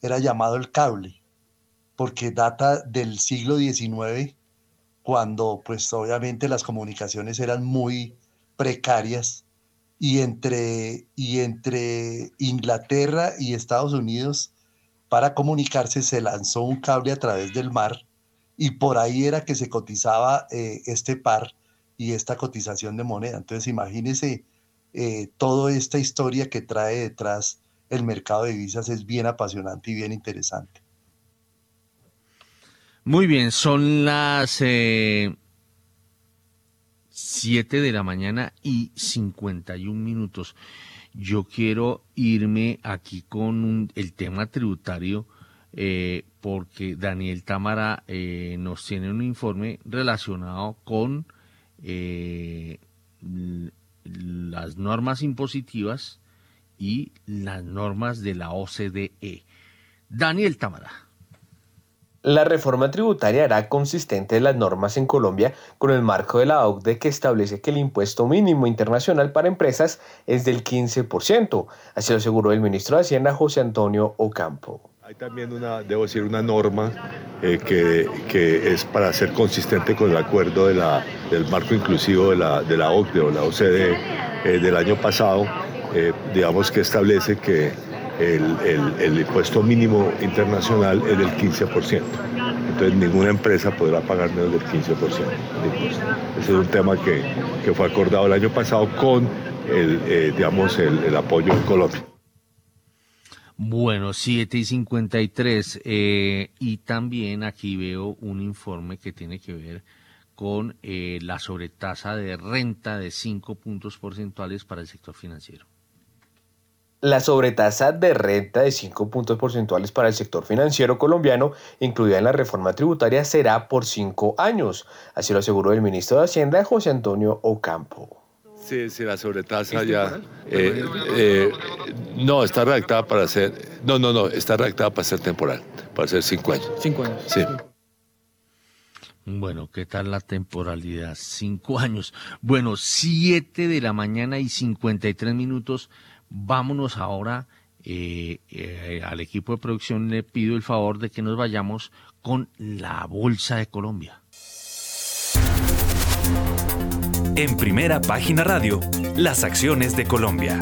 I: era llamado el cable, porque data del siglo XIX cuando pues obviamente las comunicaciones eran muy precarias y entre, y entre Inglaterra y Estados Unidos para comunicarse se lanzó un cable a través del mar y por ahí era que se cotizaba eh, este par y esta cotización de moneda. Entonces imagínense eh, toda esta historia que trae detrás el mercado de divisas es bien apasionante y bien interesante.
C: Muy bien, son las 7 eh, de la mañana y 51 minutos. Yo quiero irme aquí con el tema tributario eh, porque Daniel Támara eh, nos tiene un informe relacionado con las normas impositivas y las normas de la OCDE. Daniel Támara.
G: La reforma tributaria hará consistentes las normas en Colombia con el marco de la OCDE que establece que el impuesto mínimo internacional para empresas es del 15%. Así lo aseguró el ministro de Hacienda José Antonio Ocampo.
R: Hay también una, debo decir, una norma eh, que, que, es para ser consistente con el acuerdo de la, del marco inclusivo de la, de la OCDE o la OCDE eh, del año pasado, eh, digamos que establece que el, impuesto mínimo internacional es del 15%. Entonces ninguna empresa podrá pagar menos del 15% de impuesto. Ese es un tema que, fue acordado el año pasado con el, eh, digamos, el, apoyo en Colombia.
C: Bueno, 7 y 53. Eh, y también aquí veo un informe que tiene que ver con eh, la sobretasa de renta de 5 puntos porcentuales para el sector financiero.
G: La sobretasa de renta de 5 puntos porcentuales para el sector financiero colombiano, incluida en la reforma tributaria, será por 5 años. Así lo aseguró el ministro de Hacienda, José Antonio Ocampo.
R: Sí, sí, la sobretasa ya. Eh, eh, no, está redactada para ser. No, no, no, está redactada para ser temporal, para ser 5 años.
H: 5 años.
R: Sí.
C: Bueno, ¿qué tal la temporalidad? Cinco años. Bueno, siete de la mañana y 53 minutos. Vámonos ahora eh, eh, al equipo de producción. Le pido el favor de que nos vayamos con la Bolsa de Colombia.
S: En primera página radio, las acciones de Colombia.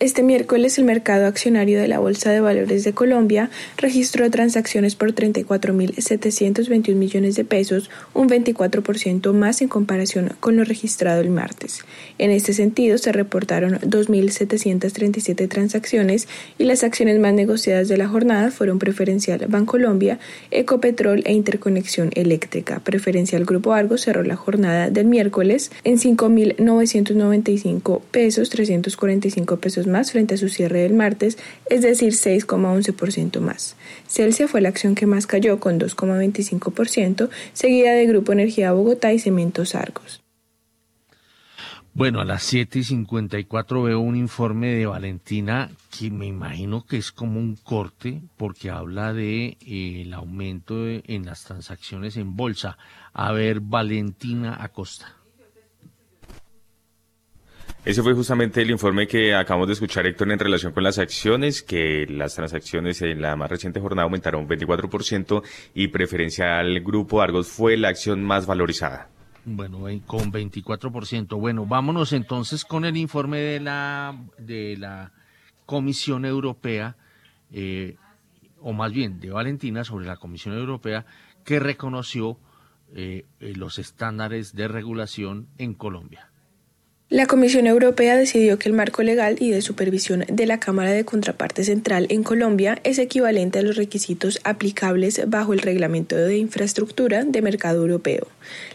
T: Este miércoles el mercado accionario de la Bolsa de Valores de Colombia registró transacciones por 34.721 millones de pesos, un 24% más en comparación con lo registrado el martes. En este sentido, se reportaron 2.737 transacciones y las acciones más negociadas de la jornada fueron Preferencial Bancolombia, Ecopetrol e Interconexión Eléctrica. Preferencial Grupo Argo cerró la jornada del miércoles en 5.995 pesos, 345 pesos más frente a su cierre del martes, es decir, 6,11% más. Celsia fue la acción que más cayó con 2,25%, seguida de Grupo Energía Bogotá y Cementos Argos.
C: Bueno, a las 7 y 54 veo un informe de Valentina que me imagino que es como un corte porque habla de eh, el aumento en las transacciones en bolsa. A ver, Valentina Acosta.
A: Ese fue justamente el informe que acabamos de escuchar, Héctor, en relación con las acciones, que las transacciones en la más reciente jornada aumentaron un 24% y preferencial Grupo Argos fue la acción más valorizada.
C: Bueno, con 24%. Bueno, vámonos entonces con el informe de la, de la Comisión Europea, eh, o más bien de Valentina, sobre la Comisión Europea, que reconoció eh, eh, los estándares de regulación en Colombia.
T: La Comisión Europea decidió que el marco legal y de supervisión de la Cámara de Contraparte Central en Colombia es equivalente a los requisitos aplicables bajo el Reglamento de Infraestructura de Mercado Europeo.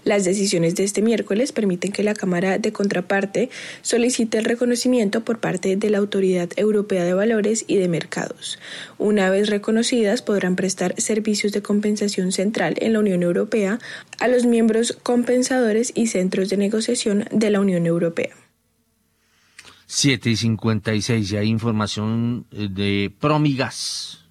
T: Las decisiones de este miércoles permiten que la Cámara de Contraparte solicite el reconocimiento por parte de la Autoridad Europea de Valores y de Mercados. Una vez reconocidas, podrán prestar servicios de compensación central en la Unión Europea a los miembros compensadores y centros de negociación de la Unión Europea.
C: 7 y 56, ya hay información eh, de Promigas.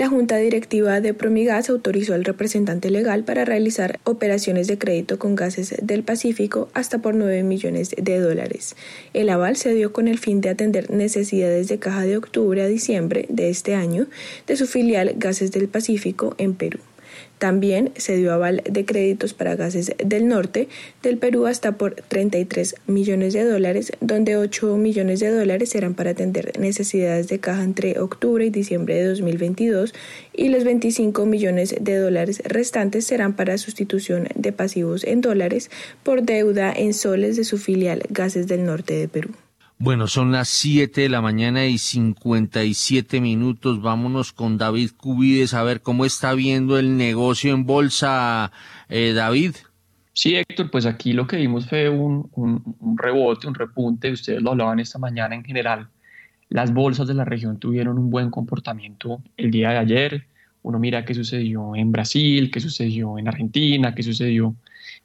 T: La Junta Directiva de Promigas autorizó al representante legal para realizar operaciones de crédito con gases del Pacífico hasta por 9 millones de dólares. El aval se dio con el fin de atender necesidades de caja de octubre a diciembre de este año de su filial Gases del Pacífico en Perú. También se dio aval de créditos para gases del norte del Perú hasta por 33 millones de dólares, donde 8 millones de dólares serán para atender necesidades de caja entre octubre y diciembre de 2022 y los 25 millones de dólares restantes serán para sustitución de pasivos en dólares por deuda en soles de su filial Gases del Norte de Perú.
C: Bueno, son las 7 de la mañana y 57 minutos. Vámonos con David Cubides a ver cómo está viendo el negocio en bolsa, eh, David.
H: Sí, Héctor, pues aquí lo que vimos fue un, un, rebote, un repunte, ustedes lo hablaban esta mañana en general. Las bolsas de la región tuvieron un buen comportamiento el día de ayer. Uno mira qué sucedió en Brasil, qué sucedió en Argentina, qué sucedió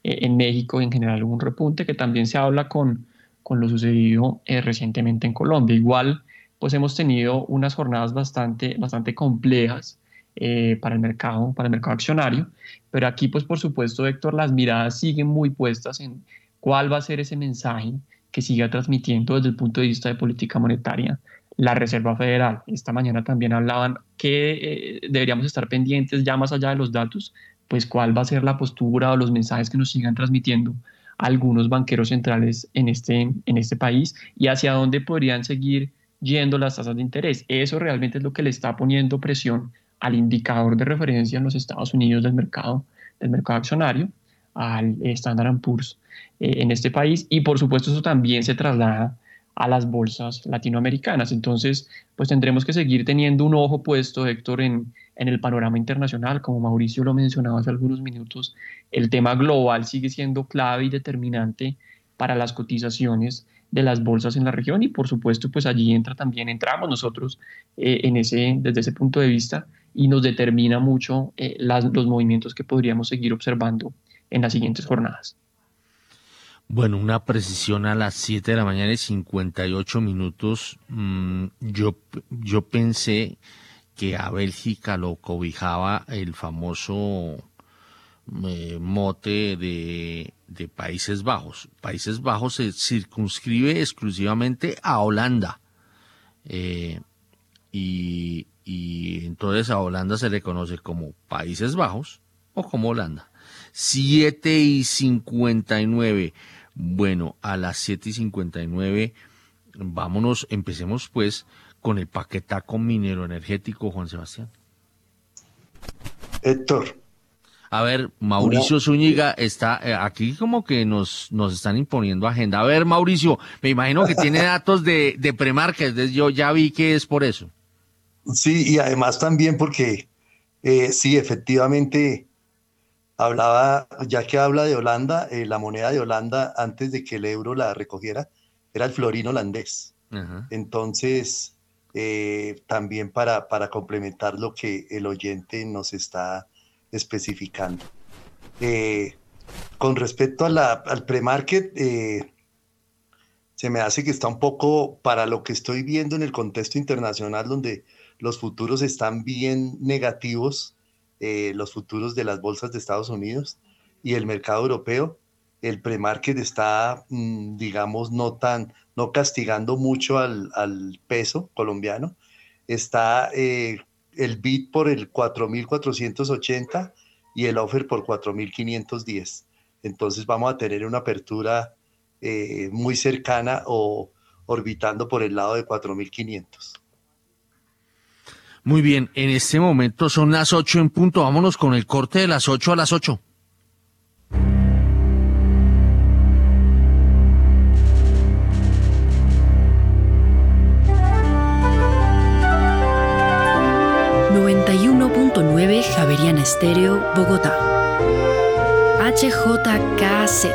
H: eh, en México, en general hubo un repunte que también se habla con con lo sucedido eh, recientemente en Colombia. Igual, pues hemos tenido unas jornadas bastante, bastante complejas eh, para el mercado, para el mercado accionario, pero aquí, pues por supuesto, Héctor, las miradas siguen muy puestas en cuál va a ser ese mensaje que siga transmitiendo desde el punto de vista de política monetaria la Reserva Federal. Esta mañana también hablaban que eh, deberíamos estar pendientes ya más allá de los datos, pues cuál va a ser la postura o los mensajes que nos sigan transmitiendo algunos banqueros centrales en este, en este país y hacia dónde podrían seguir yendo las tasas de interés. Eso realmente es lo que le está poniendo presión al indicador de referencia en los Estados Unidos del mercado, del mercado accionario, al Standard Poor's eh, en este país y por supuesto eso también se traslada a las bolsas latinoamericanas. Entonces, pues tendremos que seguir teniendo un ojo puesto, Héctor, en, en el panorama internacional, como Mauricio lo mencionaba hace algunos minutos, el tema global sigue siendo clave y determinante para las cotizaciones de las bolsas en la región y por supuesto pues allí entra también, entramos nosotros eh, en ese, desde ese punto de vista y nos determina mucho eh, los movimientos que podríamos seguir observando en las siguientes jornadas.
C: Bueno, una precisión a las 7 de la mañana y 58 minutos. Mm, yo, yo pensé que a Bélgica lo cobijaba el famoso eh, mote de, Países Bajos. Países Bajos se circunscribe exclusivamente a Holanda. Eh, y, y entonces a Holanda se le conoce como Países Bajos o como Holanda. 7 y 59. Bueno, a las 7 y 59, vámonos, empecemos pues con el paquetaco minero energético, Juan Sebastián.
I: Héctor.
C: A ver, Mauricio Zúñiga está eh, aquí como que nos, nos están imponiendo agenda. A ver, Mauricio, me imagino que tiene datos de, de premarket, yo ya vi que es por eso.
I: Sí, y además también porque eh, sí, efectivamente, hablaba, ya que habla de Holanda, eh, la moneda de Holanda antes de que el euro la recogiera era el florín holandés. Entonces, eh, también para, para complementar lo que el oyente nos está especificando. Eh, con respecto a la, al premarket, se me hace que está un poco para lo que estoy viendo en el contexto internacional donde los futuros están bien negativos eh, los futuros de las bolsas de Estados Unidos y el mercado europeo, el premarket está, mm, digamos, no tan, no castigando mucho al, peso colombiano. Está eh, el bid por el 4.480 y el offer por 4.510. Entonces vamos a tener una apertura eh, muy cercana o orbitando por el lado de 4.500.
C: Muy bien, en este momento son las 8 en punto. Vámonos con el corte de las 8 a las 8.
F: Javeriana Estéreo, Bogotá. HJKZ.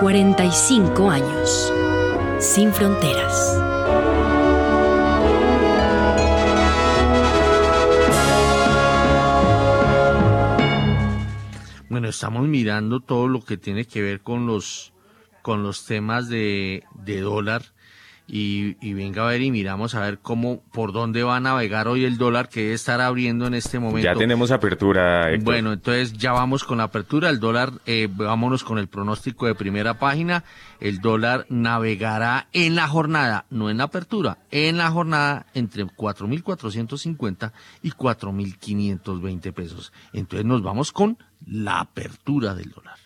F: 45 años. Sin fronteras.
C: Bueno, estamos mirando todo lo que tiene que ver con los, con los temas de, de dólar y, venga a ver y miramos a ver cómo, por dónde va a navegar hoy el dólar que debe estar abriendo en este momento.
A: Ya tenemos apertura.
C: Bueno, entonces ya vamos con la apertura. El dólar, eh, vámonos con el pronóstico de primera página. El dólar navegará en la jornada, no en la apertura, en la jornada entre 4.450 y 4.520 pesos. Entonces nos vamos con la apertura del dólar.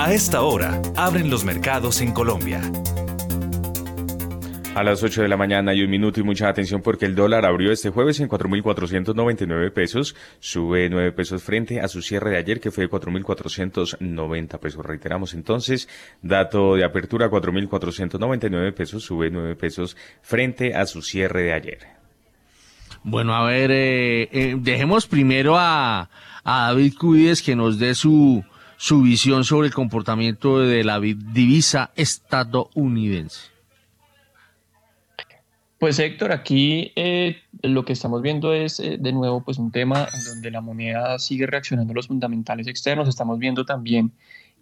S: A esta hora, abren los mercados en Colombia.
A: A las 8 de la mañana y un minuto y mucha atención porque el dólar abrió este jueves en 4.499 pesos, sube 9 pesos frente a su cierre de ayer que fue de 4.490 pesos. Reiteramos entonces, dato de apertura 4.499 pesos, sube 9 pesos frente a su cierre de ayer.
C: Bueno, a ver, eh, eh, dejemos primero a, a David Cubides que nos dé su su visión sobre el comportamiento de la divisa estadounidense.
H: Pues Héctor, aquí eh, lo que estamos viendo es eh, de nuevo pues un tema en donde la moneda sigue reaccionando a los fundamentales externos. Estamos viendo también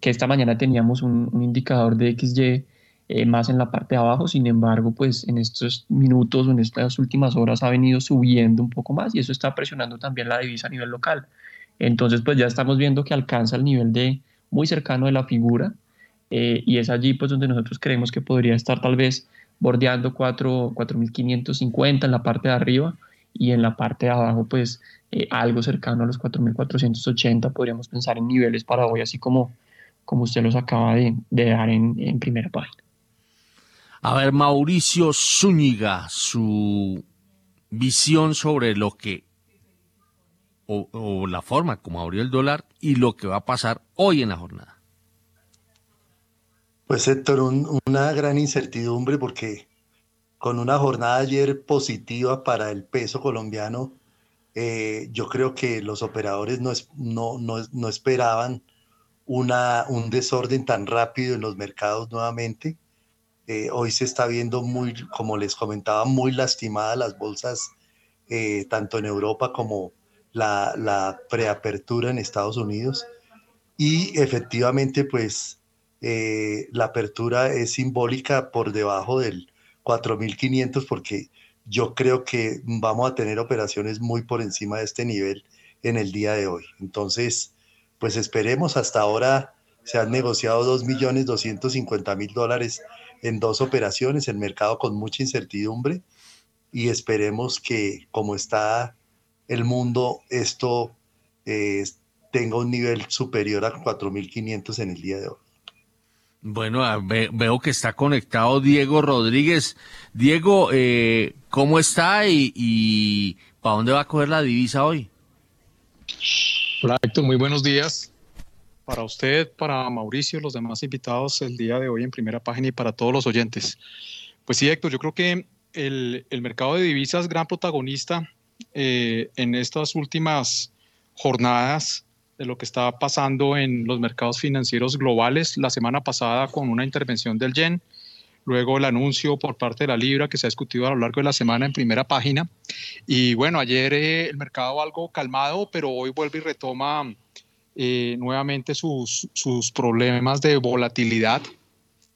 H: que esta mañana teníamos un, indicador de XY eh, más en la parte de abajo, sin embargo pues en estos minutos o en estas últimas horas ha venido subiendo un poco más y eso está presionando también la divisa a nivel local. Entonces, pues ya estamos viendo que alcanza el nivel de muy cercano de la figura eh, y es allí pues donde nosotros creemos que podría estar tal vez bordeando 4.550 en la parte de arriba y en la parte de abajo pues eh, algo cercano a los 4.480 podríamos pensar en niveles para hoy así como, como usted los acaba de, dar en, en primera página.
C: A ver, Mauricio Zúñiga, su visión sobre lo que o, la forma como abrió el dólar y lo que va a pasar hoy en la jornada.
I: Pues Héctor, una gran incertidumbre porque con una jornada ayer positiva para el peso colombiano, eh, yo creo que los operadores no, no, no, esperaban una, un desorden tan rápido en los mercados nuevamente. Eh, hoy se está viendo muy, como les comentaba, muy lastimadas las bolsas, eh, tanto en Europa como la, la preapertura en Estados Unidos. Y efectivamente, pues la apertura es simbólica por debajo del 4.500 porque yo creo que vamos a tener operaciones muy por encima de este nivel en el día de hoy. Entonces, pues esperemos, hasta ahora se han negociado 2.250.000 dólares en dos operaciones, el mercado con mucha incertidumbre y esperemos que como está el mundo, esto eh, tenga un nivel superior a 4.500 en el día de hoy.
C: Bueno, veo que está conectado Diego Rodríguez. Diego, eh, ¿cómo está y, para dónde va a coger la divisa hoy?
U: Hola Héctor, muy buenos días. Para usted, para Mauricio, los demás invitados el día de hoy en primera página y para todos los oyentes. Pues sí, Héctor, yo creo que el, mercado de divisas, gran protagonista eh, en estas últimas jornadas, de lo que está pasando en los mercados financieros globales la semana pasada con una intervención del yen, luego el anuncio por parte de la libra que se ha discutido a lo largo de la semana en primera página. Y bueno, ayer eh, el mercado algo calmado, pero hoy vuelve y retoma eh, nuevamente sus, sus problemas de volatilidad.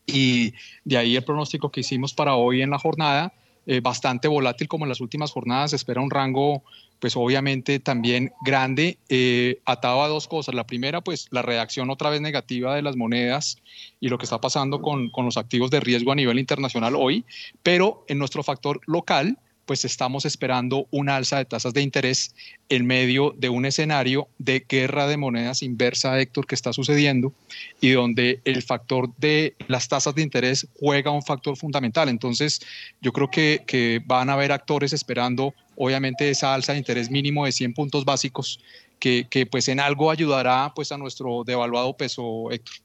U: Y de ahí el pronóstico que hicimos para hoy en la jornada, eh, bastante volátil como en las últimas jornadas, se espera un rango pues obviamente también grande, eh, atado a dos cosas. La primera, pues la reacción otra vez negativa de las monedas y lo que está pasando con, con los activos de riesgo a nivel internacional hoy, pero en nuestro factor local, pues estamos esperando una alza de tasas de interés en medio de un escenario de guerra de monedas inversa, Héctor, que está sucediendo y donde el factor de las tasas de interés juega un factor fundamental. Entonces, yo creo que, van a haber actores esperando, obviamente, esa alza de interés mínimo de 100 puntos básicos que, que pues en algo ayudará pues a nuestro devaluado peso, Héctor.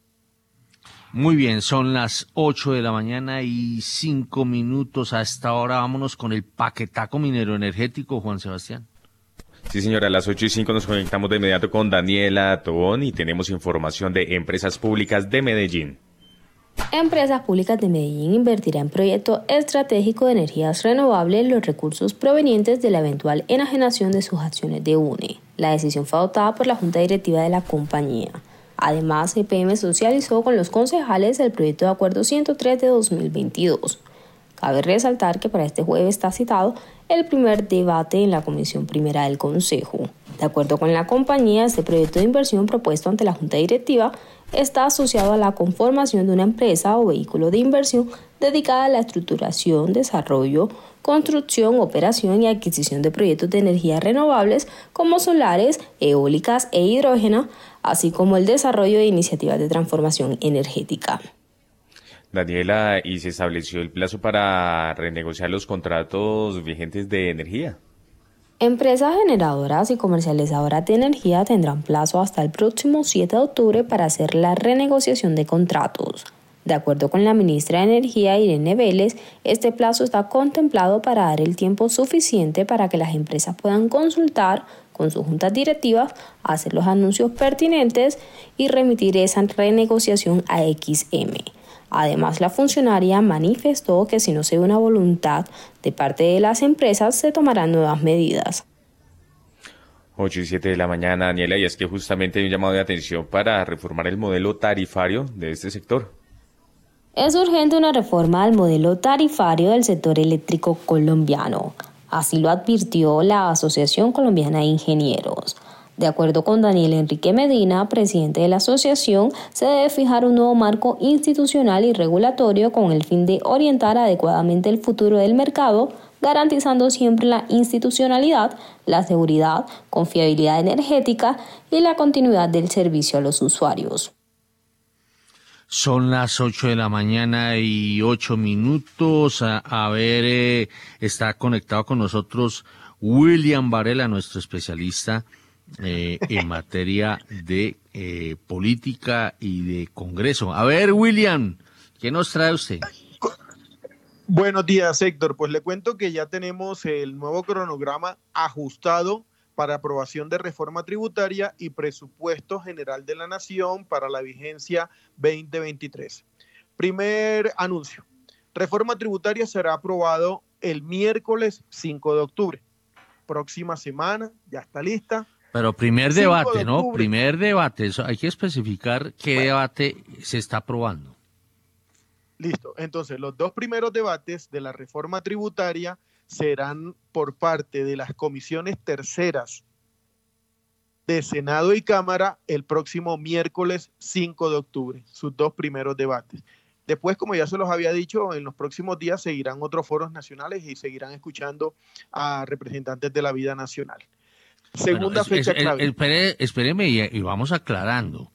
C: Muy bien, son las 8 de la mañana y 5 minutos. A esta hora vámonos con el paquetaco minero energético, Juan Sebastián.
A: Sí, señora, a las 8 y 5 nos conectamos de inmediato con Daniela Tobón y tenemos información de Empresas Públicas de Medellín.
V: Empresas Públicas de Medellín invertirá en proyecto estratégico de energías renovables los recursos provenientes de la eventual enajenación de sus acciones de UNE. La decisión fue adoptada por la Junta Directiva de la compañía. Además, EPM socializó con los concejales el proyecto de acuerdo 103 de 2022. Cabe resaltar que para este jueves está citado el primer debate en la Comisión Primera del Consejo. De acuerdo con la compañía, este proyecto de inversión propuesto ante la Junta Directiva está asociado a la conformación de una empresa o vehículo de inversión dedicada a la estructuración, desarrollo, construcción, operación y adquisición de proyectos de energías renovables como solares, eólicas e hidrógeno, así como el desarrollo de iniciativas de transformación energética.
A: Daniela, ¿y se estableció el plazo para renegociar los contratos vigentes de energía?
V: Empresas generadoras y comercializadoras de energía tendrán plazo hasta el próximo 7 de octubre para hacer la renegociación de contratos. De acuerdo con la ministra de Energía, Irene Vélez, este plazo está contemplado para dar el tiempo suficiente para que las empresas puedan consultar con sus juntas directivas, hacer los anuncios pertinentes y remitir esa renegociación a XM. Además, la funcionaria manifestó que si no se ve una voluntad de parte de las empresas, se tomarán nuevas medidas.
A: 8 y 7 de la mañana, Daniela, y es que justamente hay un llamado de atención para reformar el modelo tarifario de este sector.
V: Es urgente una reforma al modelo tarifario del sector eléctrico colombiano. Así lo advirtió la Asociación Colombiana de Ingenieros. De acuerdo con Daniel Enrique Medina, presidente de la asociación, se debe fijar un nuevo marco institucional y regulatorio con el fin de orientar adecuadamente el futuro del mercado, garantizando siempre la institucionalidad, la seguridad, confiabilidad energética y la continuidad del servicio a los usuarios.
C: Son las 8 de la mañana y 8 minutos. A, ver, eh, está conectado con nosotros William Varela, nuestro especialista eh, en materia de eh, política y de Congreso. A ver, William, ¿Qué nos trae usted?
W: Buenos días, Héctor. Pues le cuento que ya tenemos el nuevo cronograma ajustado para aprobación de reforma tributaria y presupuesto general de la Nación para la vigencia 2023. Primer anuncio. Reforma tributaria será aprobado el miércoles 5 de octubre. Próxima semana, ya está lista.
C: Pero primer debate, ¿no? Primer debate. Eso hay que especificar qué debate se está aprobando.
W: Listo. Entonces, los dos primeros debates de la reforma tributaria serán por parte de las comisiones terceras de Senado y Cámara el próximo miércoles 5 de octubre, sus dos primeros debates. Después, como ya se los había dicho, en los próximos días seguirán otros foros nacionales y seguirán escuchando a representantes de la vida nacional. Segunda fecha clave.
C: espéreme y, vamos aclarando.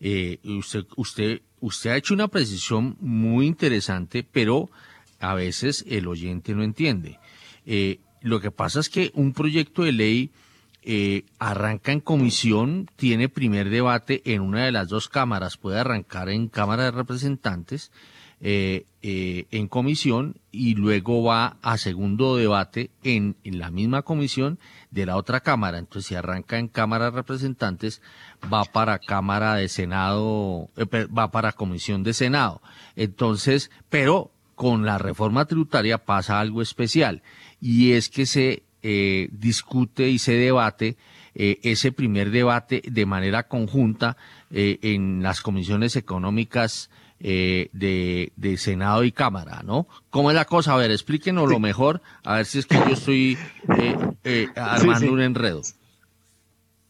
C: Eh, usted, usted, usted ha hecho una precisión muy interesante, pero a veces el oyente no entiende. Eh, lo que pasa es que un proyecto de ley eh, arranca en comisión, tiene primer debate en una de las dos cámaras, puede arrancar en Cámara de Representantes, eh, en comisión y luego va a segundo debate en, en, la misma comisión de la otra Cámara. Entonces, si arranca en Cámara de Representantes, va para Cámara de Senado, va para Comisión de Senado. Entonces, pero con la reforma tributaria pasa algo especial y es que se eh, discute y se debate eh, ese primer debate de manera conjunta eh, en las comisiones económicas de, de, Senado y Cámara, ¿no? ¿Cómo es la cosa? A ver, explíquenos lo mejor, a ver si es que yo estoy armando un enredo.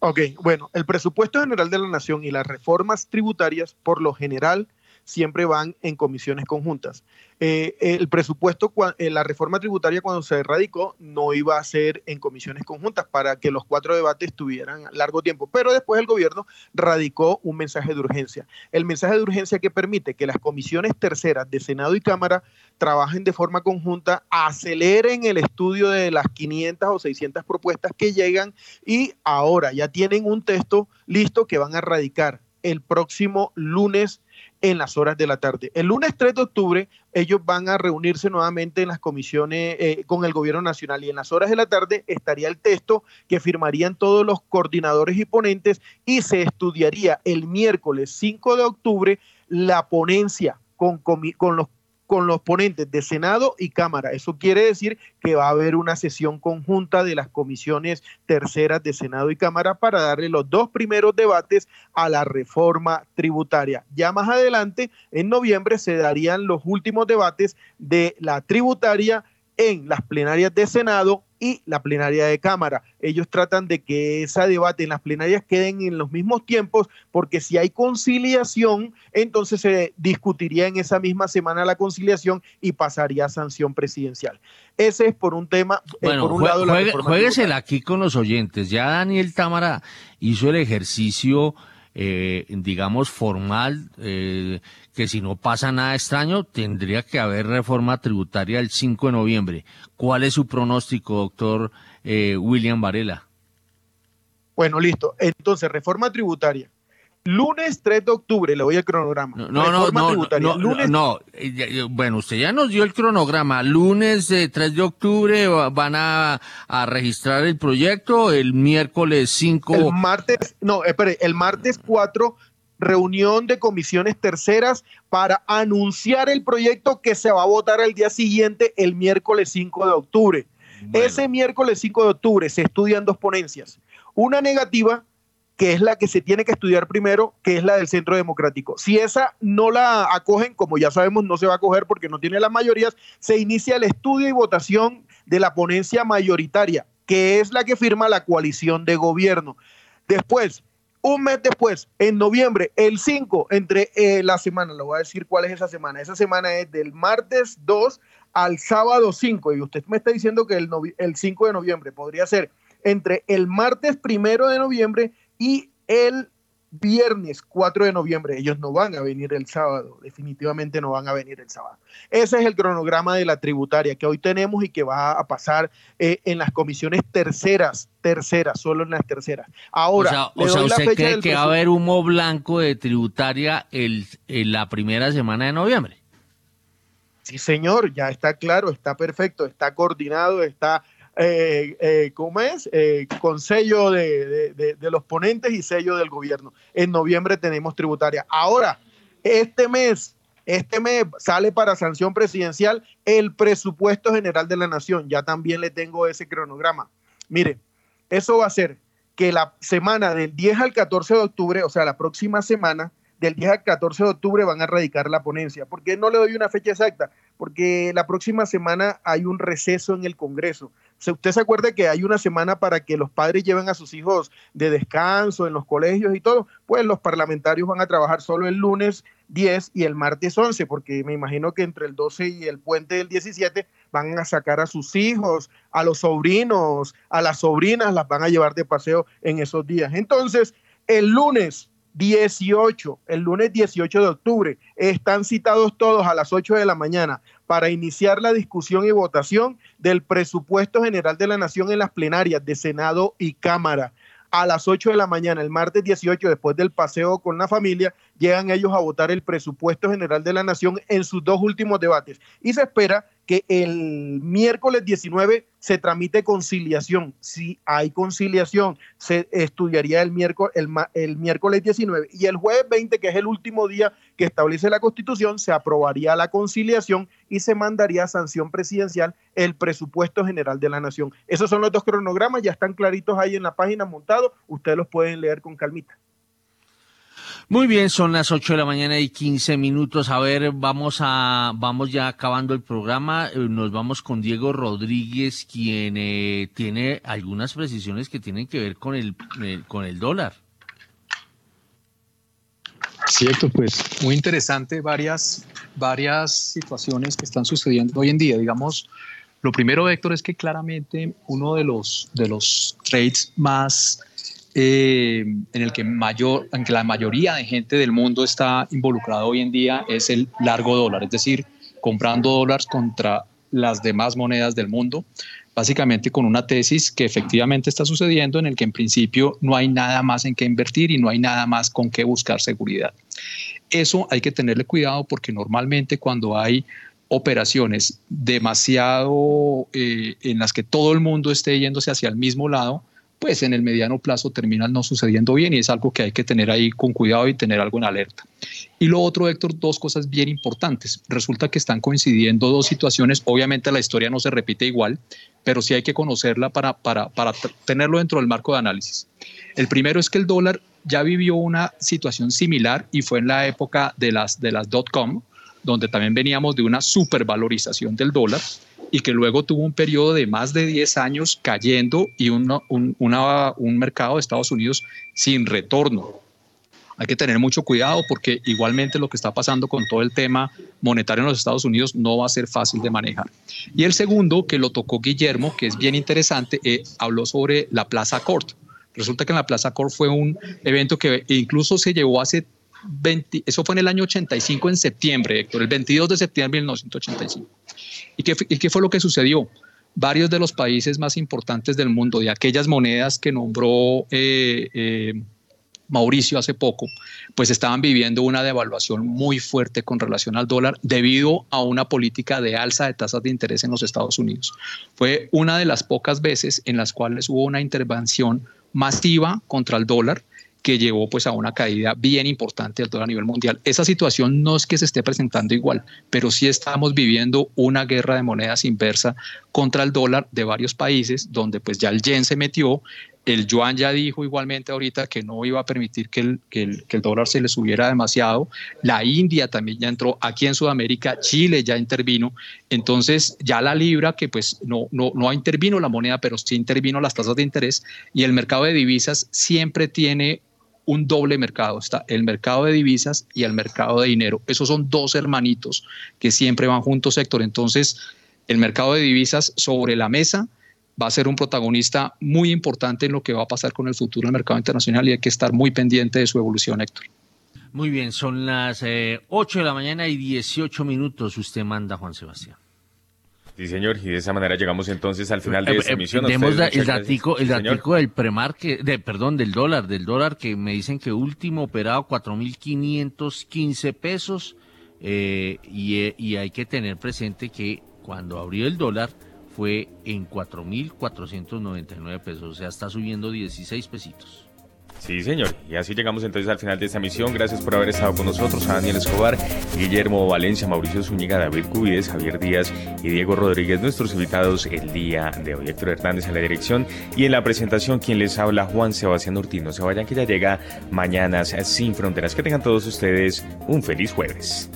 W: Ok, bueno, el presupuesto general de la Nación y las reformas tributarias, por lo general, siempre van en comisiones conjuntas. Eh, el presupuesto, eh, la reforma tributaria cuando se radicó no iba a ser en comisiones conjuntas para que los cuatro debates tuvieran largo tiempo, pero después el gobierno radicó un mensaje de urgencia. El mensaje de urgencia que permite que las comisiones terceras de Senado y Cámara trabajen de forma conjunta, aceleren el estudio de las 500 o 600 propuestas que llegan y ahora ya tienen un texto listo que van a radicar el próximo lunes en las horas de la tarde. El lunes 3 de octubre ellos van a reunirse nuevamente en las comisiones eh, con el gobierno nacional y en las horas de la tarde estaría el texto que firmarían todos los coordinadores y ponentes y se estudiaría el miércoles 5 de octubre la ponencia con, con los con los ponentes de Senado y Cámara. Eso quiere decir que va a haber una sesión conjunta de las comisiones terceras de Senado y Cámara para darle los dos primeros debates a la reforma tributaria. Ya más adelante, en noviembre, se darían los últimos debates de la tributaria en las plenarias de Senado y la plenaria de Cámara. Ellos tratan de que ese debate en las plenarias queden en los mismos tiempos, porque si hay conciliación, entonces se discutiría en esa misma semana la conciliación y pasaría a sanción presidencial. Ese es por un tema,
C: eh, por un lado, la aquí con los oyentes. Ya Daniel Támara hizo el ejercicio eh, digamos, formal, eh, que si no pasa nada extraño, tendría que haber reforma tributaria el 5 de noviembre. ¿Cuál es su pronóstico, doctor eh, William Varela?
W: Bueno, listo. Entonces, reforma tributaria. Lunes 3 de octubre, le voy al cronograma.
C: No, no, no, no, no, eh, bueno, usted ya nos dio el cronograma. Lunes 3 eh, de octubre van a, registrar el proyecto, el miércoles 5.
W: El martes, no, espere, el martes 4 reunión de comisiones terceras para anunciar el proyecto que se va a votar al día siguiente, el miércoles 5 de octubre. Ese miércoles 5 de octubre se estudian dos ponencias. Una negativa que es la que se tiene que estudiar primero, que es la del Centro Democrático. Si esa no la acogen, como ya sabemos, no se va a acoger porque no tiene las mayorías, se inicia el estudio y votación de la ponencia mayoritaria, que es la que firma la coalición de gobierno. Después, un mes después, en noviembre, el 5, entre eh, la semana, le voy a decir cuál es esa semana. Esa semana es del martes 2 al sábado 5, y usted me está diciendo que el, el 5 de noviembre podría ser entre el martes primero de noviembre y el viernes 4 de noviembre. Ellos no van a venir el sábado, definitivamente no van a venir el sábado. Ese es el cronograma de la tributaria que hoy tenemos y que va a pasar eh, en las comisiones terceras, terceras, solo en las terceras. Ahora,
C: o sea, ¿usted cree que va a haber humo blanco de tributaria el, en la primera semana de noviembre?
W: Sí, señor, ya está claro, está perfecto, está coordinado, está, eh, eh, ¿cómo es? Eh, con sello de, de, los ponentes y sello del gobierno. En noviembre tenemos tributaria. Ahora, este mes, este mes sale para sanción presidencial el presupuesto general de la nación. Ya también le tengo ese cronograma. Mire, eso va a ser que la semana del 10 al 14 de octubre, o sea, la próxima semana, del 10 al 14 de octubre van a radicar la ponencia. ¿Por qué no le doy una fecha exacta? Porque la próxima semana hay un receso en el Congreso. usted se acuerda que hay una semana para que los padres lleven a sus hijos de descanso en los colegios y todo, pues los parlamentarios van a trabajar solo el lunes 10 y el martes 11, porque me imagino que entre el 12 y el puente del 17 van a sacar a sus hijos, a los sobrinos, a las sobrinas, las van a llevar de paseo en esos días. Entonces, el lunes 18, el lunes 18 de octubre. Están citados todos a las 8 de la mañana para iniciar la discusión y votación del presupuesto general de la Nación en las plenarias de Senado y Cámara. A las 8 de la mañana, el martes 18, después del paseo con la familia, llegan ellos a votar el presupuesto general de la Nación en sus dos últimos debates. Y se espera que el miércoles 19 se tramite conciliación. Si hay conciliación, se estudiaría el miércoles, el, miércoles 19 y el jueves 20, que es el último día que establece la Constitución, se aprobaría la conciliación y se mandaría a sanción presidencial el presupuesto general de la Nación. Esos son los dos cronogramas, ya están claritos ahí en la página montados, ustedes los pueden leer con calmita.
C: Muy bien, son las 8 de la mañana y 15 minutos. A ver, vamos a vamos ya acabando el programa. Eh, nos vamos con Diego Rodríguez, quien eh, tiene algunas precisiones que tienen que ver con el, eh, con el dólar.
U: Cierto, pues muy interesante varias varias situaciones que están sucediendo hoy en día. Digamos, lo primero, Héctor, es que claramente uno de los de los trades más eh, en el que mayor, en que la mayoría de gente del mundo está involucrada hoy en día es el largo dólar, es decir, comprando dólares contra las demás monedas del mundo, básicamente con una tesis que efectivamente está sucediendo en el que en principio no hay nada más en qué invertir y no hay nada más con qué buscar seguridad. Eso hay que tenerle cuidado porque normalmente cuando hay operaciones demasiado eh, en las que todo el mundo esté yéndose hacia el mismo lado, pues en el mediano plazo terminan no sucediendo bien y es algo que hay que tener ahí con cuidado y tener algo en alerta. Y lo otro, Héctor, dos cosas bien importantes. Resulta que están coincidiendo dos situaciones. Obviamente la historia no se repite igual, pero sí hay que conocerla para, para, para tenerlo dentro del marco de análisis. El primero es que el dólar ya vivió una situación similar y fue en la época de las, de las dot-com, donde también veníamos de una supervalorización del dólar y que luego tuvo un periodo de más de 10 años cayendo y un, un mercado de Estados Unidos sin retorno. Hay que tener mucho cuidado porque igualmente lo que está pasando con todo el tema monetario en los Estados Unidos no va a ser fácil de manejar. Y el segundo, que lo tocó Guillermo, que es bien interesante, eh, habló sobre la Plaza Court. Resulta que en la Plaza Court fue un evento que incluso se llevó hace 20, eso fue en el año 85 en septiembre, Héctor, el 22 de septiembre de 1985. ¿Y qué, ¿Y qué fue lo que sucedió? Varios de los países más importantes del mundo, de aquellas monedas que nombró eh, eh, Mauricio hace poco, pues estaban viviendo una devaluación muy fuerte con relación al dólar debido a una política de alza de tasas de interés en los Estados Unidos. Fue una de las pocas veces en las cuales hubo una intervención masiva contra el dólar que llevó pues a una caída bien importante del dólar a nivel mundial. Esa situación no es que se esté presentando igual, pero sí estamos viviendo una guerra de monedas inversa contra el dólar de varios países, donde pues ya el yen se metió, el yuan ya dijo igualmente ahorita que no iba a permitir que el, que el, que el dólar se le subiera demasiado, la India también ya entró, aquí en Sudamérica Chile ya intervino, entonces ya la libra que pues no, no, no intervino la moneda, pero sí intervino las tasas de interés. Y el mercado de divisas siempre tiene un doble mercado. Está el mercado de divisas y el mercado de dinero. Esos son dos hermanitos que siempre van juntos, Héctor. Entonces, el mercado de divisas sobre la mesa va a ser un protagonista muy importante en lo que va a pasar con el futuro del mercado internacional y hay que estar muy pendiente de su evolución, Héctor.
C: Muy bien, son las 8 eh, de la mañana y 18 minutos. Usted manda, Juan Sebastián.
A: Sí, señor, y de esa manera llegamos entonces al final de eh, esta eh, emisión.
C: Tenemos el datico, el datico del premar, de, perdón, del dólar, del dólar que me dicen que último operado 4.515 pesos, eh, y, y hay que tener presente que cuando abrió el dólar fue en 4.499 pesos, o sea, está subiendo 16 pesitos.
A: Sí, señor. Y así llegamos entonces al final de esta misión. Gracias por haber estado con nosotros. A Daniel Escobar, Guillermo Valencia, Mauricio Zúñiga, David Cubides, Javier Díaz y Diego Rodríguez, nuestros invitados el día de hoy. Héctor Hernández en la dirección y en la presentación, quien les habla, Juan Sebastián Ortiz. No se vayan que ya llega Mañanas Sin Fronteras. Que tengan todos ustedes un feliz jueves.